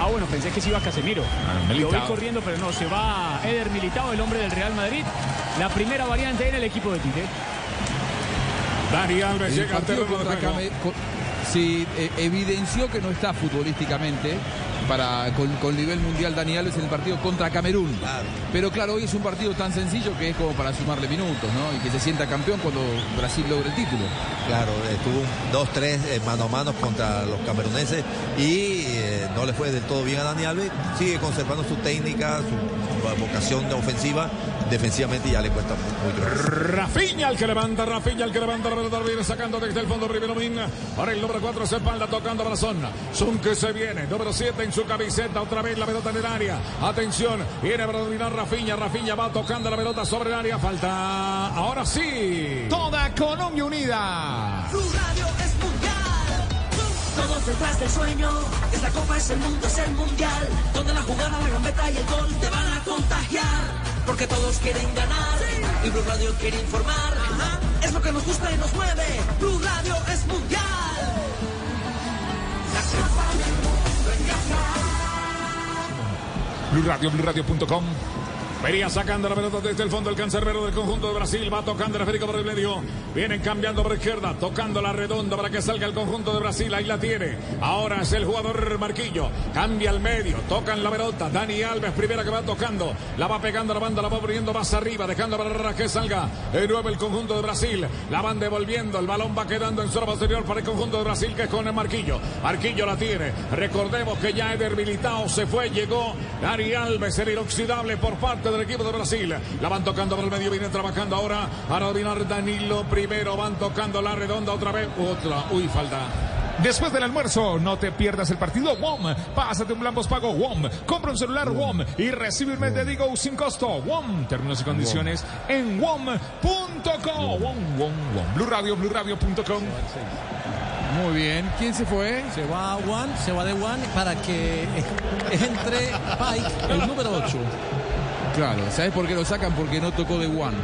Speaker 1: Ah, bueno, pensé que se iba Casemiro. Lo vi corriendo, pero no, se va Eder Militao, el hombre del Real Madrid. La primera variante en el equipo de Tite.
Speaker 4: Dani Alves llega al
Speaker 2: partido
Speaker 4: terreno de juego.
Speaker 2: Sí, eh, evidenció que no está futbolísticamente para, con, con nivel mundial Dani Alves en el partido contra Camerún. Pero claro, hoy es un partido tan sencillo que es como para sumarle minutos, ¿no? Y que se sienta campeón cuando Brasil logre el título.
Speaker 6: Claro, estuvo un 2-3 eh, mano a mano contra los cameruneses y eh, no le fue del todo bien a Dani Alves. Sigue conservando su técnica, su vocación de ofensiva. Defensivamente ya le cuesta muy, grande.
Speaker 4: Rafinha el que levanta, Rafinha el que levanta la pelota, viene sacando desde el fondo primero Min. Para el número 4 se espalda tocando Brazón. Sun que se viene, número 7 en su camiseta, otra vez la pelota en el área. Atención, viene para dominar Rafinha, Rafinha va tocando la pelota sobre el área, falta ahora sí.
Speaker 3: Toda Colombia unida.
Speaker 5: Blue Radio es mundial. Todos detrás del sueño. Esta copa es el mundo, es el mundial. Donde la jugada, la gambeta y el gol te van a contagiar. Porque todos quieren ganar. Y Blue Radio quiere informar. Es lo que nos gusta y nos mueve. Blue Radio es mundial. La copa del mundo en casa.
Speaker 3: Blue Radio, BlueRadio.com.
Speaker 4: Venía sacando la pelota desde el fondo el cancerbero del conjunto de Brasil. Va tocando el esférico por el medio. Vienen cambiando por izquierda. Tocando la redonda para que salga el conjunto de Brasil. Ahí la tiene. Ahora es el jugador Marquillo. Cambia al medio. Tocan la pelota. Dani Alves, primera que va tocando. La va pegando la banda. La va poniendo más arriba. Dejando para que salga de nuevo el conjunto de Brasil. La van devolviendo. El balón va quedando en zona posterior para el conjunto de Brasil que es con el Marquillo. Marquillo la tiene. Recordemos que ya Eder Militao se fue. Llegó Dani Alves, el inoxidable por parte del equipo de Brasil. La van tocando por el medio, viene trabajando ahora para dominar Danilo primero. Van tocando la redonda otra vez. Otra. Uy, falta.
Speaker 3: Después del almuerzo, no te pierdas el partido WOM. Pásate un plan pago WOM. Compra un celular WOM y recibe un mes de Digo sin costo. WOM. Términos y condiciones en WOM.com. WOM, WOM, WOM. Blue Radio, BlueRadio.com.
Speaker 2: Muy bien. ¿Quién se fue?
Speaker 9: Se va a Juan, se va de Juan para que entre Pike, el número 8.
Speaker 2: Claro, ¿sabes por qué lo sacan? Porque no tocó de One.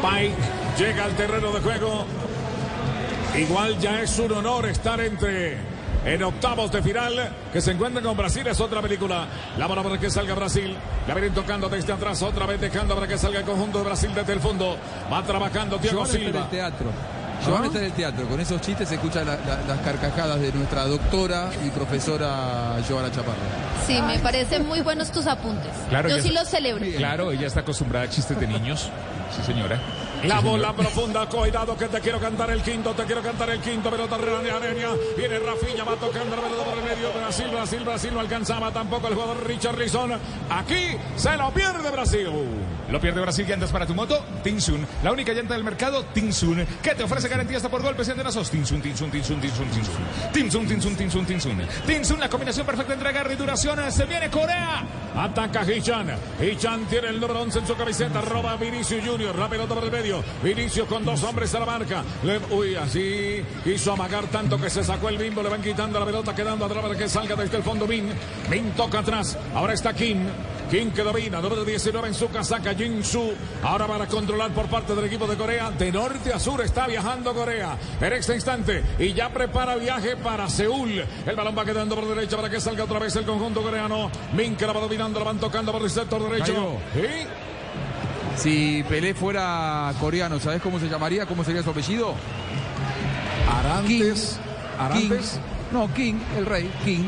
Speaker 4: Pike llega al terreno de juego. Igual ya es un honor estar entre en octavos de final que se encuentran con Brasil. Es otra película. La bola para que salga Brasil. La vienen tocando desde atrás. Otra vez dejando para que salga el conjunto de Brasil desde el fondo. Va trabajando Thiago Silva.
Speaker 2: el teatro. Joan está en el teatro. Con esos chistes se escuchan la- la- las carcajadas de nuestra doctora y profesora Joana Chaparro.
Speaker 8: Sí, me parecen muy buenos tus apuntes.
Speaker 3: Claro,
Speaker 8: Yo sí
Speaker 3: está-
Speaker 8: los celebro.
Speaker 3: Claro, ella está acostumbrada a chistes de niños. Sí, señora.
Speaker 4: La bola profunda, cuidado que te quiero cantar el quinto, te quiero cantar el quinto, pelota real aérea, viene Rafinha, va tocando la pelota por el medio, Brasil, Brasil, Brasil no alcanzaba tampoco el jugador Richard Rison, aquí se lo pierde Brasil.
Speaker 3: Lo pierde Brasil llantas para tu moto, Tinsun. La única llanta del mercado, Tinsun, que te ofrece garantía hasta por golpes y antenazos. Tinsun, Tinsun, Tinsun, Tinsun, Tinsun. Tinsun, Tinsun, Tinsun, Tinsun. Tinsun, la combinación perfecta entre agarre y duración. Se viene Corea.
Speaker 4: Ataca Hichan. Hichan tiene el número 11 en su camiseta. Roba Vinicius Junior. La pelota por el medio. Vinicius con dos hombres a la marca. Le- uy, así quiso amagar tanto que se sacó el bimbo. Le van quitando la pelota, quedando atrás para que salga desde el fondo Min. Min toca atrás. Ahora está Kim. Kim que domina. Número 19 en su casaca. Jin Su. Ahora para controlar por parte del equipo de Corea. De norte a sur está viajando Corea. En este instante. Y ya prepara viaje para Seúl. El balón va quedando por derecha para que salga otra vez el conjunto coreano. Min que la va dominando. La van tocando por el sector derecho. ¿Sí?
Speaker 2: Si Pelé fuera coreano, ¿sabes cómo se llamaría? ¿Cómo sería su apellido?
Speaker 4: Arantes.
Speaker 2: King. No, King, el rey, King.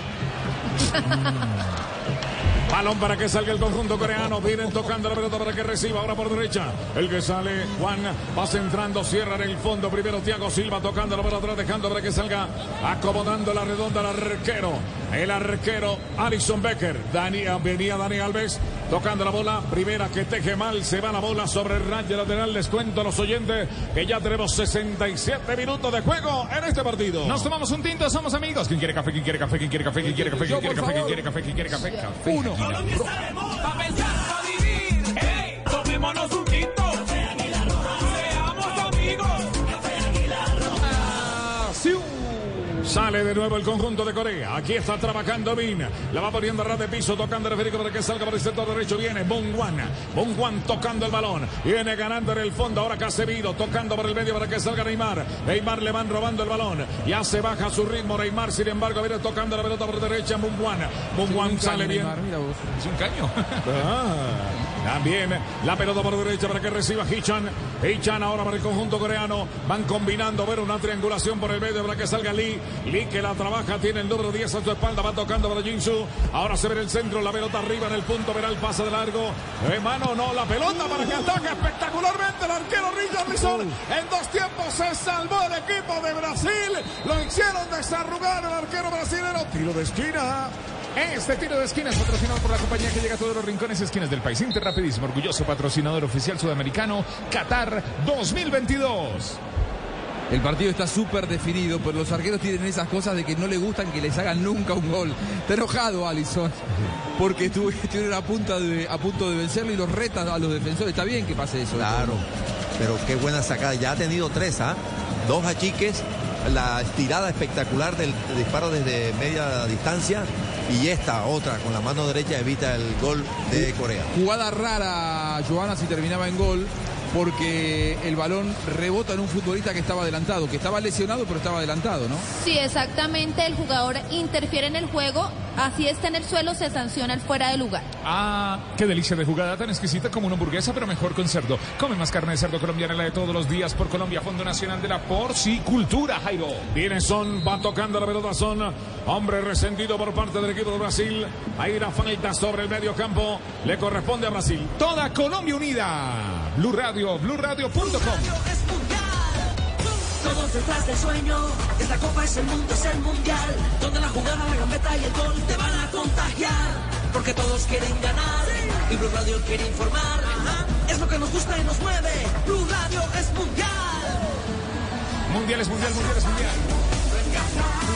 Speaker 4: Balón para que salga el conjunto coreano. Vienen tocando la pelota para que reciba. Ahora por derecha. El que sale, Juan, va centrando, cierra en el fondo. Primero Thiago Silva tocando la pelota atrás, dejando para que salga. Acomodando la redonda al arquero. El arquero Alison Becker. Dani, venía Dani Alves tocando la bola. Primera que teje mal. Se va la bola sobre el rayo lateral. Les cuento a los oyentes que ya tenemos 67 minutos de juego en este partido.
Speaker 3: Nos tomamos un tinto, somos amigos. ¿Quién quiere café? ¿Quién quiere café? ¿Quién quiere café? ¿Quién quiere café? ¿Quién quiere café? ¿Quién quiere café? ¿Quién quiere café? Café.
Speaker 2: Uno.
Speaker 5: Colombia está de moda. Pa' pensar, pa' vivir. Hey, tomémonos un
Speaker 4: Sale de nuevo el conjunto de Corea. Aquí está trabajando Min. La va poniendo a ras de piso, tocando el Federico para que salga por el sector derecho. Viene Bongwan. Bongwan tocando el balón. Viene ganando en el fondo. Ahora Casemiro tocando por el medio para que salga Neymar. Neymar le van robando el balón. Ya se baja su ritmo. Neymar, sin embargo, viene tocando la pelota por derecha. Bongwan. Bongwan sale bien.
Speaker 3: Es un caño.
Speaker 4: Ah, también la pelota por derecha para que reciba Hichan. Hichan ahora para el conjunto coreano. Van combinando, ver una triangulación por el medio para que salga Lee. Lee que la trabaja, tiene el número 10 a su espalda, va tocando para Jinsu. Ahora se ve en el centro, la pelota arriba en el punto, verá el pase de largo. De mano, no, la pelota para que ataque espectacularmente el arquero Richarlison. En dos tiempos se salvó el equipo de Brasil. Lo hicieron desarrugar el arquero brasilero. Tiro de esquina.
Speaker 3: Este tiro de esquina es patrocinado por la compañía que llega a todos los rincones y esquinas del país. Inter Rapidísimo, orgulloso patrocinador oficial sudamericano, Qatar 2022.
Speaker 2: El partido está súper definido, pero los arqueros tienen esas cosas de que no le gustan que les hagan nunca un gol. Está enojado Alisson, porque estuvieron a, punta de, a punto de vencerlo y los retas a los defensores. Está bien que pase eso.
Speaker 6: Claro, pero qué buena sacada. Ya ha tenido tres, ¿ah? Dos achiques, la estirada espectacular del disparo desde media distancia y esta otra con la mano derecha evita el gol de Corea.
Speaker 2: Jugada rara, Joana, si terminaba en gol, porque el balón rebota en un futbolista que estaba adelantado, que estaba lesionado, pero estaba adelantado, ¿no?
Speaker 8: Sí, exactamente. El jugador interfiere en el juego. Así está en el suelo, se sanciona el fuera de lugar.
Speaker 3: Ah, qué delicia de jugada tan exquisita como una hamburguesa, pero mejor con cerdo. Come más carne de cerdo colombiana, la de todos los días por Colombia, Fondo Nacional de la Porcicultura, Jairo.
Speaker 4: Viene Son, va tocando la pelota Son. Hombre resentido por parte del equipo de Brasil. Hay una falta sobre el medio campo. Le corresponde a Brasil.
Speaker 3: Toda Colombia unida. Blue Radio, BlueRadio.com.
Speaker 5: Todos detrás del sueño. Esta copa es el mundo, es el mundial. Donde la jugada, la gambeta y el gol te van a contagiar. Porque todos quieren ganar. Y Blue Radio quiere informar. Es lo que nos gusta y nos mueve. Blue Radio es mundial.
Speaker 3: Mundiales, mundial, mundiales, mundial.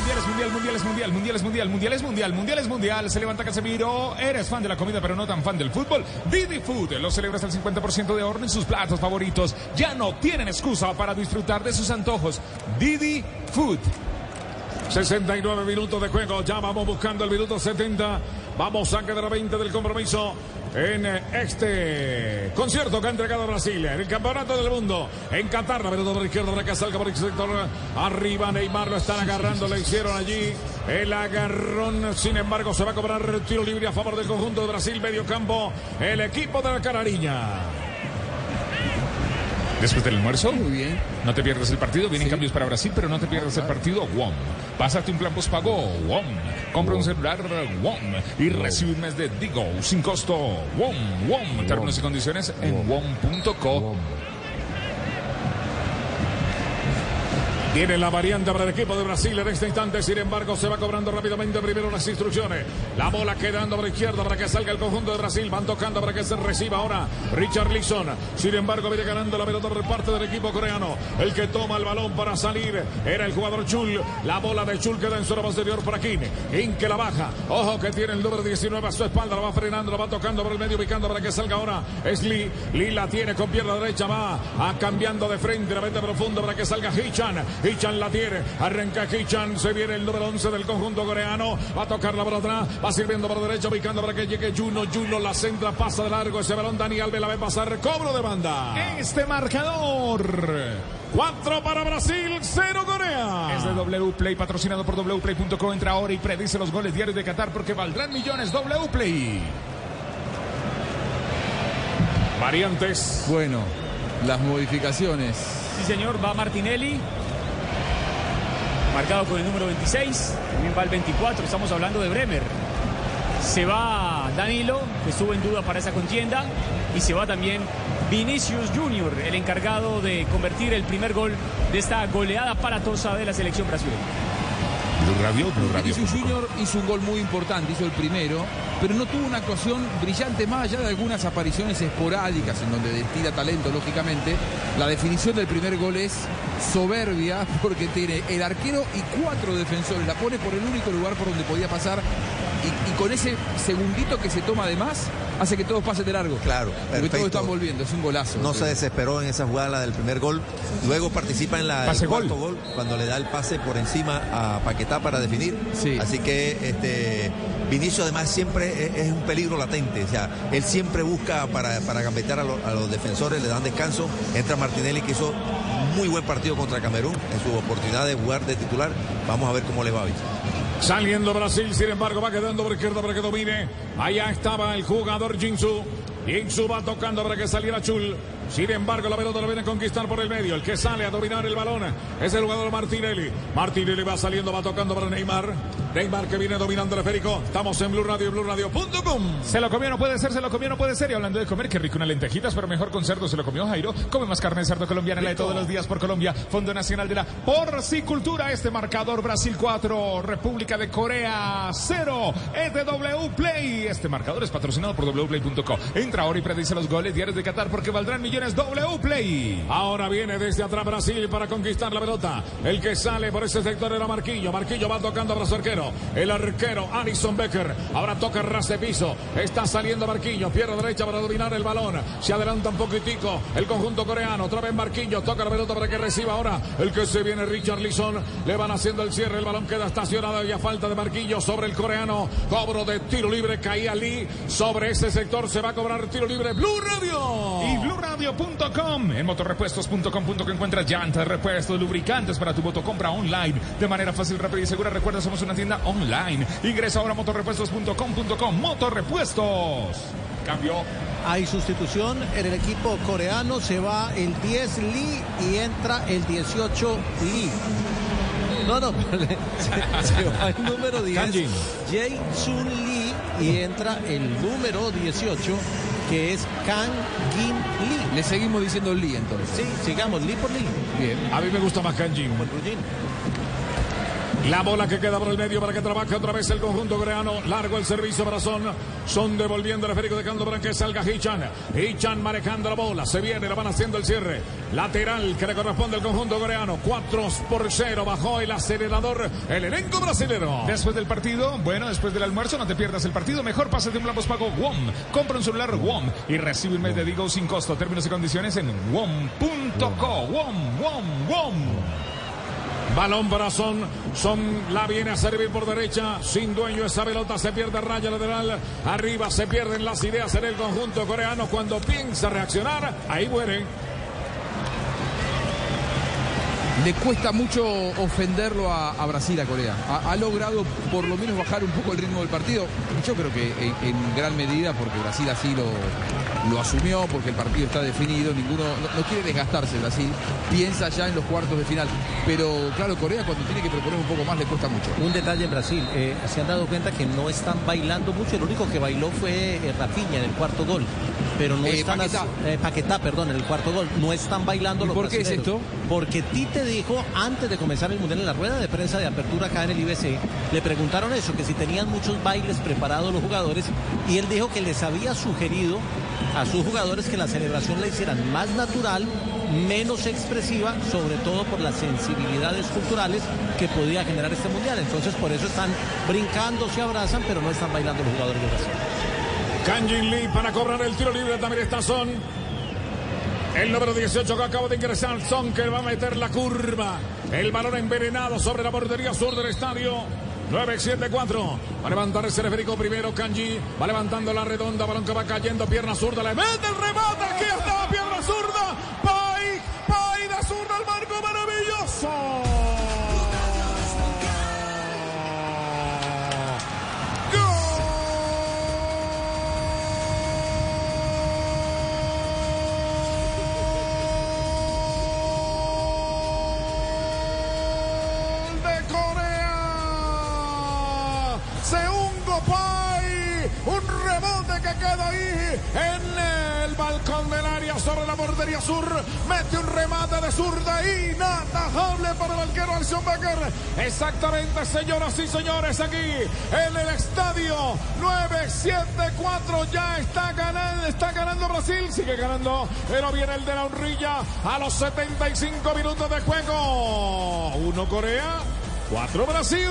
Speaker 3: Mundiales, mundial, mundiales, mundial, mundiales, mundial, mundiales, mundial, mundiales, mundial. Se levanta Casemiro. Eres fan de la comida, pero no tan fan del fútbol. Didi Food lo celebras al 50% de ahorro en sus platos favoritos. Ya no tienen excusa para disfrutar de sus antojos. Didi Food.
Speaker 4: 69 minutos de juego. Ya vamos buscando el minuto 70. Vamos a quedar a 20 del compromiso en este concierto que ha entregado Brasil en el Campeonato del Mundo en Qatar. La pelota por la izquierda para que salga por el sector arriba. Neymar lo están agarrando. Le hicieron allí el agarrón. Sin embargo, se va a cobrar tiro libre a favor del conjunto de Brasil. Medio campo. El equipo de la Carariña.
Speaker 3: Después del almuerzo,
Speaker 2: Muy bien.
Speaker 3: no te pierdas el partido. Vienen cambios para Brasil, pero no te pierdas el partido. WOM. Pásate un plan postpago. WOM. Compra un celular. WOM. Y recibe un mes de Digo sin costo. WOM. WOM. Términos y condiciones en WOM.co.
Speaker 4: Tiene la variante para el equipo de Brasil en este instante. Sin embargo, se va cobrando rápidamente primero las instrucciones. La bola quedando por izquierda para que salga el conjunto de Brasil. Van tocando para que se reciba ahora Richard Leeson. Sin embargo, viene ganando la pelota por parte del equipo coreano. El que toma el balón para salir era el jugador Chul. La bola de Chul queda en zona posterior por aquí. In que la baja. Ojo que tiene el número 19 a su espalda. La va frenando, la va tocando por el medio, ubicando para que salga ahora. Es Lee. Lee la tiene con pierna derecha. Va a cambiando de frente. La mete profundo para que salga Hichan. Hichan la tiene. Arranca Hichan. Se viene el número 11 del conjunto coreano. Va a tocarla por atrás. Va sirviendo por derecha, ubicando para que llegue Juno. Juno la centra, pasa de largo. Ese balón Dani Alves la ve pasar. Cobro de banda.
Speaker 3: Este marcador
Speaker 4: 4 para Brasil, 0 Corea.
Speaker 3: es de W Play, patrocinado por wplay.co. Entra ahora y predice los goles diarios de Qatar porque valdrán millones. W Play.
Speaker 4: Variantes.
Speaker 2: Bueno, las modificaciones.
Speaker 1: Sí, señor, va Martinelli. Marcado con el número 26. También va el 24. Estamos hablando de Bremer. Se va Danilo, que estuvo en duda para esa contienda, y se va también Vinicius Junior, el encargado de convertir el primer gol de esta goleada paratosa de la selección brasileña.
Speaker 3: Blue Radio, Blue Radio.
Speaker 2: Vinicius Junior hizo un gol muy importante, hizo el primero, pero no tuvo una actuación brillante más allá de algunas apariciones esporádicas en donde destila talento, lógicamente. La definición del primer gol es soberbia porque tiene el arquero y cuatro defensores. La pone por el único lugar por donde podía pasar y, y con ese segundito que se toma de más hace que todos pasen de largo.
Speaker 6: Claro,
Speaker 2: Porque todos están volviendo, es un golazo.
Speaker 6: No se desesperó en esa jugada la del primer gol. Luego participa en la
Speaker 2: Pase
Speaker 6: el cuarto gol. cuando le da el pase por encima a Paquetá para definir. Así que este Vinicio además siempre es, es un peligro latente. O sea, él siempre busca para, para gambetear a, lo- a los defensores, le dan descanso. Entra Martinelli que hizo muy buen partido contra Camerún en su oportunidad de jugar de titular. Vamos a ver cómo le va hoy.
Speaker 4: Saliendo Brasil, sin embargo, va quedando por izquierda para que domine. Allá estaba el jugador Jinsu. Jinsu va tocando para que saliera Chul. Sin embargo, la pelota la viene a conquistar por el medio. El que sale a dominar el balón es el jugador Martinelli. Martinelli va saliendo, va tocando para Neymar. Neymar que viene dominando el esférico. Estamos en Blue Radio, BlueRadio.com.
Speaker 3: Se lo comió, no puede ser, se lo comió, no puede ser. Y hablando de comer, qué rico unas lentejitas, pero mejor con cerdo. Se lo comió Jairo. Come más carne de cerdo colombiana, la de todos los días por Colombia. Fondo Nacional de la Porcicultura. Este marcador, Brasil 4, República de Corea 0. Es de W Play. Este marcador es patrocinado por wplay.co. Entra ahora y predice los goles diarios de Qatar porque valdrán millones W Play.
Speaker 4: Ahora viene desde atrás Brasil para conquistar la pelota. El que sale por ese sector era Marquillo. Marquillo va tocando para su arquero. El arquero Alison Becker. Ahora toca ras de piso. Está saliendo Marquillo. Pierna derecha para dominar el balón. Se adelanta un poquitico el conjunto coreano. Otra vez Marquillo. Toca la pelota para que reciba ahora. El que se viene Richard Lison. Le van haciendo el cierre. El balón queda estacionado y a falta de Marquillo sobre el coreano. Cobro de tiro libre. Caía Lee. Sobre ese sector se va a cobrar tiro libre. Blue Radio.
Speaker 3: Y BlueRadio.com. En motorrepuestos.com.co encuentras llantas, repuestos, lubricantes para tu moto. Compra online de manera fácil, rápida y segura. Recuerda, somos una tienda online. Ingresa ahora a motorrepuestos.com.co. Motorrepuestos. Cambio.
Speaker 9: Hay sustitución en el equipo coreano, se va el 10 Lee y entra el 18 Lee. No, no, se, se va el número 10,
Speaker 2: Kanjin.
Speaker 9: Jae Sun Lee, y entra el número 18, que es Kang Gin Lee.
Speaker 2: Le seguimos diciendo Lee entonces.
Speaker 9: Sí, sigamos, Lee por Lee.
Speaker 2: Bien.
Speaker 4: A mí me gusta más Kanjin. La bola que queda por el medio para que trabaje otra vez el conjunto coreano. Largo el servicio para Son. Son devolviendo el esférico dejando para que salga Hichan. Hichan manejando la bola. Se viene, la van haciendo el cierre. Lateral que le corresponde al conjunto coreano. 4 por 0. Bajó el acelerador el elenco brasilero.
Speaker 3: Después del partido, bueno, después del almuerzo, no te pierdas el partido. Mejor pásate un plan pago WOM. Compra un celular WOM y recibe un mes de Digo sin costo. Términos y condiciones en WOM.co. WOM, WOM, WOM.
Speaker 4: Balón para Son. Son la viene a servir por derecha. Sin dueño esa pelota. Se pierde raya lateral. Arriba se pierden las ideas en el conjunto coreano. Cuando piensa reaccionar, ahí muere.
Speaker 2: Le cuesta mucho ofenderlo a, a Brasil, a Corea. Ha, ha logrado por lo menos bajar un poco el ritmo del partido. Yo creo que en, en gran medida porque Brasil así lo, lo asumió, porque el partido está definido. Ninguno no, no quiere desgastarse Brasil. Piensa ya en los cuartos de final. Pero claro, Corea cuando tiene que proponer un poco más le cuesta mucho.
Speaker 9: Un detalle en Brasil, eh, se han dado cuenta que no están bailando mucho, el único que bailó fue eh, Rafinha en el cuarto gol, pero no
Speaker 2: Eh,
Speaker 9: están
Speaker 2: Paquetá.
Speaker 9: as- eh, Paquetá, perdón, en el cuarto gol, no están bailando
Speaker 2: ¿Y
Speaker 9: los
Speaker 2: por qué es esto?
Speaker 9: Porque Tite dijo antes de comenzar el Mundial en la rueda de prensa de apertura acá en el IBC, le preguntaron eso, que si tenían muchos bailes preparados los jugadores, y él dijo que les había sugerido a sus jugadores que la celebración la hicieran más natural, menos expresiva, sobre todo por las sensibilidades culturales que podía generar este mundial. Entonces por eso están brincando, se abrazan, pero no están bailando los jugadores de Brasil.
Speaker 4: Kanjin Lee para cobrar el tiro libre. También está Son. El número 18 que acaba de ingresar. Que va a meter la curva. El balón envenenado sobre la portería sur del estadio. 9-7-4. Va a levantar ese esférico primero. Kanji va levantando la redonda. Balón que va cayendo. Pierna zurda. Le mete el remate. Aquí está. Pierna zurda. Pai. Pai de zurda al marco. Maravilloso. En el balcón del área sobre la bordería sur. Mete un remate de zurda inatajable para el arquero Alison Becker. Exactamente, señoras y señores, aquí en el estadio 974 ya está ganando, está ganando Brasil, sigue ganando, pero viene el de la honrilla a los 75 minutos de juego. Uno Corea. 4 Brasil.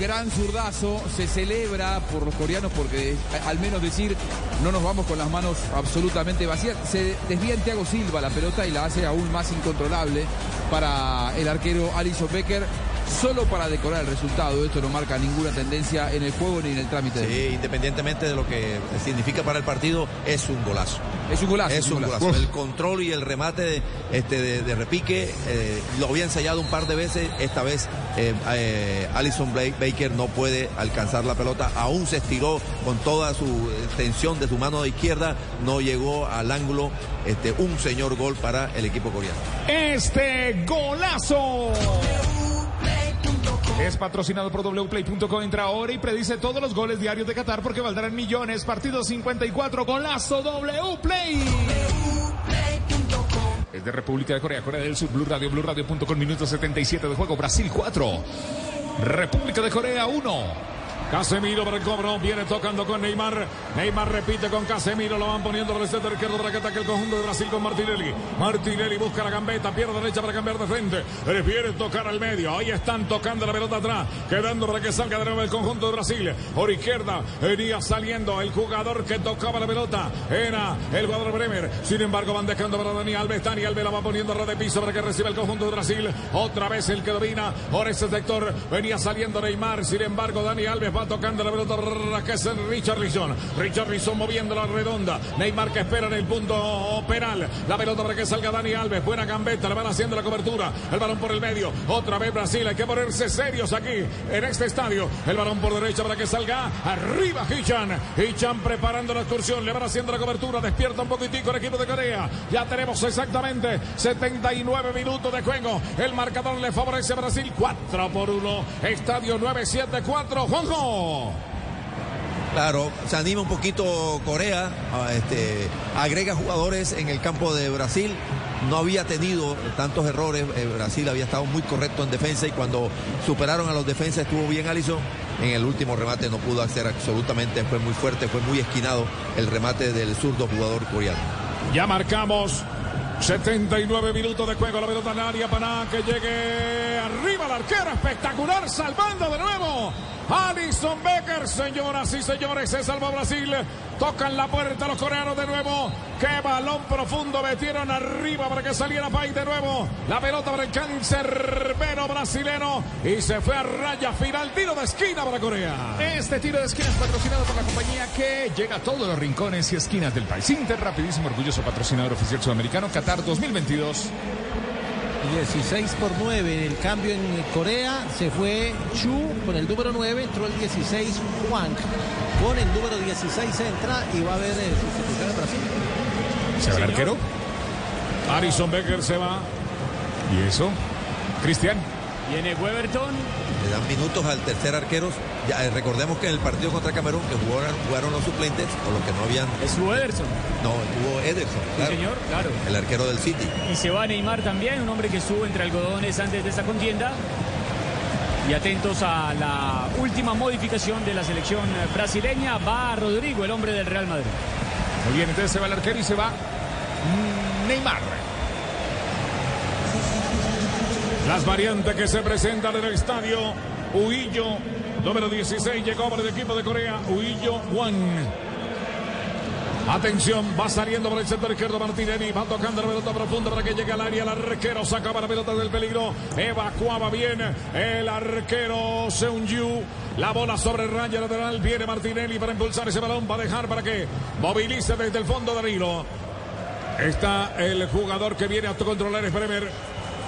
Speaker 2: Gran zurdazo, se celebra por los coreanos porque al menos decir no nos vamos con las manos absolutamente vacías. Se desvía en Thiago Silva la pelota y la hace aún más incontrolable para el arquero Alison Becker solo para decorar el resultado. Esto no marca ninguna tendencia en el juego ni en el trámite.
Speaker 6: Sí, independientemente de lo que significa para el partido, es un golazo.
Speaker 2: Es un golazo.
Speaker 6: Es un golazo. El control y el remate de, este, de, de repique eh, lo había ensayado un par de veces. Esta vez eh, eh, Alison Baker no puede alcanzar la pelota. Aún se estiró con toda su tensión de su mano de izquierda. No llegó al ángulo. Este, un señor gol para el equipo coreano.
Speaker 3: Este golazo. Es patrocinado por wplay.co. Entra ahora y predice todos los goles diarios de Qatar porque valdrán millones. Partido 54, golazo Wplay. Es de República de Corea, Corea del Sur, Blue Radio, Blue Radio.com, minuto 77 de juego, Brasil 4, República de Corea 1.
Speaker 4: Casemiro para el cobro, viene tocando con Neymar. Neymar repite con Casemiro, lo van poniendo por el centro izquierdo para que ataque el conjunto de Brasil con Martinelli. Martinelli busca la gambeta, pierde derecha para cambiar de frente. Prefiere tocar al medio, ahí están tocando la pelota atrás, quedando para que salga de nuevo el conjunto de Brasil. Por izquierda venía saliendo el jugador que tocaba la pelota, era el jugador Bremer. Sin embargo, van dejando para Dani Alves. Dani Alves la va poniendo a de piso para que reciba el conjunto de Brasil. Otra vez el que domina por ese sector. Venía saliendo Neymar. Sin embargo, Dani Alves va tocando la pelota que es Richard Richard Richarlison moviendo la redonda. Neymar que espera en el punto penal. La pelota para que salga Dani Alves. Buena gambeta. Le van haciendo la cobertura. El balón por el medio. Otra vez Brasil. Hay que ponerse serios aquí en este estadio. El balón por derecha para que salga arriba Hichan. Hichan preparando la excursión. Le van haciendo la cobertura. Despierta un poquitico el equipo de Corea. Ya tenemos exactamente 79 minutos de juego. El marcador le favorece a Brasil. 4 por 1. Estadio 974. Juanjo.
Speaker 6: Claro, se anima un poquito Corea, este, agrega jugadores en el campo de Brasil. No había tenido tantos errores. Eh, Brasil había estado muy correcto en defensa y cuando superaron a los defensas estuvo bien Alisson. En el último remate no pudo hacer absolutamente, fue muy fuerte, fue muy esquinado el remate del zurdo jugador coreano.
Speaker 4: Ya marcamos 79 minutos de juego, la pelota en área para que llegue arriba el arquero, espectacular, salvando de nuevo. Alison Becker, señoras y señores, se salva Brasil. Tocan la puerta los coreanos de nuevo. Qué balón profundo metieron arriba para que saliera Pay de nuevo. La pelota para el cancerbero brasilero. Y se fue a raya final. Tiro de esquina para Corea.
Speaker 3: Este tiro de esquina es patrocinado por la compañía que llega a todos los rincones y esquinas del país. Inter, rapidísimo, orgulloso patrocinador oficial sudamericano Qatar 2022.
Speaker 9: 16 por 9 en el cambio en Corea se fue Chu con el número 9 entró el 16 Juan con el número 16 entra y va a haber eh, sustitución en Brasil
Speaker 3: ¿Se va el arquero?
Speaker 4: Alison Becker se va.
Speaker 3: ¿Y eso? Cristian.
Speaker 1: Viene Weberton.
Speaker 6: Le dan minutos al tercer arquero. Ya, eh, recordemos que en el partido contra Camerún, que jugaron, jugaron los suplentes, o los que no habían.
Speaker 1: Estuvo Ederson.
Speaker 6: No, estuvo Ederson. Claro,
Speaker 1: Sí, señor, claro.
Speaker 6: El arquero del City.
Speaker 1: Y se va Neymar también, un hombre que estuvo entre algodones antes de esta contienda. Y atentos a la última modificación de la selección brasileña. Va Rodrigo, el hombre del Real Madrid.
Speaker 3: Muy bien, entonces se va el arquero y se va Neymar.
Speaker 4: Las variantes que se presentan en el estadio. Huillo, número 16, llegó por el equipo de Corea. Huillo Juan. Atención, va saliendo por el sector izquierdo Martinelli, va tocando la pelota profunda para que llegue al área. El arquero sacaba la pelota del peligro, evacuaba bien el arquero Seung-Yu. La bola sobre raya lateral, viene Martinelli para impulsar ese balón, va a dejar para que movilice desde el fondo del hilo. Está el jugador que viene a controlar es Bremer.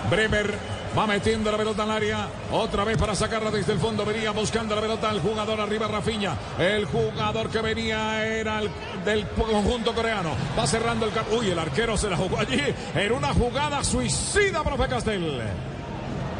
Speaker 4: Bremer va metiendo la pelota al área. Otra vez para sacarla desde el fondo. Venía buscando la pelota al jugador arriba Rafiña. El jugador que venía era el del conjunto coreano. Va cerrando el. Uy, el arquero se la jugó allí en una jugada suicida, profe Castel.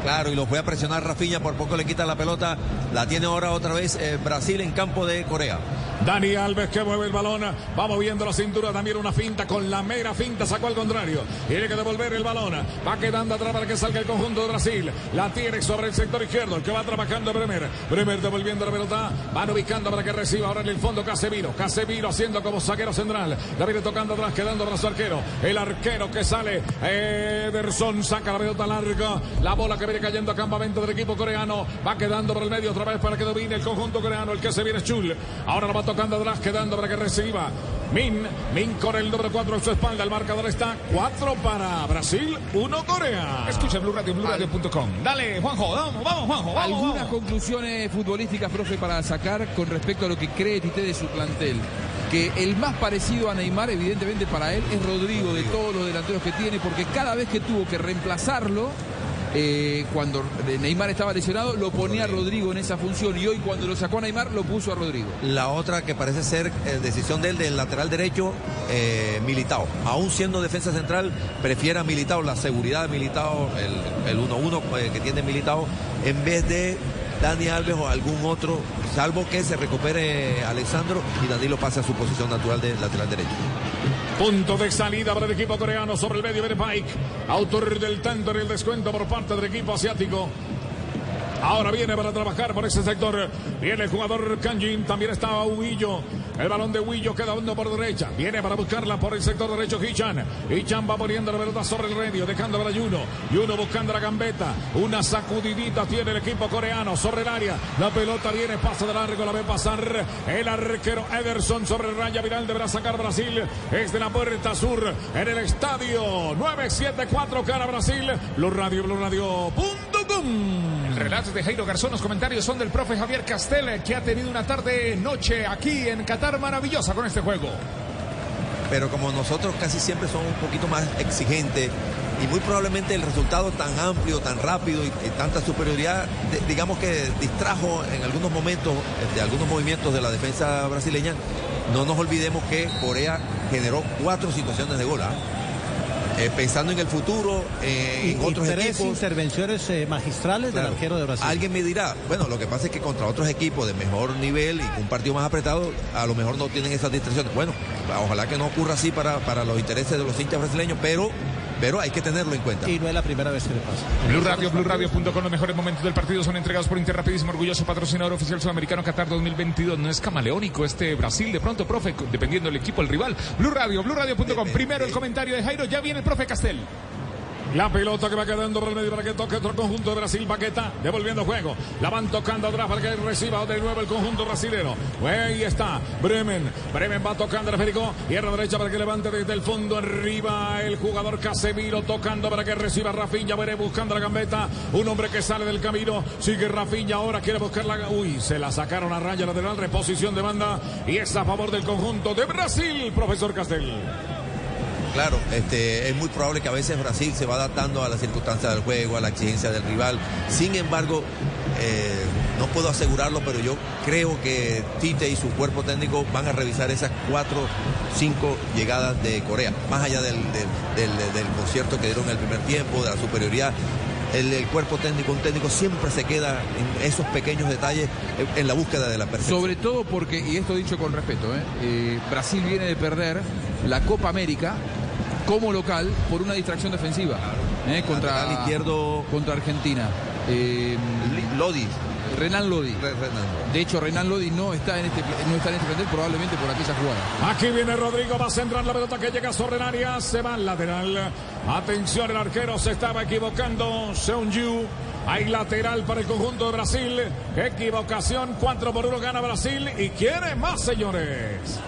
Speaker 6: Claro, y lo fue a presionar Rafinha, por poco le quita la pelota. La tiene ahora otra vez eh, Brasil en campo de Corea.
Speaker 4: Dani Alves que mueve el balón. Va moviendo la cintura. También una finta con la mera finta. Sacó al contrario. Tiene que devolver el balón. Va quedando atrás para que salga el conjunto de Brasil. La tiene sobre el sector izquierdo. El que va trabajando Bremer. Bremer devolviendo la pelota. Van ubicando para que reciba ahora en el fondo Casemiro. Casemiro haciendo como saquero central. Viene tocando atrás, quedando para su arquero. El arquero que sale. Ederson saca la pelota larga. La bola que viene cayendo a campamento del equipo coreano. Va quedando por el medio otra vez para que domine el conjunto coreano. El que se viene Chul. Ahora la va tocando atrás, quedando para que reciba. Min, Min con el doble 4 en su espalda. El marcador está 4 para Brasil, 1 Corea.
Speaker 3: Escucha Blue Radio, BlueRadio.com. Dale, Juanjo, vamos, vamos, Juanjo. Vamos,
Speaker 2: Algunas
Speaker 3: vamos.
Speaker 2: conclusiones futbolísticas, profe, para sacar con respecto a lo que cree Tite de su plantel. Que el más parecido a Neymar, evidentemente para él, es Rodrigo, de todos los delanteros que tiene, porque cada vez que tuvo que reemplazarlo, eh, cuando Neymar estaba lesionado, lo ponía a Rodrigo en esa función y hoy cuando lo sacó a Neymar, lo puso a Rodrigo.
Speaker 6: La otra que parece ser eh, decisión del del lateral derecho, eh, Militao. Aún siendo defensa central, prefiere a Militao, la seguridad de Militao, el- el 1-1 eh, que tiene Militao, en vez de Dani Alves o algún otro, salvo que se recupere Alexandro y Danilo pase a su posición natural de lateral derecho.
Speaker 4: Punto de salida para el equipo coreano sobre el medio. Pike, autor del tanto en el descuento por parte del equipo asiático. Ahora viene para trabajar por ese sector. Viene el jugador Kanjin. También está Huillo. El balón de Huillo queda dando por derecha. Viene para buscarla por el sector derecho Hichan. Hichan va poniendo la pelota sobre el medio. Dejando para Yuno. Yuno buscando la gambeta. Una sacudidita tiene el equipo coreano sobre el área. La pelota viene, pasa de largo. La ve pasar el arquero Ederson sobre raya viral. Deberá sacar Brasil. Es de la puerta sur en el estadio 974 cara Brasil. Blue Radio, Blue
Speaker 3: El relato de Jairo Garzón, los comentarios son del profe Javier Castel, que ha tenido una tarde noche aquí en Qatar maravillosa con este juego.
Speaker 6: pero como nosotros casi siempre somos un poquito más exigentes y muy probablemente el resultado tan amplio, tan rápido y, y tanta superioridad, de- digamos que distrajo en algunos momentos de algunos movimientos de la defensa brasileña. No nos olvidemos que Corea generó cuatro situaciones de gol. ¿ah? Eh, pensando en el futuro, eh,
Speaker 9: Y,
Speaker 6: en
Speaker 9: y
Speaker 6: otros
Speaker 9: tres
Speaker 6: equipos.
Speaker 9: intervenciones eh, magistrales
Speaker 6: Claro.
Speaker 9: del arquero de Brasil.
Speaker 6: Alguien me dirá, bueno, lo que pasa es que contra otros equipos de mejor nivel y un partido más apretado, a lo mejor no tienen esas distracciones. Bueno, ojalá que no ocurra así para, para los intereses de los hinchas brasileños, pero, pero hay que tenerlo en cuenta.
Speaker 9: Y no es la primera vez que le pasa.
Speaker 3: Blue Radio, BlueRadio.com, los mejores momentos del partido son entregados por Interrapidísimo, orgulloso patrocinador oficial sudamericano Qatar 2022. No es camaleónico este Brasil, de pronto, profe, dependiendo del equipo, el rival. Blue Radio, BlueRadio.com. Primero el comentario de Jairo, ya viene el profe Castel.
Speaker 4: La pelota que va quedando por para que toque otro conjunto de Brasil. Paqueta devolviendo juego. La van tocando atrás para que reciba de nuevo el conjunto brasilero. Ahí está Bremen. Bremen va tocando el esférico. Tierra derecha para que levante desde el fondo arriba el jugador Casemiro tocando para que reciba Rafinha. Veré buscando la gambeta. Un hombre que sale del camino. Sigue Rafinha ahora. Quiere buscar la. Uy, se la sacaron a raya lateral. Reposición de banda. Y es a favor del conjunto de Brasil, profesor Castel.
Speaker 6: Claro, este, es muy probable que a veces Brasil se va adaptando a las circunstancias del juego, a la exigencia del rival. Sin embargo, eh, no puedo asegurarlo, pero yo creo que Tite y su cuerpo técnico van a revisar esas cuatro, cinco llegadas de Corea, más allá del, del- del- del concierto que dieron en el primer tiempo, de la superioridad. El, el cuerpo técnico, un técnico siempre se queda en esos pequeños detalles en, en la búsqueda de la perfección.
Speaker 2: Sobre todo porque, y esto dicho con respeto, ¿eh? Eh, Brasil viene de perder la Copa América como local por una distracción defensiva ¿eh? contra,
Speaker 6: izquierdo.
Speaker 2: contra Argentina. Eh,
Speaker 6: Lodi.
Speaker 2: Renan Lodi. De hecho, Renan Lodi no está en este no está en este plantel probablemente por aquella jugada.
Speaker 4: Aquí viene Rodrigo, va a centrar la pelota que llega sobre el área, se va al lateral. Atención, el arquero se estaba equivocando, Seung-Yu. Hay lateral para el conjunto de Brasil. Equivocación, 4 por 1 gana Brasil y quiere más, señores.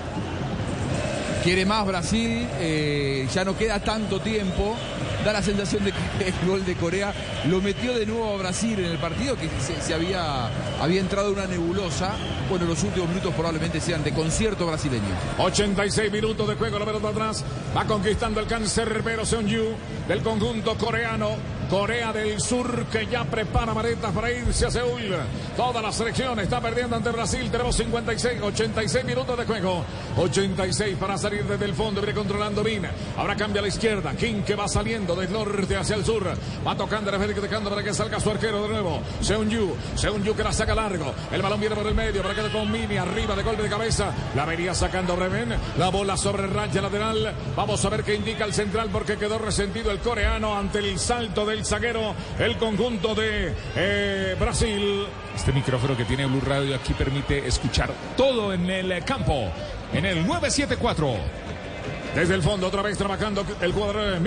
Speaker 2: Quiere más Brasil, eh, ya no queda tanto tiempo. Da la sensación de que el gol de Corea lo metió de nuevo a Brasil en el partido, que se, había, había entrado una nebulosa. Bueno, los últimos minutos probablemente sean de concierto brasileño.
Speaker 4: 86 minutos de juego, la pelota atrás. Va conquistando el cáncer pero Seung-Yu del conjunto coreano. Corea del Sur que ya prepara maletas para irse a Seúl. Toda la selección está perdiendo ante Brasil. Tenemos 56, 86 minutos de juego. 86 para salir desde el fondo. Viene controlando Mina. Ahora cambia a la izquierda. King que va saliendo del norte hacia el sur. Va tocando Félix tocando para que salga su arquero de nuevo. Seun Yu. Seun Yu que la saca largo. El balón viene por el medio para que con Mini arriba de golpe de cabeza. La venía sacando Bremen. La bola sobre raya lateral. Vamos a ver qué indica el central porque quedó resentido el coreano ante el salto del zaguero. El conjunto de eh, Brasil.
Speaker 3: Este micrófono que tiene Blue Radio aquí permite escuchar todo en el campo. En el 974.
Speaker 4: Desde el fondo, otra vez trabajando el jugador de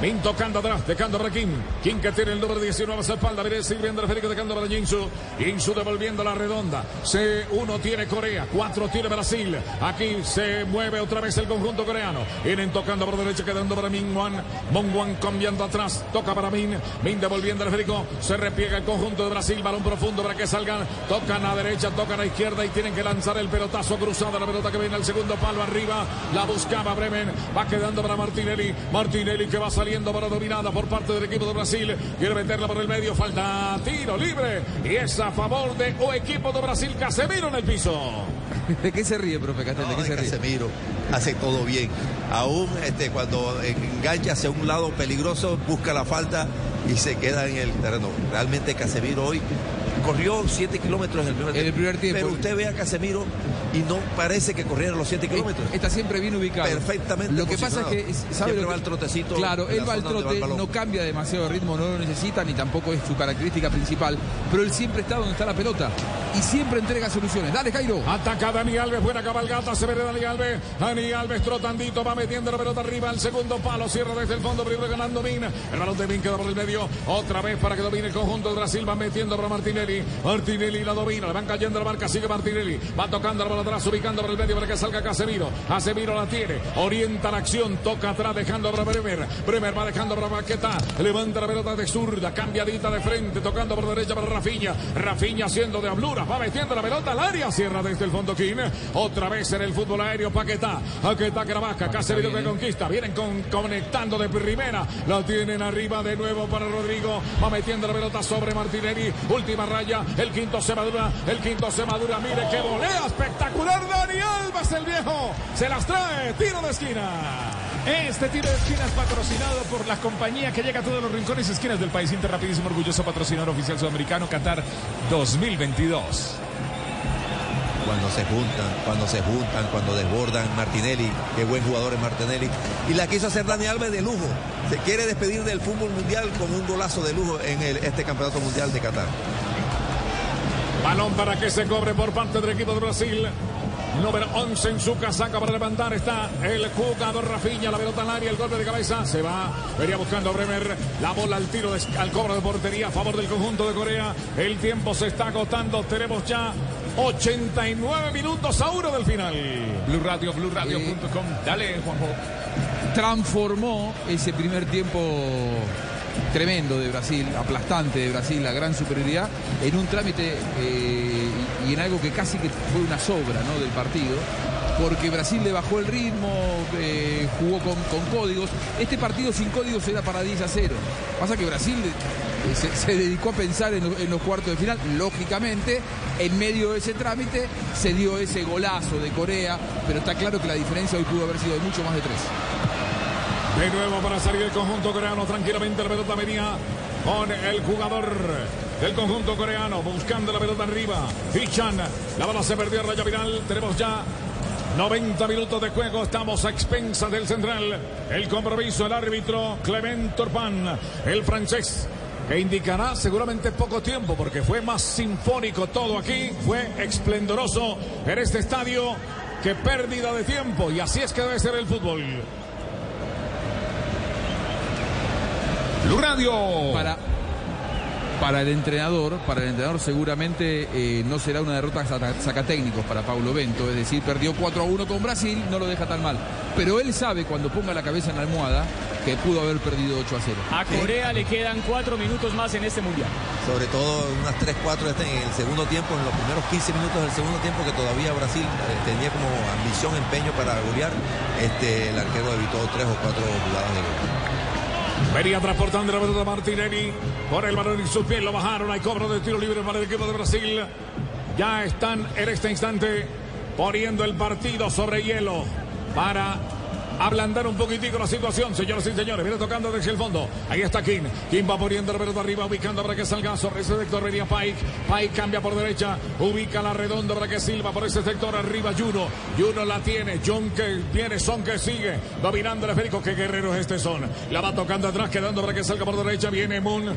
Speaker 4: Min. Tocando atrás, dejando para Kim. Kim que tiene el número 19 a su espalda. Viene sirviendo a Federico dejando para Jinsu. Jinsu devolviendo la redonda. C1 tiene Corea, 4 tiene Brasil. Aquí se mueve otra vez el conjunto coreano. Vienen tocando por derecha, quedando para Min Wan. Mon Wan cambiando atrás. Toca para Min. Min devolviendo a Federico. Se repliega el conjunto de Brasil. Balón profundo para que salgan. Tocan a derecha, tocan a izquierda y tienen que lanzar el pelotazo cruzado. La pelota que viene al segundo palo arriba. La buscaba Bremen. Va quedando para Martinelli. Martinelli que va saliendo para dominada por parte del equipo de Brasil. Quiere meterla por el medio. Falta tiro libre. Y es a favor de o equipo de Brasil. Casemiro en el piso.
Speaker 2: ¿De qué se ríe, profe Castel? ¿De qué se ríe?
Speaker 6: Casemiro hace todo bien. Aún este, cuando engancha hacia un lado peligroso, busca la falta y se queda en el terreno. Realmente Casemiro hoy corrió 7 kilómetros en el primer,
Speaker 2: En el primer tiempo.
Speaker 6: Pero usted ve a Casemiro y no parece que corriera los 7 kilómetros.
Speaker 2: Está siempre bien ubicado.
Speaker 6: Perfectamente
Speaker 2: Lo que pasa es que. ¿sabe lo
Speaker 6: va
Speaker 2: que-
Speaker 6: al trotecito.
Speaker 2: Claro, él va al trote,
Speaker 6: el
Speaker 2: no cambia demasiado de ritmo, no lo necesita, ni tampoco es su característica principal. Pero él siempre está donde está la pelota y siempre entrega soluciones. Dale, Jairo.
Speaker 4: Ataca Dani Alves, buena cabalgata, se ve de Dani Alves. Dani Alves trotandito, va metiendo la pelota arriba al segundo palo, cierra desde el fondo, primero ganando Min. El balón de Min queda por el medio, otra vez para que domine el conjunto de Brasil, va metiendo para Martinelli. Martinelli la domina, le van cayendo la marca, sigue Martinelli, va tocando la bola atrás, ubicando por el medio para que salga Casemiro. Casemiro la tiene, orienta la acción, toca atrás, dejando para Bremer. Bremer va dejando para Paquetá, levanta la pelota de zurda, cambiadita de frente, tocando por derecha para Rafinha. Rafinha haciendo de habluras, va metiendo la pelota al área, cierra desde el fondo King. Otra vez en el fútbol aéreo, Paquetá. Paquetá que la baja, Casemiro que conquista, vienen con- conectando de primera, la tienen arriba de nuevo para Rodrigo, va metiendo la pelota sobre Martinelli, última raya, el quinto se madura, el quinto se madura, mire qué volea espectacular Dani Alves el viejo, se las trae, tiro de esquina.
Speaker 3: Este tiro de esquina es patrocinado por la compañía que llega a todos los rincones y esquinas del país. Inter rapidísimo, orgulloso patrocinador oficial sudamericano Qatar 2022.
Speaker 6: Cuando se juntan, cuando se juntan, cuando desbordan Martinelli, qué buen jugador es Martinelli. Y la quiso hacer Dani Alves de lujo. Se quiere despedir del fútbol mundial con un golazo de lujo en este campeonato mundial de Qatar.
Speaker 4: Balón para que se cobre por parte del equipo de Brasil. Número 11 en su casaca para levantar está el jugador Rafinha, la pelota al área, el golpe de cabeza, se va, venía buscando a Bremer, la bola al tiro, de- al cobro de portería a favor del conjunto de Corea, el tiempo se está agotando, tenemos ya 89 minutos a uno del final.
Speaker 3: Blue Radio, BlueRadio.com. Dale, Juanjo.
Speaker 2: transformó ese primer tiempo tremendo de Brasil, aplastante de Brasil, la gran superioridad, en un trámite eh, y en algo que casi que fue una sobra ¿no? del partido. Porque Brasil le bajó el ritmo, eh, jugó con, con códigos. Este partido sin códigos era para 10 a 0. Pasa que Brasil eh, se, dedicó a pensar en, en los cuartos de final. Lógicamente, en medio de ese trámite se dio ese golazo de Corea, pero está claro que la diferencia hoy pudo haber sido de mucho más de tres.
Speaker 4: De nuevo para salir el conjunto coreano. Tranquilamente la pelota venía con el jugador del conjunto coreano. Buscando la pelota arriba. Hichan. La bola se perdió a raya viral. Tenemos ya 90 minutos de juego. Estamos a expensas del central. El compromiso, el árbitro Clement Turpin. El francés. Que indicará seguramente poco tiempo porque fue más sinfónico todo aquí. Fue esplendoroso en este estadio. Que pérdida de tiempo. Y así es que debe ser el fútbol.
Speaker 3: Blue Radio.
Speaker 2: Para, para el entrenador, para el entrenador seguramente eh, no será una derrota saca- sacatécnicos para Paulo Bento, es decir, perdió 4 a 1 con Brasil, no lo deja tan mal. Pero él sabe cuando ponga la cabeza en la almohada que pudo haber perdido 8 a 0.
Speaker 1: A Corea le quedan cuatro minutos más en este mundial.
Speaker 6: Sobre todo unas 3-4 este en el segundo tiempo, en los primeros 15 minutos del segundo tiempo que todavía Brasil eh, tenía como ambición, empeño para golear. Este, el arquero evitó tres o cuatro jugadas de gol.
Speaker 4: Venía transportando la pelota Martinelli. Por el balón y sus pies lo bajaron. Hay cobro de tiro libre para el equipo de Brasil. Ya están en este instante poniendo el partido sobre hielo para ablandar un poquitico la situación, señoras y señores. Viene tocando desde el fondo. Ahí está King. King va poniendo la pelota arriba, ubicando para que salga sobre ese sector. Venía Pike. Pike cambia por derecha. Ubica la redonda para que Silva por ese sector. Arriba Juno. Juno la tiene. John que viene. Son que sigue. Dominando el esférico. Qué guerreros este son. La va tocando atrás, quedando para que salga por derecha. Viene Moon.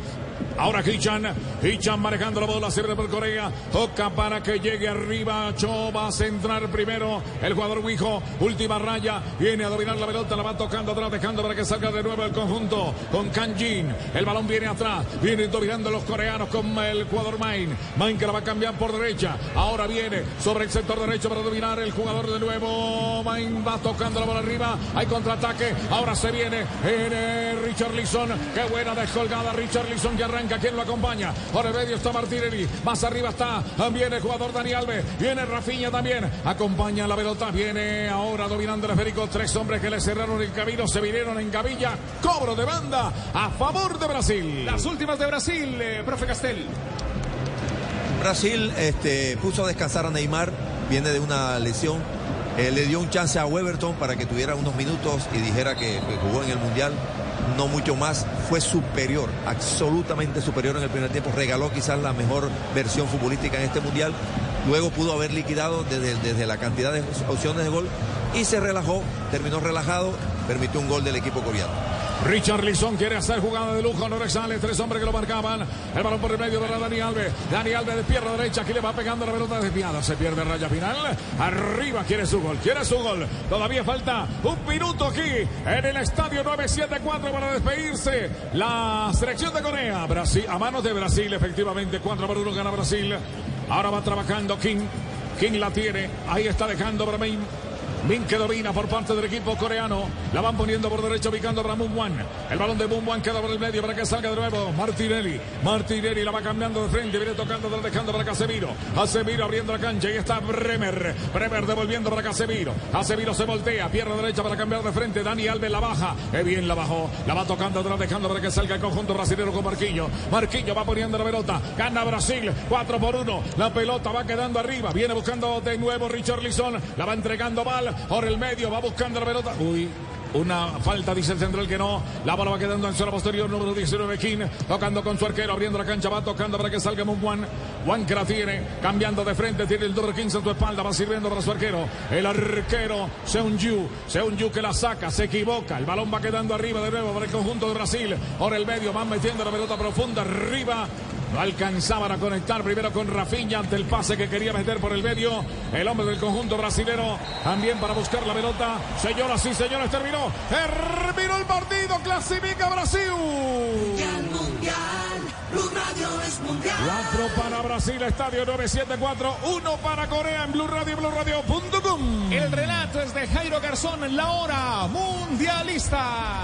Speaker 4: Ahora Hichan. Hichan manejando la bola. Viene por Corea. Toca para que llegue arriba. Cho va a centrar primero. El jugador Wijo. Última raya. Viene a dominar la pelota. La va tocando atrás. Dejando para que salga de nuevo el conjunto. Con Kanjin. El balón viene atrás. Viene dominando los coreanos con el jugador Main. Main que la va a cambiar por derecha. Ahora viene sobre el sector derecho para dominar el jugador de nuevo. Main va tocando la bola arriba. Hay contraataque. Ahora se viene. Richard Lisson. Qué buena descolgada. Richard Lisson que arranca. ¿Quién lo acompaña? Por el medio está Martinelli. Más arriba está. Viene el jugador Dani Alves. Viene Rafinha también. Acompaña la pelota. Viene ahora dominando el esférico. Tres hombres que le cerraron el camino. Se vinieron en gavilla. Cobro de banda a favor de Brasil.
Speaker 3: Las últimas de Brasil, eh, profe Castel.
Speaker 6: Brasil este, puso a descansar a Neymar, viene de una lesión. Eh, le dio un chance a Weberton para que tuviera unos minutos y dijera que, que jugó en el Mundial. No mucho más, fue superior, absolutamente superior en el primer tiempo. Regaló quizás la mejor versión futbolística en este Mundial. Luego pudo haber liquidado desde, desde la cantidad de opciones de gol y se relajó, terminó relajado, permitió un gol del equipo coreano.
Speaker 4: Richard Lisson quiere hacer jugada de lujo. No le sale. Tres hombres que lo marcaban. El balón por el medio para Dani Alves. Dani Alves de pierna derecha. Aquí le va pegando la pelota desviada. Se pierde raya final. Arriba quiere su gol. Quiere su gol. Todavía falta un minuto aquí en el estadio 974 para despedirse. La selección de Corea. Brasil, a manos de Brasil, efectivamente. 4 por 1 gana Brasil. Ahora va trabajando King. King la tiene. Ahí está dejando para Min. Que por parte del equipo coreano. La van poniendo por derecha, ubicando para Moon. El balón de Moon queda por el medio para que salga de nuevo Martinelli. Martinelli la va cambiando de frente. Viene tocando, dejando para Casemiro. Casemiro abriendo la cancha. Y está Bremer. Bremer devolviendo para Casemiro. Casemiro se voltea. Pierna derecha para cambiar de frente. Dani Alves la baja. Qué bien la bajó. La va tocando atrás, dejando para que salga el conjunto brasileño con Marquillo. Marquillo va poniendo la pelota. Gana Brasil. 4 por 1. La pelota va quedando arriba. Viene buscando de nuevo Richard Lisson. La va entregando mal por el medio, va buscando la pelota. Uy. Una falta, dice el central que no. La bola va quedando en zona posterior, número 19, King. Tocando con su arquero, abriendo la cancha, va tocando para que salga Moon Juan. Juan que la tiene, cambiando de frente, tiene el doble 15 en su espalda, va sirviendo para su arquero. El arquero, Seun Yu. Seun Yu que la saca, se equivoca. El balón va quedando arriba de nuevo para el conjunto de Brasil. Por el medio, van metiendo la pelota profunda arriba. No alcanzaban a conectar primero con Rafinha ante el pase que quería meter por el medio. El hombre del conjunto brasilero también para buscar la pelota. Señoras y señores, terminó. Terminó el partido. Clasifica Brasil.
Speaker 5: Mundial, mundial. Blue Radio es mundial.
Speaker 4: 4 para Brasil, estadio 974. 1 para Corea en Blue Radio, BlueRadio.com.
Speaker 3: El relato es de Jairo Garzón, la hora mundialista.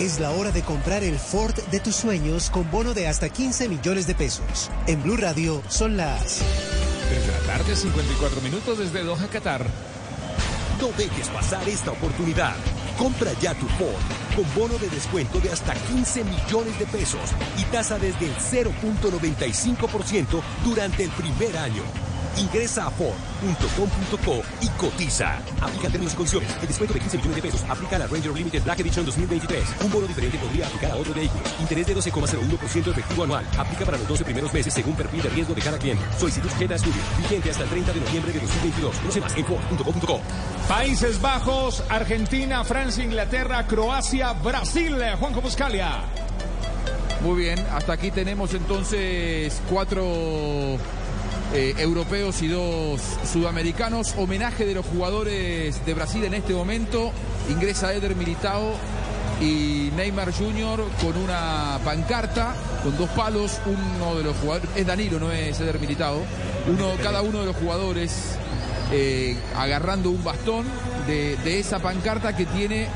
Speaker 17: Es la hora de comprar el Ford de tus sueños con bono de hasta 15 millones de pesos. En Blue Radio son las
Speaker 3: 3 de la tarde, 54 minutos desde Doha, Qatar.
Speaker 18: No dejes pasar esta oportunidad. Compra ya tu Ford con bono de descuento de hasta 15 millones de pesos y tasa desde el 0.95% durante el primer año. Ingresa a Ford.com.co y cotiza. Aplica términos y condiciones. El descuento de 15 millones de pesos aplica a la Ranger Limited Black Edition 2023. Un bono diferente podría aplicar a otro vehículo. Interés de 12,01% efectivo anual. Aplica para los 12 primeros meses según perfil de riesgo de cada cliente. Solicitud sujeta a estudio. Vigente hasta el 30 de noviembre de 2022. Conoce más en Ford.com.co.
Speaker 3: Países Bajos, Argentina, Francia, Inglaterra, Croacia, Brasil. Juanjo Buscalia.
Speaker 2: Muy bien, hasta aquí tenemos entonces cuatro eh, europeos y dos sudamericanos. Homenaje de los jugadores de Brasil en este momento. Ingresa Eder Militao y Neymar Jr. con una pancarta, con dos palos. Uno de los jugadores, es Danilo, no es Eder Militao. Uno, cada uno de los jugadores eh, agarrando un bastón de, esa pancarta que tiene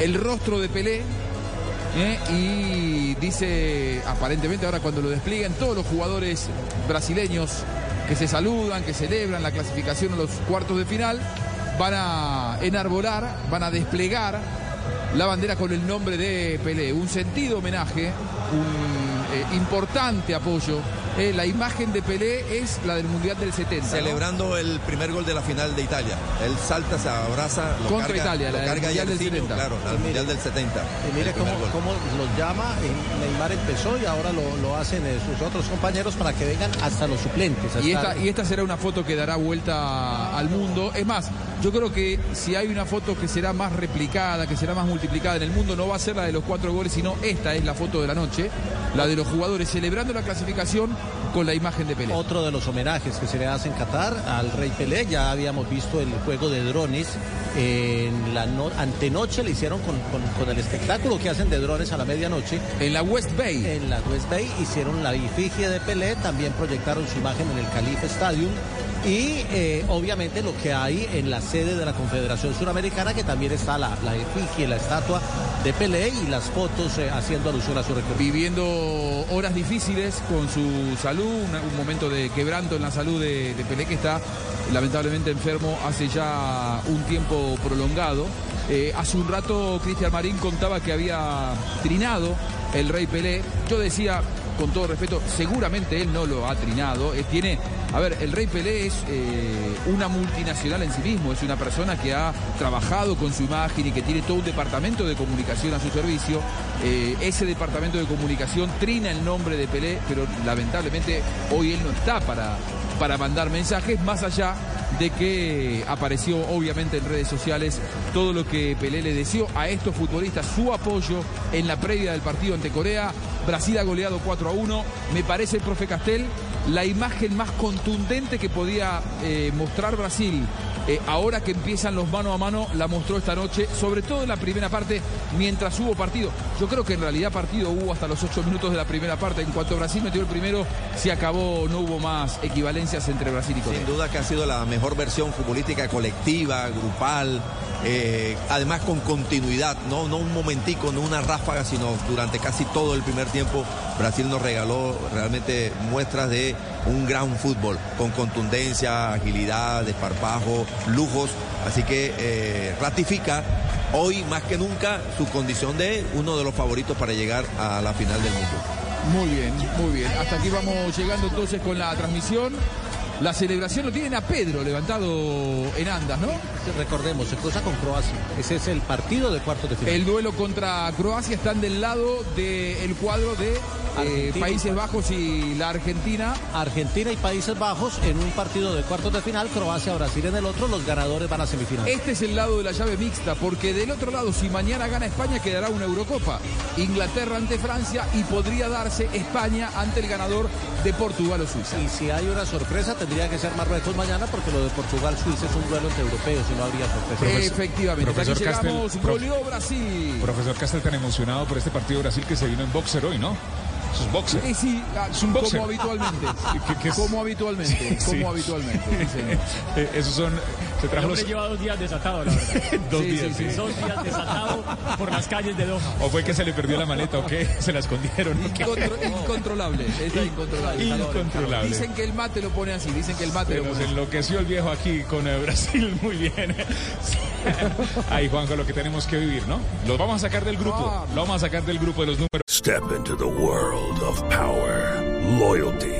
Speaker 2: el rostro de Pelé. ¿eh? y dice, aparentemente ahora cuando lo despliegan, todos los jugadores brasileños que se saludan, que celebran la clasificación a los cuartos de final, van a enarbolar, van a desplegar la bandera con el nombre de Pelé. Un sentido homenaje, un eh, importante apoyo. Eh, la imagen de Pelé es la del Mundial del 70. ¿no?
Speaker 6: Celebrando el primer gol de la final de Italia. Él salta, se abraza, lo
Speaker 2: Contra
Speaker 6: carga,
Speaker 2: Italia,
Speaker 6: lo
Speaker 2: la del
Speaker 6: carga
Speaker 2: Mundial del
Speaker 6: Jairzinho,
Speaker 2: 70.
Speaker 6: Claro, Mundial del 70.
Speaker 9: Y mire cómo, cómo los llama, Neymar empezó y ahora lo, lo hacen eh, sus otros compañeros para que vengan hasta los suplentes.
Speaker 2: Y esta, y esta será una foto que dará vuelta al mundo. Es más, yo creo que si hay una foto que será más replicada, que será más multiplicada en el mundo, no va a ser la de los cuatro goles, sino esta es la foto de la noche, la de los jugadores celebrando la clasificación con la imagen de Pelé.
Speaker 9: Otro de los homenajes que se le hace en Qatar al Rey Pelé, ya habíamos visto el juego de drones. En la no- antenoche le hicieron con, con- con el espectáculo que hacen de drones a la medianoche.
Speaker 2: En la West Bay.
Speaker 9: En la West Bay hicieron la efigie de Pelé, también proyectaron su imagen en el Califa Stadium. Y eh, obviamente lo que hay en la sede de la Confederación Suramericana, que también está la, la efigie, la estatua de Pelé y las fotos eh, haciendo alusión a su recorrido.
Speaker 2: Viviendo horas difíciles con su salud, un momento de quebranto en la salud de, de Pelé que está lamentablemente enfermo hace ya un tiempo prolongado. Eh, hace un rato Cristian Marín contaba que había trinado el rey Pelé. Yo decía, con todo respeto, seguramente él no lo ha trinado. Eh, tiene, a ver, el rey Pelé es eh, una multinacional en sí mismo, es una persona que ha trabajado con su imagen y que tiene todo un departamento de comunicación a su servicio. Eh, ese departamento de comunicación trina el nombre de Pelé, pero lamentablemente hoy él no está para, para mandar mensajes, más allá de que apareció obviamente en redes sociales todo lo que Pelé le deseó a estos futbolistas, su apoyo en la previa del partido ante Corea. Brasil ha goleado 4 a 1. Me parece, el profe Castel, la imagen más contundente que podía eh, mostrar Brasil. Eh, ahora que empiezan los mano a mano, la mostró esta noche, sobre todo en la primera parte, mientras hubo partido. Yo creo que en realidad partido hubo hasta los 8 minutos de la primera parte. En cuanto Brasil metió el primero, se acabó, no hubo más equivalencias entre Brasil y Corea.
Speaker 6: Sin duda que ha sido la mejor versión futbolística colectiva, grupal, eh, además con continuidad, ¿no? no un momentico, no una ráfaga, sino durante casi todo el primer tiempo Brasil nos regaló realmente muestras de un gran fútbol, con contundencia, agilidad, desparpajo, lujos, así que eh, ratifica hoy más que nunca su condición de uno de los favoritos para llegar a la final del mundo.
Speaker 2: Muy bien, muy bien. Hasta aquí vamos llegando entonces con la transmisión. La celebración lo tienen a Pedro levantado en andas, ¿no?
Speaker 9: Recordemos, se cruza con Croacia. Ese es el partido de cuartos de final.
Speaker 2: El duelo contra Croacia están del lado del cuadro de eh. Países Bajos y la Argentina.
Speaker 9: Argentina y Países Bajos en un partido de cuartos de final, Croacia, Brasil en el otro, los ganadores van a semifinales.
Speaker 2: Este es el lado de la llave mixta, porque del otro lado, si mañana gana España, quedará una Eurocopa. Inglaterra ante Francia y podría darse España ante el ganador de Portugal o Suiza.
Speaker 9: Y si hay una sorpresa, tendría que ser Marruecos mañana, porque lo de Portugal-Suiza es un duelo entre europeos y no habría sorpresa.
Speaker 2: Efectivamente,
Speaker 3: profesor
Speaker 2: aquí llegamos,
Speaker 3: Castel, prof-
Speaker 2: goleó Brasil.
Speaker 3: Profesor Castel tan emocionado por este partido de Brasil que se vino en boxer hoy, ¿no? Eso es boxer.
Speaker 2: Eh, sí, ah,
Speaker 3: Es un boxer.
Speaker 2: como habitualmente.
Speaker 3: ¿Qué- qué es?
Speaker 2: Como habitualmente.
Speaker 3: Sí,
Speaker 2: Como
Speaker 3: sí.
Speaker 2: habitualmente. sí, señor.
Speaker 3: Eh, esos son. Se
Speaker 1: El
Speaker 3: trajo
Speaker 1: hombre
Speaker 3: los.
Speaker 1: lleva dos días desatado, la verdad.
Speaker 3: Dos
Speaker 1: Sí,
Speaker 3: días,
Speaker 1: sí, sí,
Speaker 3: sí.
Speaker 1: Dos días desatado por las calles de Doha.
Speaker 3: ¿O fue que se le perdió la maleta o qué? ¿Se la escondieron? o qué?
Speaker 2: Incontro- incontrolable. Está incontrolable.
Speaker 3: Incontrolable.
Speaker 2: Dicen que el mate lo pone así. Dicen que el mate
Speaker 3: Se
Speaker 2: lo pone así.
Speaker 3: enloqueció el viejo aquí con eh, Brasil. Muy bien. Ahí, Juanjo, lo que tenemos que vivir, ¿no? Lo vamos a sacar del grupo. Lo vamos a sacar del grupo de los números.
Speaker 19: Step into the world of power, loyalty,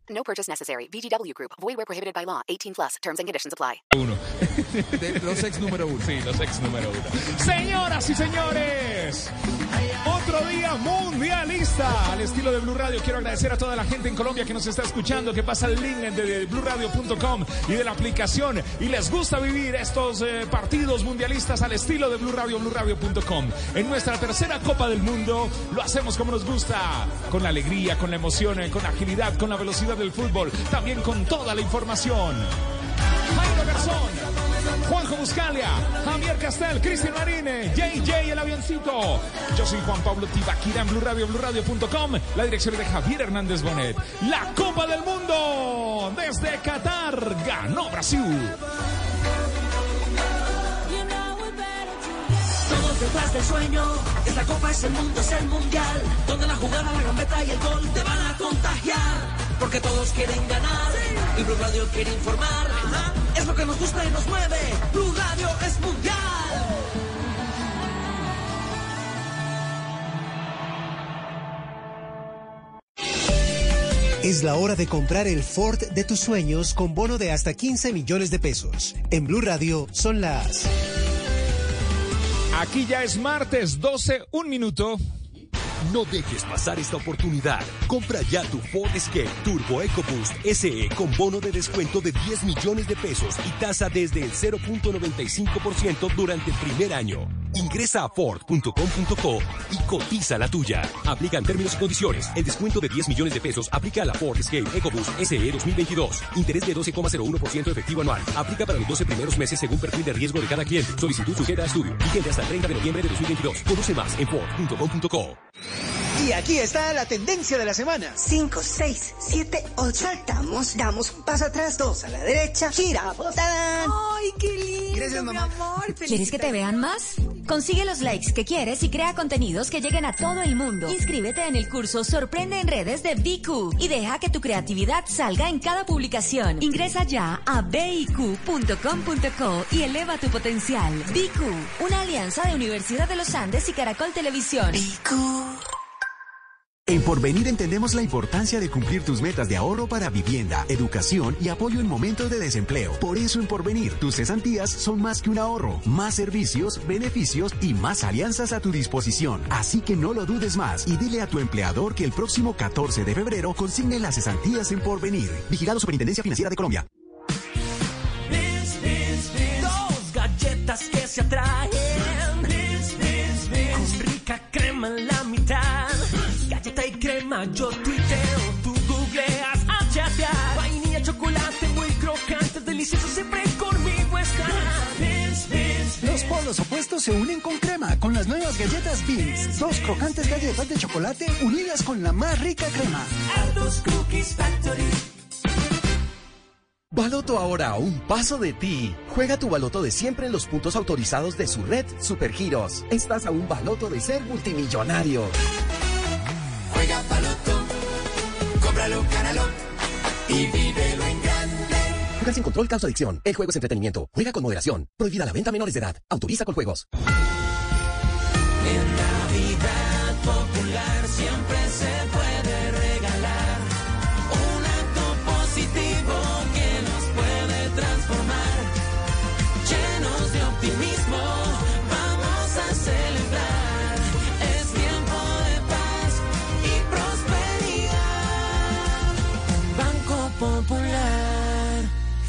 Speaker 20: No purchase necessary. VGW Group. Void where prohibited by law. 18 plus. Terms and conditions apply.
Speaker 3: Uno.
Speaker 2: De los ex número uno.
Speaker 3: Sí, los ex número uno. Señoras y señores, día mundialista al estilo de Blue Radio. Quiero agradecer a toda la gente en Colombia que nos está escuchando, que pasa el link de blueradio.com y de la aplicación y les gusta vivir estos eh, partidos mundialistas al estilo de Blue Radio, blueradio.com. En nuestra tercera Copa del Mundo lo hacemos como nos gusta, con la alegría, con la emoción, eh, con la agilidad, con la velocidad del fútbol, también con toda la información. Jairo Garzón, Juanjo Buscalia, Javier Castel, Cristian Marine, JJ el avioncito. Yo soy Juan Pablo Tibaquira en Blue Radio, BlueRadio.com. La dirección de Javier Hernández Bonet. La Copa del Mundo desde Qatar ganó Brasil.
Speaker 5: Detrás del sueño, esta copa es el mundo, es el mundial. Donde la jugada, la gambeta y el gol te van a contagiar. Porque todos quieren ganar y Blue Radio quiere informar. Es lo que nos gusta y nos mueve. Blue Radio es mundial.
Speaker 17: Es la hora de comprar el Ford de tus sueños con bono de hasta 15 millones de pesos. En Blue Radio son las...
Speaker 3: Aquí ya es martes 12, un minuto.
Speaker 18: No dejes pasar esta oportunidad. Compra ya tu Ford Escape Turbo EcoBoost SE con bono de descuento de 10 millones de pesos y tasa desde el 0.95% durante el primer año. Ingresa a Ford.com.co y cotiza la tuya. Aplican términos y condiciones. El descuento de 10 millones de pesos aplica a la Ford Escape EcoBoost SE 2022. Interés de 12,01% efectivo anual. Aplica para los 12 primeros meses según perfil de riesgo de cada cliente. Solicitud sujeta a estudio. Vigente hasta el 30 de noviembre de 2022. Conoce más en Ford.com.co.
Speaker 21: Y aquí está la tendencia de la semana. 5, 6, 7, 8. Saltamos, damos un paso atrás, dos a la derecha, giramos.
Speaker 22: ¡Ay, qué lindo,
Speaker 21: Gracias, mamá.
Speaker 22: mi amor!
Speaker 21: ¿Quieres que te vean
Speaker 22: más? Consigue los likes que quieres y crea contenidos que lleguen a todo el mundo. Inscríbete en el curso Sorprende en redes de BQ y deja que tu creatividad salga en cada publicación. Ingresa ya a biq.com.co y eleva tu potencial. BQ, una alianza de Universidad de los Andes y Caracol Televisión.
Speaker 23: En Porvenir entendemos la importancia de cumplir tus metas de ahorro para vivienda, educación y apoyo en momentos de desempleo. Por eso en Porvenir, tus cesantías son más que un ahorro, más servicios, beneficios y más alianzas a tu disposición. Así que no lo dudes más y dile a tu empleador que el próximo 14 de febrero consigne las cesantías en Porvenir. Vigilado Superintendencia Financiera de Colombia.
Speaker 5: Dos galletas que se atraen.
Speaker 21: Se unen con crema con las nuevas galletas Beans. Dos crocantes galletas de chocolate unidas con la más rica crema.
Speaker 5: Aldos Cookies Factory.
Speaker 24: Baloto ahora a un paso de ti. Juega tu baloto de siempre en los puntos autorizados de su red Supergiros. Estás a un baloto de ser multimillonario.
Speaker 5: Juega
Speaker 24: Juega sin control, causa adicción. El juego es entretenimiento. Juega con moderación. Prohibida la venta a menores de edad. Autoriza con juegos.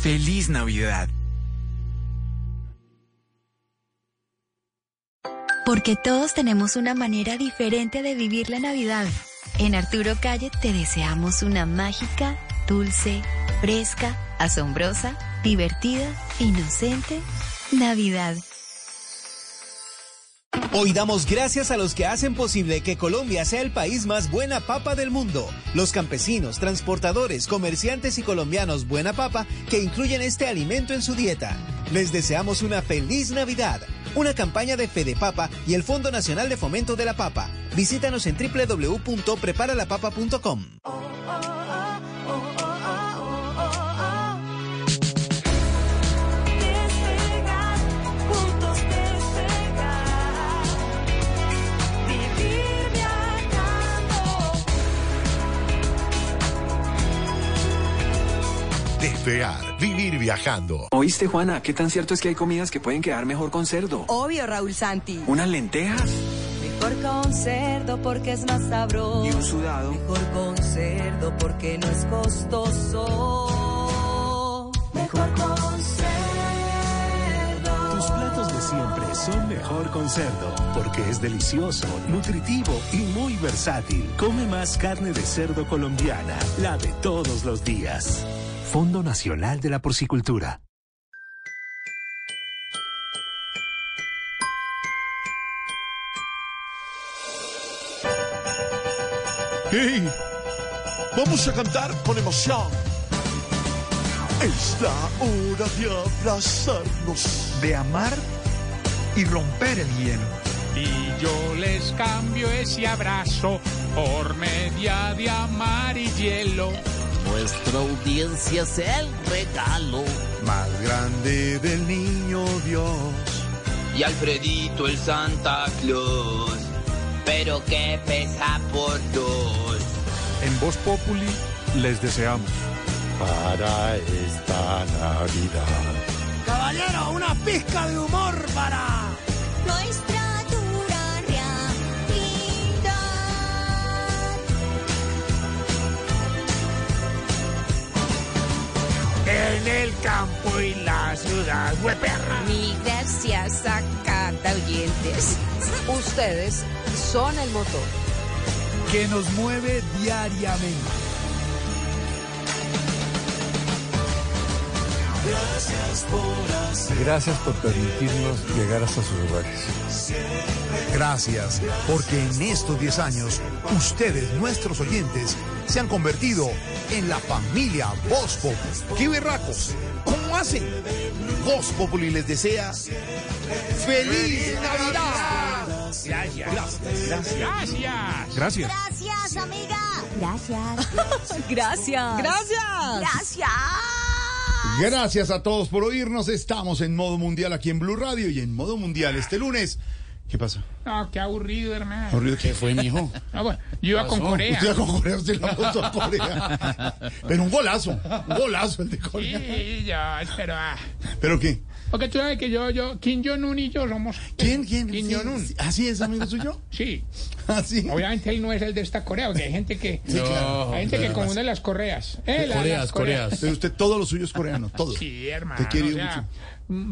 Speaker 25: Feliz Navidad.
Speaker 26: Porque todos tenemos una manera diferente de vivir la Navidad. En Arturo Calle te deseamos una mágica, dulce, fresca, asombrosa, divertida, inocente Navidad.
Speaker 17: Hoy damos gracias a los que hacen posible que Colombia sea el país más buena papa del mundo. Los campesinos, transportadores, comerciantes y colombianos buena papa que incluyen este alimento en su dieta. Les deseamos una feliz Navidad. Una campaña de Fede Papa y el Fondo Nacional de Fomento de la Papa. Visítanos en www.preparalapapa.com.
Speaker 5: Despegar, vivir viajando.
Speaker 27: ¿Oíste, Juana? ¿Qué tan cierto es que hay comidas que pueden quedar mejor con cerdo?
Speaker 28: Obvio, Raúl Santi.
Speaker 27: ¿Unas lentejas?
Speaker 28: Mejor con cerdo porque es más sabroso.
Speaker 27: ¿Y un sudado?
Speaker 28: Mejor con cerdo porque no es costoso. Mejor con cerdo.
Speaker 29: Tus platos de siempre son mejor con cerdo, porque es delicioso, nutritivo y muy versátil. Come más carne de cerdo colombiana, la de todos los días. Fondo Nacional de la Porcicultura.
Speaker 30: Hey, vamos a cantar con emoción. Es la hora de abrazarnos,
Speaker 14: de amar y romper el hielo.
Speaker 31: Y yo les cambio ese abrazo por media de amar y hielo.
Speaker 32: Nuestra audiencia es el regalo
Speaker 30: más grande del niño Dios.
Speaker 33: Y Alfredito el Santa Claus, pero que pesa por dos.
Speaker 14: En Voz Populi les deseamos.
Speaker 30: Para esta Navidad.
Speaker 34: Caballero, una pizca de humor para
Speaker 22: nuestra
Speaker 31: En el campo y la ciudad, hueperra.
Speaker 28: Mi gracias a cada oyentes. Ustedes son el motor.
Speaker 14: Que nos mueve diariamente.
Speaker 30: Gracias por hacer.
Speaker 14: Gracias por permitirnos llegar hasta sus hogares.
Speaker 30: Gracias, porque en estos 10 años, ustedes, nuestros oyentes, se han convertido en la familia Voz Populi. ¡Qué berracos! ¿Cómo hacen? Voz Populi les desea ¡Feliz Navidad!
Speaker 31: Gracias.
Speaker 30: Gracias.
Speaker 31: Gracias.
Speaker 14: Gracias.
Speaker 22: Gracias, amiga.
Speaker 35: Gracias.
Speaker 28: Gracias.
Speaker 22: Gracias. Gracias.
Speaker 30: Gracias a todos por oírnos. Estamos en modo mundial aquí en Blue Radio y en modo mundial este lunes. ¿Qué pasa?
Speaker 31: No, qué aburrido, hermano.
Speaker 30: ¿Aburrido qué fue, mijo?
Speaker 31: Ah, bueno, yo iba con Corea.
Speaker 30: Usted iba con Corea, usted la puso a Corea. Pero un golazo, un golazo el de Corea.
Speaker 31: Sí, yo, pero... ah.
Speaker 30: ¿Pero qué?
Speaker 31: Porque tú sabes que yo, yo, Kim Jong-un y yo somos...
Speaker 30: ¿Quién, quién?
Speaker 31: Kim
Speaker 30: Sí,
Speaker 31: Jong-un.
Speaker 30: sí. ¿Así es amigo suyo?
Speaker 31: Sí.
Speaker 30: ¿Así?
Speaker 31: Obviamente él no es el de esta Corea, porque hay gente que...
Speaker 30: Sí, claro.
Speaker 31: Hay gente que confunde las correas. Eh, la-
Speaker 30: Coreas,
Speaker 31: las
Speaker 30: Coreas. Pero usted todo lo suyo es coreano, todo.
Speaker 31: Sí, hermano.
Speaker 30: Te quiere
Speaker 31: o sea,
Speaker 30: mucho.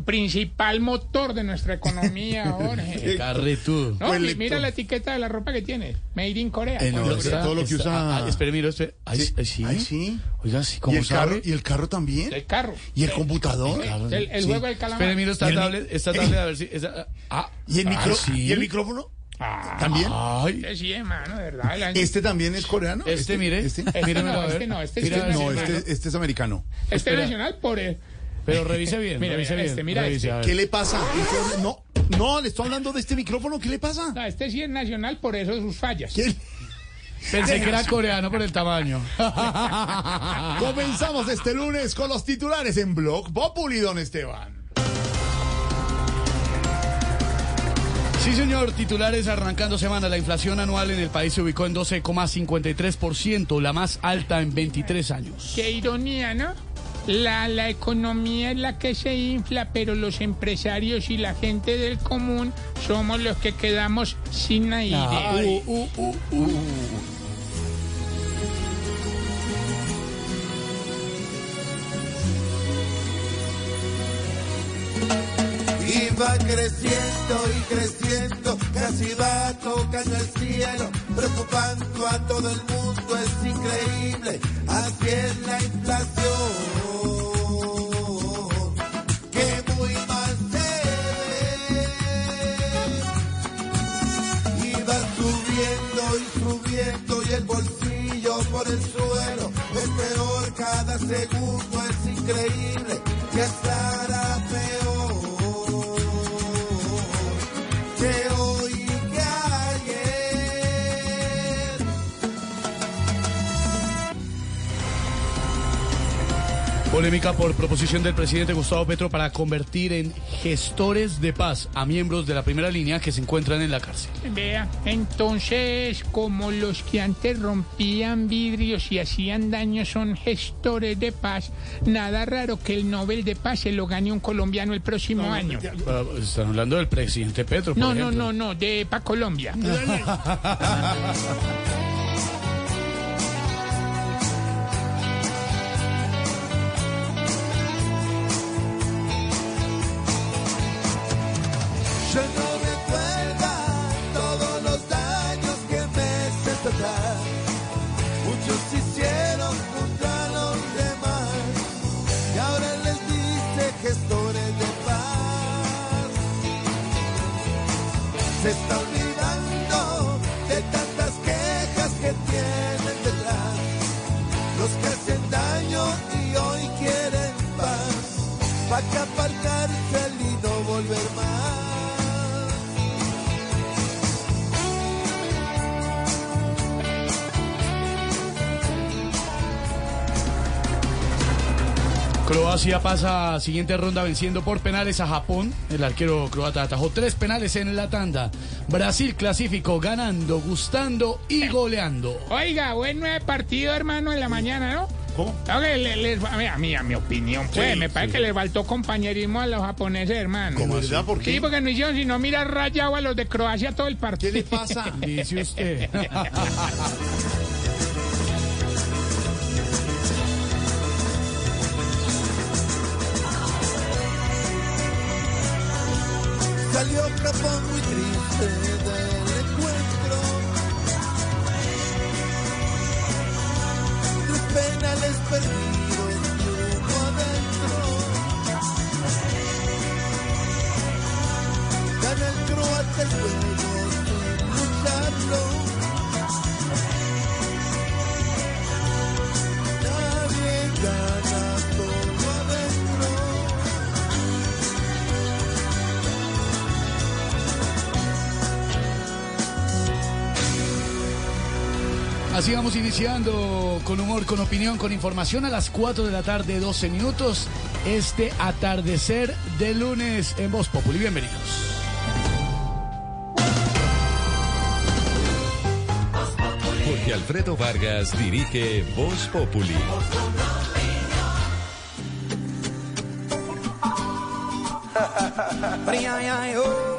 Speaker 31: Principal motor de nuestra economía, Jorge.
Speaker 36: Carretudo.
Speaker 31: No,
Speaker 30: Pues
Speaker 31: mira la etiqueta de la ropa que tiene. Made in Corea.
Speaker 36: Eh, no,
Speaker 30: está- todo lo que usa-
Speaker 36: Ah, espere, mire, espere. Ay,
Speaker 30: Sí.
Speaker 36: sí.
Speaker 30: Ay, sí.
Speaker 36: Oiga, sí,
Speaker 30: ¿Y
Speaker 36: ¿cómo
Speaker 30: el, carro? ¿Y el carro también?
Speaker 31: El carro.
Speaker 30: ¿Y el computador?
Speaker 31: El, el
Speaker 30: Sí.
Speaker 31: juego del calamar.
Speaker 36: Espere, miro esta
Speaker 30: ¿Y
Speaker 36: tablet, esta tablet, a ver si... esa- ah,
Speaker 30: ¿Y el,
Speaker 36: ah,
Speaker 30: micro-
Speaker 36: sí.
Speaker 30: ¿Y el micrófono?
Speaker 31: Ah,
Speaker 30: ¿También?
Speaker 36: Ay,
Speaker 31: este sí, hermano, de verdad.
Speaker 30: ¿Este también es coreano?
Speaker 36: Este, mire.
Speaker 30: ¿Este?
Speaker 31: Este
Speaker 36: Míremelo,
Speaker 31: no, este no, este,
Speaker 36: Mira,
Speaker 31: este es
Speaker 30: No, este, este es americano.
Speaker 31: Este es
Speaker 36: espera.
Speaker 31: nacional por el...
Speaker 36: pero revise bien,
Speaker 31: Mira,
Speaker 36: revise
Speaker 31: mira,
Speaker 36: bien.
Speaker 31: este, mira
Speaker 36: revise,
Speaker 31: este.
Speaker 36: a ver.
Speaker 30: ¿Qué le pasa? No, no, le estoy hablando de este micrófono. ¿Qué le pasa?
Speaker 31: No, este sí es nacional por eso sus fallas.
Speaker 30: ¿Qué-
Speaker 36: Pensé que era coreano por el tamaño.
Speaker 30: Comenzamos este lunes con los titulares en Blog Populi, don Esteban.
Speaker 36: Sí, señor. Titulares arrancando semana. La inflación anual en el país se ubicó en 12,53%, la más alta en 23 años.
Speaker 31: Qué ironía, ¿no? La, la economía es la que se infla, pero los empresarios y la gente del común somos los que quedamos sin aire.
Speaker 36: Ay.
Speaker 30: Uh, uh, uh, uh.
Speaker 37: Y va creciendo y creciendo, casi va tocando el cielo, preocupando a todo el mundo, es increíble, así es la inflación, el bolsillo por el suelo, es peor cada segundo, es increíble, que estará peor
Speaker 36: Polémica por proposición del presidente Gustavo Petro para convertir en gestores de paz a miembros de la primera línea que se encuentran en la cárcel.
Speaker 31: Vea, entonces, como los que antes rompían vidrios y hacían daño son gestores de paz, nada raro que el Nobel de Paz se lo gane un colombiano el próximo año.
Speaker 36: Ah, Están hablando del presidente Petro. por
Speaker 31: No, no, no, no, de pa' Colombia.
Speaker 36: Croacia pasa a siguiente ronda venciendo por penales a Japón. El arquero croata atajó tres penales en la tanda. Brasil clasificó ganando, gustando y goleando.
Speaker 31: Oiga, buen nueve partido, hermano, en la mañana, ¿no?
Speaker 36: ¿Cómo?
Speaker 31: Les- a, mí, a mi opinión, pues,
Speaker 36: Sí,
Speaker 31: me parece
Speaker 36: sí.
Speaker 31: que les faltó compañerismo a los japoneses, hermano.
Speaker 36: ¿Cómo? ¿Verdad? ¿Por qué?
Speaker 31: Sí, porque no hicieron sino mirar rayado a los de Croacia todo el partido.
Speaker 36: ¿Qué le pasa? Dice usted.
Speaker 37: Salió Japón muy triste del encuentro. Tres penales perdidos y uno adentro. Gana el croata el juego sin lucharlo.
Speaker 36: Así vamos iniciando con humor, con opinión, con información a las 4 de la tarde, 12 minutos. Este atardecer de lunes en Voz Populi. Bienvenidos.
Speaker 38: Jorge Alfredo Vargas dirige Voz Populi.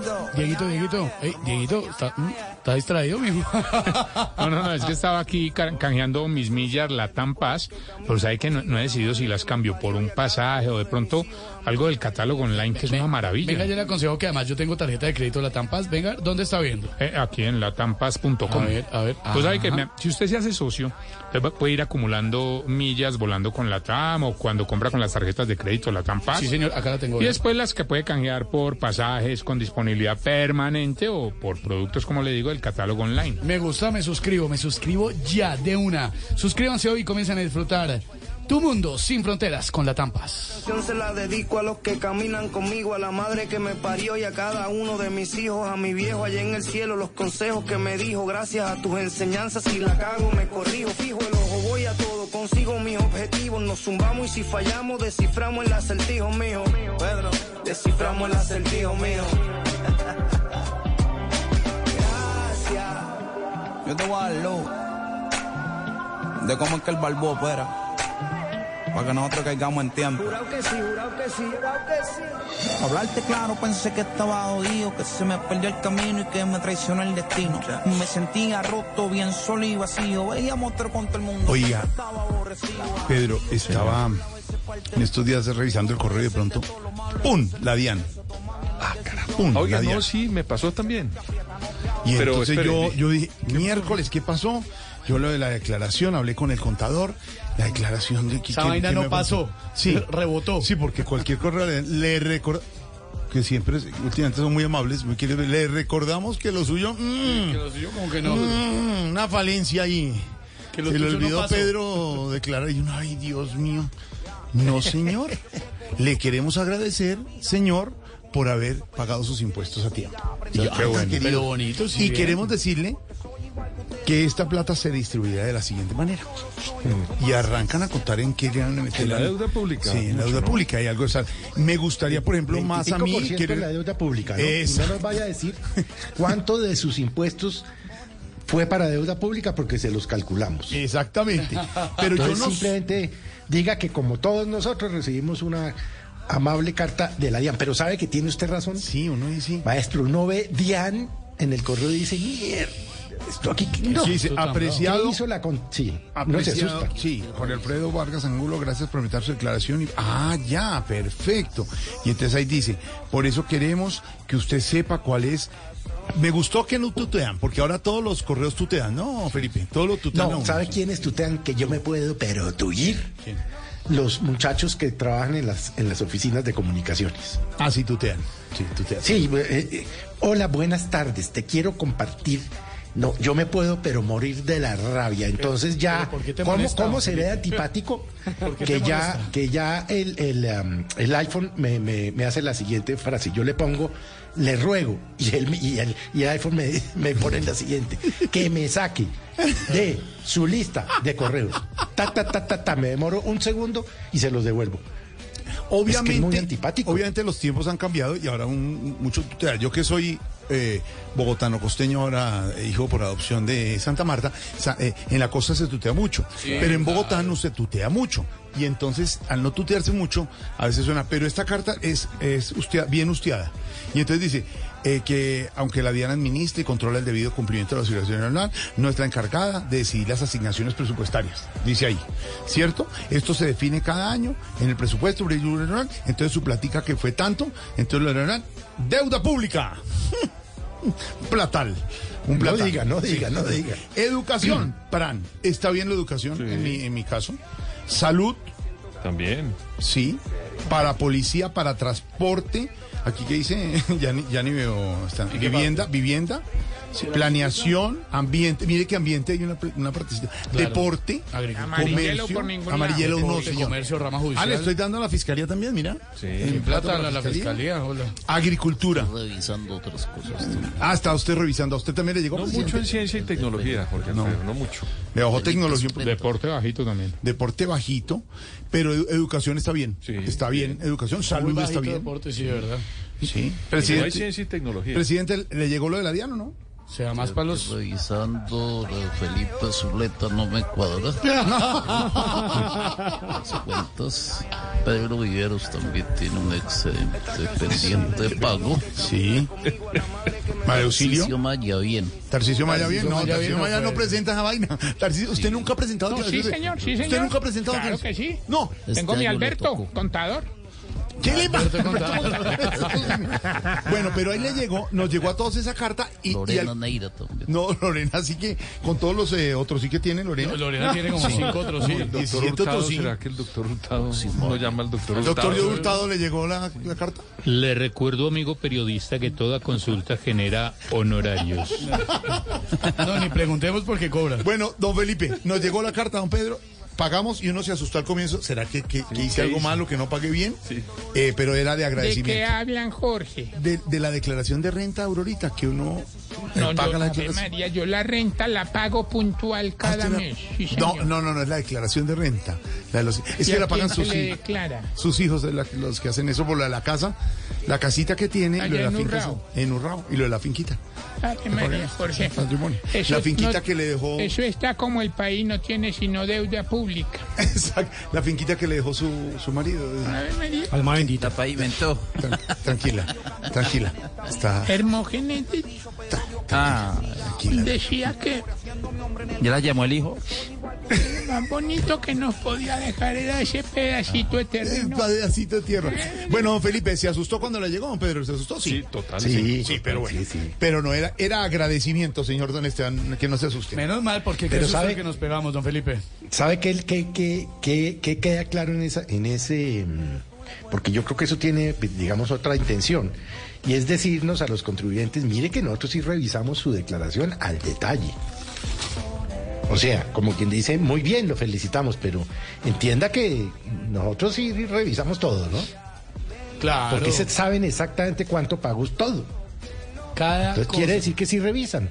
Speaker 39: Pedrito.
Speaker 36: Dieguito, Dieguito, Ey, Dieguito, ¿está, mm, está distraído, mijo?
Speaker 31: No, no, no, es que estaba aquí ca- canjeando mis millas Latam Paz, pero sabe que no, no he decidido si las cambio por un pasaje o de pronto algo del catálogo online, que es una maravilla.
Speaker 36: Venga, yo le aconsejo que además yo tengo tarjeta de crédito la Tampas. Venga, ¿dónde está viendo?
Speaker 31: Eh, aquí en latampaz.com.
Speaker 36: A ver, a ver.
Speaker 31: Pues sabe que
Speaker 36: Ajá.
Speaker 31: me- si usted se hace socio, puede ir acumulando millas volando con la TAM o cuando compra con las tarjetas de crédito la TAM Paz.
Speaker 36: Sí, señor, acá la tengo.
Speaker 31: Y después las que puede canjear por pasajes con disponibilidad permanente o por productos, como le digo, del catálogo online.
Speaker 36: Me gusta, me suscribo, me suscribo ya de una. Suscríbanse hoy y comiencen a disfrutar tu mundo sin fronteras con la Tampas.
Speaker 39: canción se la dedico a los que caminan conmigo, a la madre que me parió y a cada uno de mis hijos, a mi viejo allá en el cielo, los consejos que me dijo, gracias a tus enseñanzas, si la cago me corrijo, fijo el ojo, voy a todo, consigo mis objetivos, nos zumbamos y si fallamos, desciframos el acertijo mío. Pedro, desciframos el acertijo mío. Gracias.
Speaker 40: Yo te voy a dar luz de cómo es que el balbo opera. Para que nosotros caigamos en tiempo.
Speaker 39: Jurado que sí, jurado que sí, jurado que sí.
Speaker 40: Hablarte claro, pensé que estaba jodido, que se me perdió el camino y que me traicionó el destino. Me sentía roto, bien solo y vacío. Veía monstruo con todo el mundo.
Speaker 30: Oiga, Pedro, estaba en estos días revisando el correo y de pronto, ¡pum! La DIAN. Ah.
Speaker 41: Oiga,
Speaker 30: la
Speaker 41: no,
Speaker 30: DIAN.
Speaker 41: sí, me pasó también.
Speaker 30: Y
Speaker 41: Pero
Speaker 30: entonces yo,
Speaker 41: ¿qué-
Speaker 30: yo dije, miércoles, ¿qué pasó? Yo lo de la declaración, hablé con el contador, la declaración de que...
Speaker 36: Esa vaina no pasó,
Speaker 30: Sí.
Speaker 36: rebotó.
Speaker 30: Sí, porque cualquier correo le, le recorda... Que siempre, últimamente son muy amables, muy queridos, le recordamos que lo suyo... mm,
Speaker 36: Que lo suyo como que no.
Speaker 30: mm, una falencia ahí.
Speaker 36: Que lo
Speaker 30: Se le
Speaker 36: no
Speaker 30: olvidó
Speaker 36: pasó.
Speaker 30: Pedro declarar y uno, ay, Dios mío. No, señor. le queremos agradecer, señor, por haber pagado sus impuestos a tiempo. Y yo,
Speaker 36: Qué
Speaker 30: "Ah,
Speaker 36: bueno.
Speaker 30: querido".
Speaker 36: Pero bonito, sí,
Speaker 30: Y
Speaker 36: bien.
Speaker 30: queremos decirle que esta plata se distribuirá de la siguiente manera. Y arrancan a contar en qué le van a meter
Speaker 41: En la deuda pública.
Speaker 30: Sí, en la deuda pública hay algo de sal. Me gustaría, por ejemplo, más a mí...
Speaker 42: 25%
Speaker 30: quiero-
Speaker 42: de la deuda pública, ¿no?
Speaker 30: Eso.
Speaker 42: Y no nos vaya a decir cuánto de sus impuestos fue para deuda pública porque se los calculamos.
Speaker 30: Exactamente. Pero yo no...
Speaker 42: simplemente diga que como todos nosotros recibimos una amable carta de la DIAN, pero sabe que tiene usted razón.
Speaker 30: Sí, uno dice.
Speaker 42: Maestro, uno ve DIAN en el correo y dice, mierda, esto aquí no.
Speaker 30: Sí, dice,
Speaker 42: ¿Qué
Speaker 30: apreciado.
Speaker 42: hizo la con- Sí, no se
Speaker 30: Apreciado,
Speaker 42: asusta.
Speaker 30: sí, Jorge Alfredo Vargas Angulo, gracias por invitar su declaración. Y, ah, ya, perfecto. Y entonces ahí dice, por eso queremos que usted sepa cuál es. Me gustó que no tutean, porque ahora todos los correos tutean, ¿no, Felipe? Todos lo tutean.
Speaker 42: No. ¿sabe quiénes tutean que yo me puedo pero tuir? Los muchachos que trabajan en las, en las oficinas de comunicaciones.
Speaker 30: Ah, sí, tutean. Sí, tutean.
Speaker 42: Sí, eh, eh, hola, buenas tardes. Te quiero compartir No, yo me puedo, pero morir de la rabia. Entonces ya,
Speaker 36: pero ¿por qué te
Speaker 42: ¿cómo,
Speaker 36: molesta,
Speaker 42: cómo seré antipático?
Speaker 36: ¿Por qué
Speaker 42: que ya, que ya el, el, um, el iPhone me, me- me hace la siguiente frase. Yo le pongo, le ruego, y el, y el, y el iPhone me, me pone la siguiente, que me saque de su lista de correos. Ta, ta, ta, ta, ta, me demoro un segundo y se los devuelvo.
Speaker 30: Obviamente,
Speaker 42: Es que es muy antipático.
Speaker 30: obviamente los tiempos han cambiado y ahora un, mucho. Yo que soy eh, bogotano costeño, ahora eh, hijo por adopción de Santa Marta, eh, en la costa se tutea mucho,
Speaker 2: Sí,
Speaker 30: pero en. Bogotá no se tutea mucho. Y entonces, al no tutearse mucho, a veces suena, pero esta carta es, es bien husteada. Y entonces dice eh, que aunque la DIAN administra y controla el debido cumplimiento de la seguridad nacional, no está encargada de decidir las asignaciones presupuestarias. Dice ahí, ¿cierto? Esto se define cada año en el presupuesto, entonces su platica que fue tanto, entonces lo deuda pública. Platal. Un
Speaker 42: No
Speaker 30: platal.
Speaker 42: diga, no diga, no diga.
Speaker 30: Educación, Pran. ¿Está bien la educación en, mi, en mi caso? Salud.
Speaker 41: También.
Speaker 30: Sí. Para policía, para transporte. Aquí que dice, ya ni, ya ni veo. está.
Speaker 36: ¿Y qué
Speaker 30: Vivienda, vivienda. Planeación, ambiente. Mire que ambiente hay una, una participación.
Speaker 36: Claro.
Speaker 30: Deporte.
Speaker 36: Agricultura.
Speaker 31: Amarillelo
Speaker 30: comercio, Amarillelo no, señor.
Speaker 36: comercio, rama judicial.
Speaker 30: Ah, le estoy dando a la fiscalía también, mira.
Speaker 41: Sí.
Speaker 36: En plata a la, fiscalía, hola.
Speaker 30: Agricultura.
Speaker 43: Revisando otras cosas.
Speaker 30: Ah, está usted revisando. ¿A usted también le llegó?
Speaker 41: No
Speaker 30: presidente?
Speaker 41: mucho en ciencia y tecnología, Jorge
Speaker 30: No.
Speaker 41: No mucho.
Speaker 30: Le bajó tecnología.
Speaker 31: Deporte bajito también.
Speaker 30: Deporte bajito, pero edu- educación está bien.
Speaker 41: Sí.
Speaker 30: está bien. Educación, salud está bien.
Speaker 36: deporte, sí, verdad.
Speaker 30: Sí.
Speaker 41: No hay
Speaker 30: Presidente,
Speaker 41: ciencia y tecnología.
Speaker 30: presidente, ¿le llegó lo de la Diana o no?
Speaker 36: O sea, más para los...
Speaker 43: Revisando eh, Felipe Zuleta no me cuadra. Las cuentas. Pedro Viveros también tiene un excedente pendiente de pago.
Speaker 30: Sí. Auxilio.
Speaker 43: Tarcisio Maya, bien.
Speaker 30: Tarcisio Maya bien. No, Tarcisio
Speaker 36: bien,
Speaker 30: Maya
Speaker 36: no
Speaker 30: presenta esa vaina. Tarcisio, usted nunca ha presentado.
Speaker 31: No, sí, señor, sí, señor.
Speaker 30: ¿Usted nunca ha presentado?
Speaker 31: Claro que sí.
Speaker 30: No.
Speaker 31: Tengo
Speaker 43: Este
Speaker 31: mi
Speaker 43: le
Speaker 31: Alberto, contador.
Speaker 30: ¿Qué le
Speaker 36: Alberto Contador.
Speaker 30: Bueno, pero ahí le llegó, nos llegó a todos esa carta y, y
Speaker 43: Lorena
Speaker 30: al-
Speaker 43: Neira también.
Speaker 30: No, Lorena, sí que con todos los eh, otros sí que tiene Lorena.
Speaker 36: No, Lorena tiene como cinco otros, sí.
Speaker 41: El doctor
Speaker 30: 17
Speaker 41: Hurtado,
Speaker 30: otros sí.
Speaker 41: ¿será que el doctor Hurtado no llama al doctor
Speaker 30: ¿El
Speaker 41: Hurtado?
Speaker 30: doctor Diego Hurtado le llegó la, la carta?
Speaker 44: Le recuerdo, amigo periodista, que toda consulta genera honorarios.
Speaker 36: No, ni preguntemos por qué cobra.
Speaker 30: Bueno, don Felipe, nos llegó la carta, don Pedro. Pagamos y uno se asustó al comienzo. ¿Será que, que- que hice
Speaker 41: ¿qué
Speaker 30: algo
Speaker 41: hizo?
Speaker 30: malo, que no pagué bien?
Speaker 41: Sí.
Speaker 30: Eh, pero era de
Speaker 31: ¿De qué
Speaker 30: agradecimiento.
Speaker 31: hablan, Jorge?
Speaker 30: De, de la declaración de renta, Aurorita, que uno
Speaker 31: No,
Speaker 30: paga
Speaker 31: yo,
Speaker 30: la declaración.
Speaker 31: María, yo la renta la pago puntual cada
Speaker 30: Ah, usted la-
Speaker 31: mes. Sí,
Speaker 30: no, no, no, no, es la declaración de renta. La de los- es
Speaker 31: ¿Y
Speaker 30: que la pagan sus hijos. Sus hijos, de la- los que hacen eso por de la casa, la casita que tiene, y lo de la
Speaker 31: en
Speaker 30: finca.
Speaker 31: Urrao.
Speaker 30: En Urrao, y lo de la finquita.
Speaker 31: Ave María, Jorge.
Speaker 30: Patrimonio.
Speaker 31: Eso
Speaker 30: La finquita
Speaker 31: no-
Speaker 30: que le dejó.
Speaker 31: Eso está como el país no tiene sino deuda pública.
Speaker 30: Exacto, la finquita que le dejó su, su marido.
Speaker 31: Ave María.
Speaker 36: Alma bendita.
Speaker 43: pavimentó.
Speaker 30: Tran- Tranquila, tranquila. Está
Speaker 31: Hermógenes
Speaker 43: Ah,
Speaker 30: tranquila.
Speaker 31: decía que
Speaker 43: ya la llamó el hijo.
Speaker 31: lo más bonito que nos podía dejar era ese pedacito de
Speaker 30: El
Speaker 31: terreno.
Speaker 30: pedacito de tierra. Bueno, don Felipe, ¿se asustó cuando le llegó, don Pedro? ¿Se asustó? Sí.
Speaker 41: Sí, total.
Speaker 30: Sí, sí, pero bueno. Pero no era, era agradecimiento, señor Don Esteban, que no se asuste.
Speaker 36: Menos mal, porque
Speaker 42: Pero sabe-
Speaker 36: que nos pegamos, don Felipe.
Speaker 42: ¿Sabe qué, qué, qué, qué- qué queda claro en, esa, en ese... mm, Porque yo creo que eso tiene, digamos, otra intención. Y es decirnos a los contribuyentes, mire que nosotros sí revisamos su declaración al detalle. O sea, como quien dice, muy bien, lo felicitamos, pero entienda que nosotros sí revisamos todo, ¿no?
Speaker 36: Claro.
Speaker 42: Porque se saben exactamente cuánto pagó todo.
Speaker 36: Cada
Speaker 42: Entonces
Speaker 36: cosa.
Speaker 42: quiere decir que sí revisan.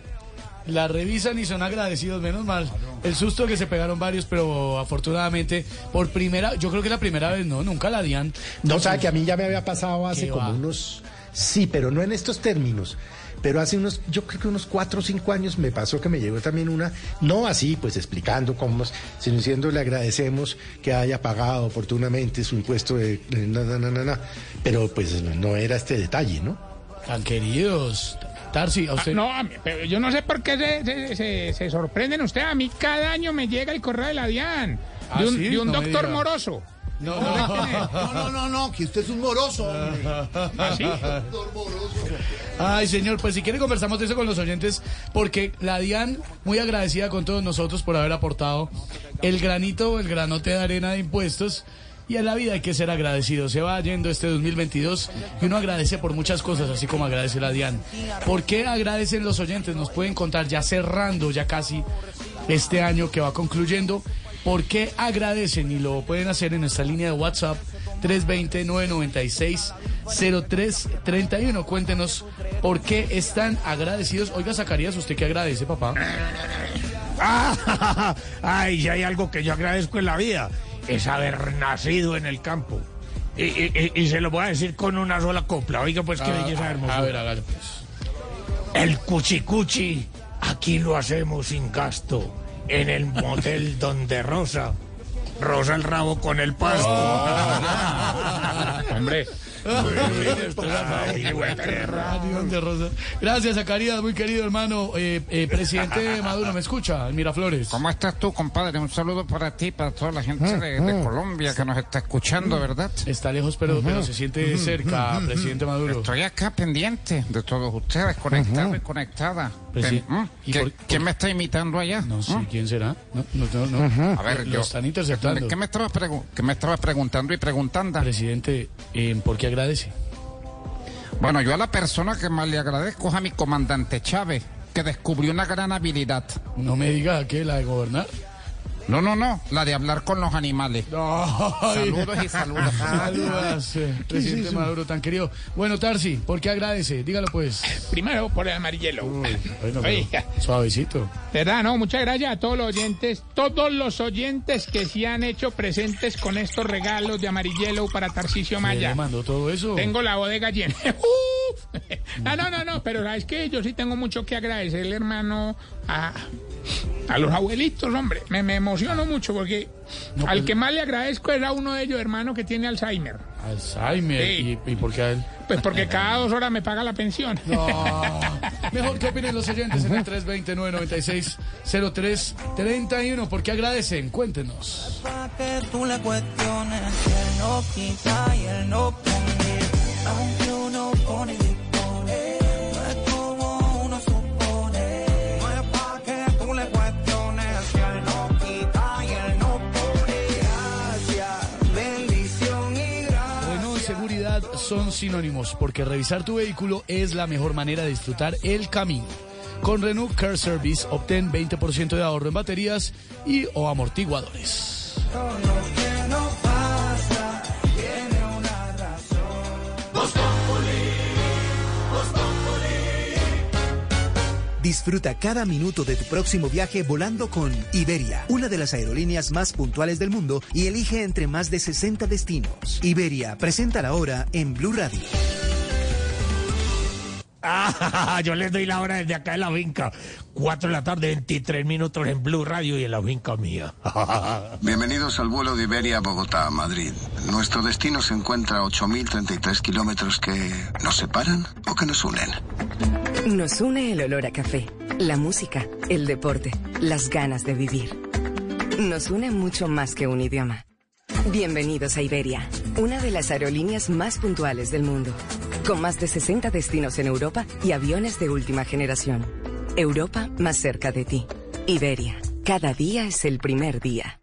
Speaker 36: La revisan y son agradecidos, menos mal. El susto que se pegaron varios, pero afortunadamente, por primera, yo creo que la primera vez, no, nunca la DIAN.
Speaker 42: No, sabe que a mí ya me había pasado hace
Speaker 36: ¿Qué
Speaker 42: como
Speaker 36: va?
Speaker 42: unos... Sí, pero no en estos términos. Pero hace unos, yo creo que unos cuatro o cinco años me pasó que me llegó también una, no así, pues explicando cómo, sino diciendo le agradecemos que haya pagado oportunamente su impuesto de... Na, na, na, na, na. Pero pues no era este detalle, ¿no?
Speaker 36: Tan queridos. Tarsi, a
Speaker 31: Ah,
Speaker 36: usted.
Speaker 31: no, a mí- pero yo no sé por qué se, se- se- se sorprenden ustedes. A mí cada año me llega el correo de la DIAN.
Speaker 36: ¿Ah,
Speaker 31: de un,
Speaker 36: sí?
Speaker 31: de un
Speaker 36: No
Speaker 31: doctor moroso.
Speaker 36: No,
Speaker 31: No
Speaker 36: no.
Speaker 30: No, no, que usted es un moroso. hombre.
Speaker 31: ¿Ah, sí?
Speaker 36: Ay, señor, pues si quiere conversamos de eso con los oyentes, porque la DIAN, muy agradecida con todos nosotros por haber aportado el granito, el granote de arena de impuestos Y en la vida hay que ser agradecido. Se va yendo este 2022 y uno agradece por muchas cosas, así como agradece la Diana. ¿Por qué agradecen los oyentes? Nos pueden contar ya cerrando ya casi este año que va concluyendo. ¿Por qué agradecen? Y lo pueden hacer en nuestra línea de WhatsApp 320-996-0331. Cuéntenos por qué están agradecidos. Oiga, Zacarías, ¿usted qué agradece, papá?
Speaker 39: Ah, ay, si hay algo que yo agradezco en la vida, es haber nacido en el campo. Y, y- y- y se lo voy a decir con una sola copla. Oiga, pues qué
Speaker 36: Ah,
Speaker 39: belleza hermosa.
Speaker 36: A ver, hágalo pues.
Speaker 39: El cuchicuchi, aquí lo hacemos sin gasto. En el motel donde Rosa rosa el rabo con el pasto.
Speaker 36: Hombre. Gracias, Zacarías, muy querido hermano. Eh, eh, presidente Maduro, ¿me escucha? Miraflores.
Speaker 45: ¿Cómo estás tú, compadre? Un saludo para ti, para toda la gente de, de Colombia que nos está escuchando, ¿verdad?
Speaker 36: Está lejos, pero, pero se siente cerca, presidente Maduro.
Speaker 45: Estoy acá pendiente de todos ustedes, conectado y conectada.
Speaker 36: Presi-. ¿Y
Speaker 45: ¿Qué-
Speaker 36: por-
Speaker 45: ¿Quién me está imitando allá?
Speaker 36: No sé
Speaker 45: ¿Mm?
Speaker 36: quién será. No, no, no.
Speaker 45: A ver,
Speaker 36: lo
Speaker 45: yo-
Speaker 36: están interceptando.
Speaker 45: ¿Qué me estabas, pregu- qué me estabas preguntando y preguntando?
Speaker 36: Presidente, eh, ¿por qué agradece?
Speaker 45: Bueno, yo a la persona que más le agradezco es a mi comandante Chávez, que descubrió una gran habilidad.
Speaker 36: No me diga que la de gobernar.
Speaker 45: No, no, no, la de hablar con los animales.
Speaker 36: Ay.
Speaker 45: Saludos y saludos.
Speaker 36: Saludos, eh, presidente Maduro, tan querido. Bueno, Tarsi, ¿por qué agradece? Dígalo pues.
Speaker 31: Primero por el amarillelo.
Speaker 36: Bueno, pero
Speaker 31: Oiga.
Speaker 36: suavecito.
Speaker 31: ¿Verdad? No, muchas gracias a todos los oyentes, todos los oyentes que se han hecho presentes con estos regalos de amarillelo para Tarcisio
Speaker 36: ¿Quién
Speaker 31: Maya.
Speaker 36: le mandó todo eso?
Speaker 31: Tengo la bodega llena. ¡Uf! No, no, no, no, pero sabes que yo sí tengo mucho que agradecerle, hermano, a, a los abuelitos, hombre. Me, me emociono mucho porque
Speaker 36: No,
Speaker 31: al
Speaker 36: pues-
Speaker 31: que más le agradezco era uno de ellos, hermano, que tiene Alzheimer.
Speaker 36: Alzheimer.
Speaker 31: Sí.
Speaker 36: ¿Y, y por qué a él?
Speaker 31: Pues porque cada dos horas me paga la pensión.
Speaker 36: No. Mejor que opinen los oyentes en el 320-996-0331. ¿Por qué agradecen? Cuéntenos.
Speaker 40: Pa' que tú le cuestiones él no quita y él no pone. Aunque uno pone
Speaker 36: son sinónimos porque revisar tu vehículo es la mejor manera de disfrutar el camino. Con Renault Car Service obtén 20% de ahorro en baterías y o amortiguadores.
Speaker 10: Disfruta cada minuto de tu próximo viaje volando con Iberia, una de las aerolíneas más puntuales del mundo y elige entre más de 60 destinos. Iberia, presenta la hora en Blue Radio.
Speaker 39: Ah, yo les doy la hora desde acá en la finca. 4 de la tarde, 23 minutos en Blue Radio y en la finca mía.
Speaker 46: Bienvenidos al vuelo de Iberia a Bogotá, Madrid. Nuestro destino se encuentra a 8.033 kilómetros que nos separan o que nos unen.
Speaker 47: Nos une el olor a café, la música, el deporte, las ganas de vivir. Nos une mucho más que un idioma. Bienvenidos a Iberia, una de las aerolíneas más puntuales del mundo, con más de 60 destinos en Europa y aviones de última generación. Europa más cerca de ti. Iberia, cada día es el primer día.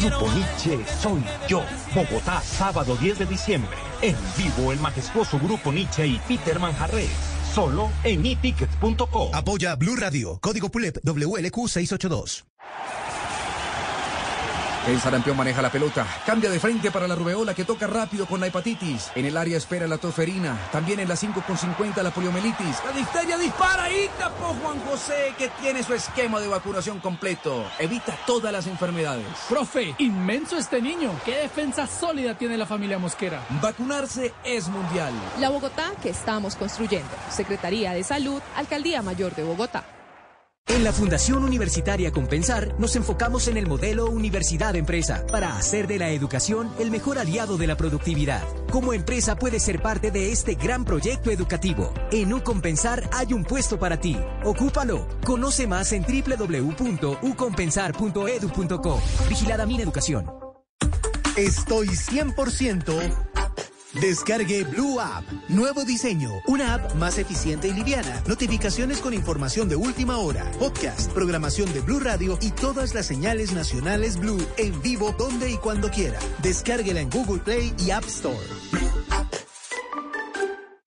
Speaker 48: Grupo Nietzsche soy yo. Bogotá, sábado 10 de diciembre. En vivo el majestuoso Grupo Nietzsche y Peter Manjarres. Solo en etickets.com.
Speaker 10: Apoya Blue Radio, código PULEP WLQ 682.
Speaker 49: El sarampión maneja la pelota. Cambia de frente para la rubeola que toca rápido con la hepatitis. En el área espera la toferina. También en la 5 con 50 la poliomelitis. La difteria dispara y tapó Juan José que tiene su esquema de vacunación completo. Evita todas las enfermedades.
Speaker 50: Profe, inmenso este niño. ¿Qué defensa sólida tiene la familia Mosquera?
Speaker 49: Vacunarse es mundial.
Speaker 8: La Bogotá que estamos construyendo. Secretaría de Salud, Alcaldía Mayor de Bogotá.
Speaker 17: En la Fundación Universitaria Compensar nos enfocamos en el modelo Universidad-Empresa para hacer de la educación el mejor aliado de la productividad. Como empresa puedes ser parte de este gran proyecto educativo. En Ucompensar hay un puesto para ti. Ocúpalo. Conoce más en www.ucompensar.edu.co. Vigilada mi educación.
Speaker 10: Estoy 100%
Speaker 17: Descargue Blue App. Nuevo diseño. Una app más eficiente y liviana. Notificaciones con información de última hora. Podcast, programación de Blue Radio y todas las señales nacionales Blue en vivo donde y cuando quiera. Descárguela en Google Play y App Store.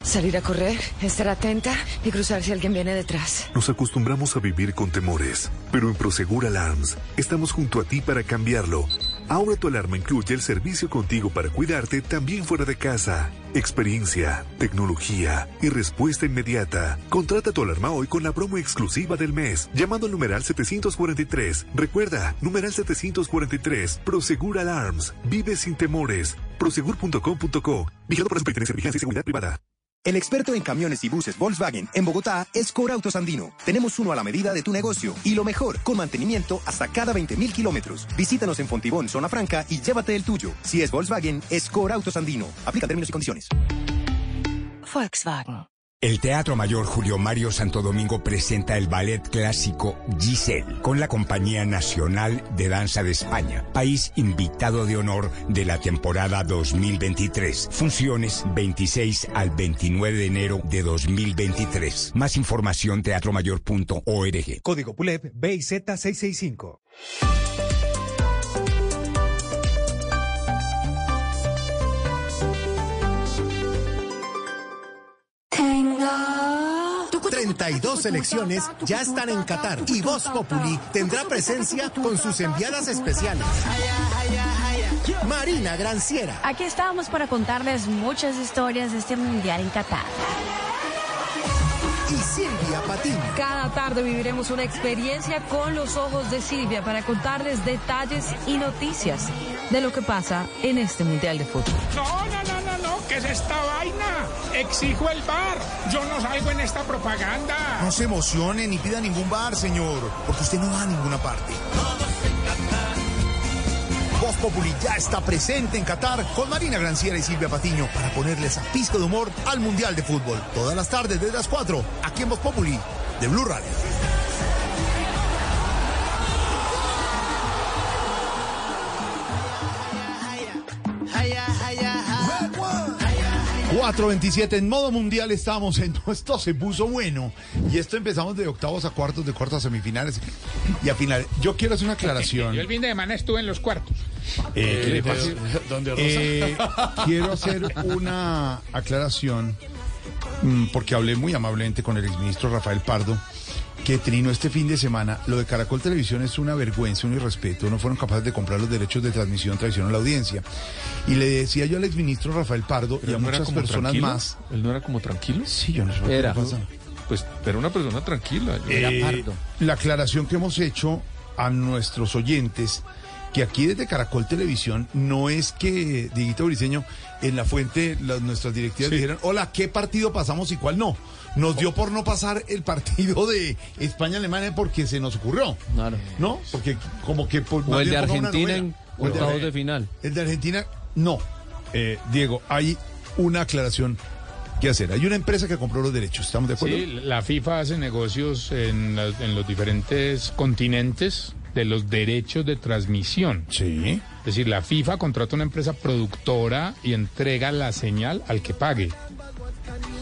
Speaker 22: Salir a correr, estar atenta y cruzar si alguien viene detrás.
Speaker 46: Nos acostumbramos a vivir con temores, pero en Prosegur Alarms estamos junto a ti para cambiarlo. Ahora tu alarma incluye el servicio contigo para cuidarte también fuera de casa. Experiencia, tecnología y respuesta inmediata. Contrata tu alarma hoy con la promo exclusiva del mes, llamando al numeral 743. Recuerda, numeral 743. Prosegur Alarms. Vive sin temores. Prosegur.com.co. Vigilado por la Superintendencia de Vigilancia y Seguridad Privada.
Speaker 18: El experto en camiones y buses Volkswagen en Bogotá es Core Autos Andino. Tenemos uno a la medida de tu negocio y lo mejor, con mantenimiento hasta cada 20 mil kilómetros. Visítanos en Fontibón, Zona Franca y llévate el tuyo. Si es Volkswagen, es Core Autos Andino. Aplica términos y condiciones.
Speaker 22: Volkswagen.
Speaker 51: El Teatro Mayor Julio Mario Santo Domingo presenta el ballet clásico Giselle con la Compañía Nacional de Danza de España, país invitado de honor de la temporada 2023. Funciones 26 al 29 de enero de 2023. Más información teatromayor.org.
Speaker 52: Código PULEP
Speaker 8: BIZ665. 32 selecciones ya están en Qatar y Voz Populi tendrá presencia con sus enviadas especiales. Marina Granciera,
Speaker 53: Aquí estamos para contarles muchas historias de este mundial en Qatar.
Speaker 8: Y Silvia Patiño.
Speaker 28: Cada tarde viviremos una experiencia con los ojos de Silvia para contarles detalles y noticias de lo que pasa en este Mundial de Fútbol.
Speaker 54: No, no, no, no, no, ¿qué es esta vaina? Exijo el bar. Yo no salgo en esta propaganda.
Speaker 30: No se emocione ni pida ningún bar, señor, porque usted no va a ninguna parte. Voz Populi ya está presente en Qatar con Marina Granciera y Silvia Patiño para ponerles a pista de humor al Mundial de Fútbol. Todas las tardes desde las 4, aquí en Voz Populi, de Blue Radio. ...4.27 en modo mundial estamos en... Esto se puso bueno... ...y esto empezamos de octavos a cuartos... ...de cuartos a semifinales... ...y a final... Yo quiero hacer una aclaración...
Speaker 54: Yo el fin de semana estuve en los cuartos.
Speaker 30: Eh, ¿qué le pasa?
Speaker 36: ¿Dónde, Rosa?
Speaker 30: Eh, quiero hacer una aclaración, mm, porque hablé muy amablemente con el exministro Rafael Pardo, que Trino este fin de semana, lo de Caracol Televisión es una vergüenza, un irrespeto, no fueron capaces de comprar los derechos de transmisión, traicionaron a la audiencia. Y le decía yo al exministro Rafael Pardo y a
Speaker 55: no era
Speaker 30: muchas personas
Speaker 55: tranquilo.
Speaker 30: más.
Speaker 55: ¿Él no era como tranquilo?
Speaker 30: Sí, yo no sé
Speaker 55: Era.
Speaker 30: pasa.
Speaker 55: Pues, pero una persona tranquila.
Speaker 30: Eh, la aclaración que hemos hecho a nuestros oyentes que aquí desde Caracol Televisión no es que Dieguito Briseño en la fuente las, nuestras directivas dijeron hola qué partido pasamos y cuál no nos dio por no pasar el partido de España Alemania porque se nos ocurrió no porque como que por-
Speaker 56: O el de Argentina en
Speaker 30: O el de
Speaker 56: octavos de final.
Speaker 30: el de Argentina no Eh, Diego hay una aclaración que hacer hay una empresa que compró los derechos estamos de acuerdo
Speaker 31: Sí, la FIFA hace negocios en, la- en los diferentes continentes de los derechos de transmisión.
Speaker 30: Sí.
Speaker 31: Es decir, la FIFA contrata una empresa productora y entrega la señal al que pague.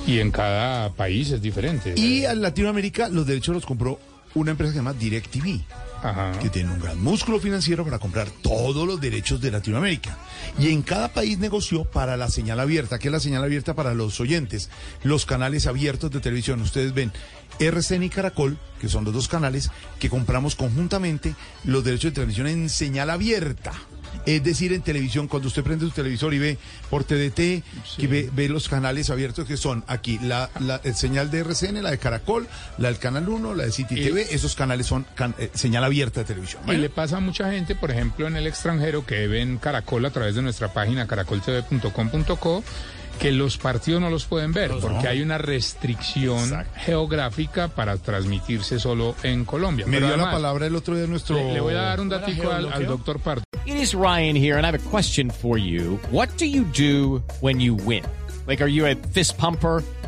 Speaker 31: Y en cada país es diferente.
Speaker 30: Y a Latinoamérica los derechos los compró una empresa que se llama DirecTV, que tiene un gran músculo financiero para comprar todos los derechos de Latinoamérica. Y en cada país negoció para la señal abierta, que es la señal abierta para los oyentes, los canales abiertos de televisión. Ustedes ven RCN y Caracol, que son los dos canales que compramos conjuntamente los derechos de transmisión en señal abierta. Es decir, en televisión, cuando usted prende su televisor y ve por TDT, que ve, ve los canales abiertos que son aquí, la, la el señal de RCN, la de Caracol, la del Canal 1, la de City
Speaker 31: Y-
Speaker 30: TV, esos canales son can- eh, señal abierta de televisión.
Speaker 31: Y le pasa a mucha gente, por ejemplo, en el extranjero que ven Caracol a través de nuestra página caracoltv.com.co, que los partidos no los pueden ver
Speaker 30: Pues
Speaker 31: porque
Speaker 30: no.
Speaker 31: hay una restricción geográfica para transmitirse solo en Colombia.
Speaker 30: Me
Speaker 31: Pero
Speaker 30: dio la
Speaker 31: además,
Speaker 30: palabra el otro día nuestro...
Speaker 31: le, le voy a dar un datico al, al doctor Pardo.
Speaker 11: It is Ryan here, and I have a question for you. What do you do when you win? Like, are you a fist pumper?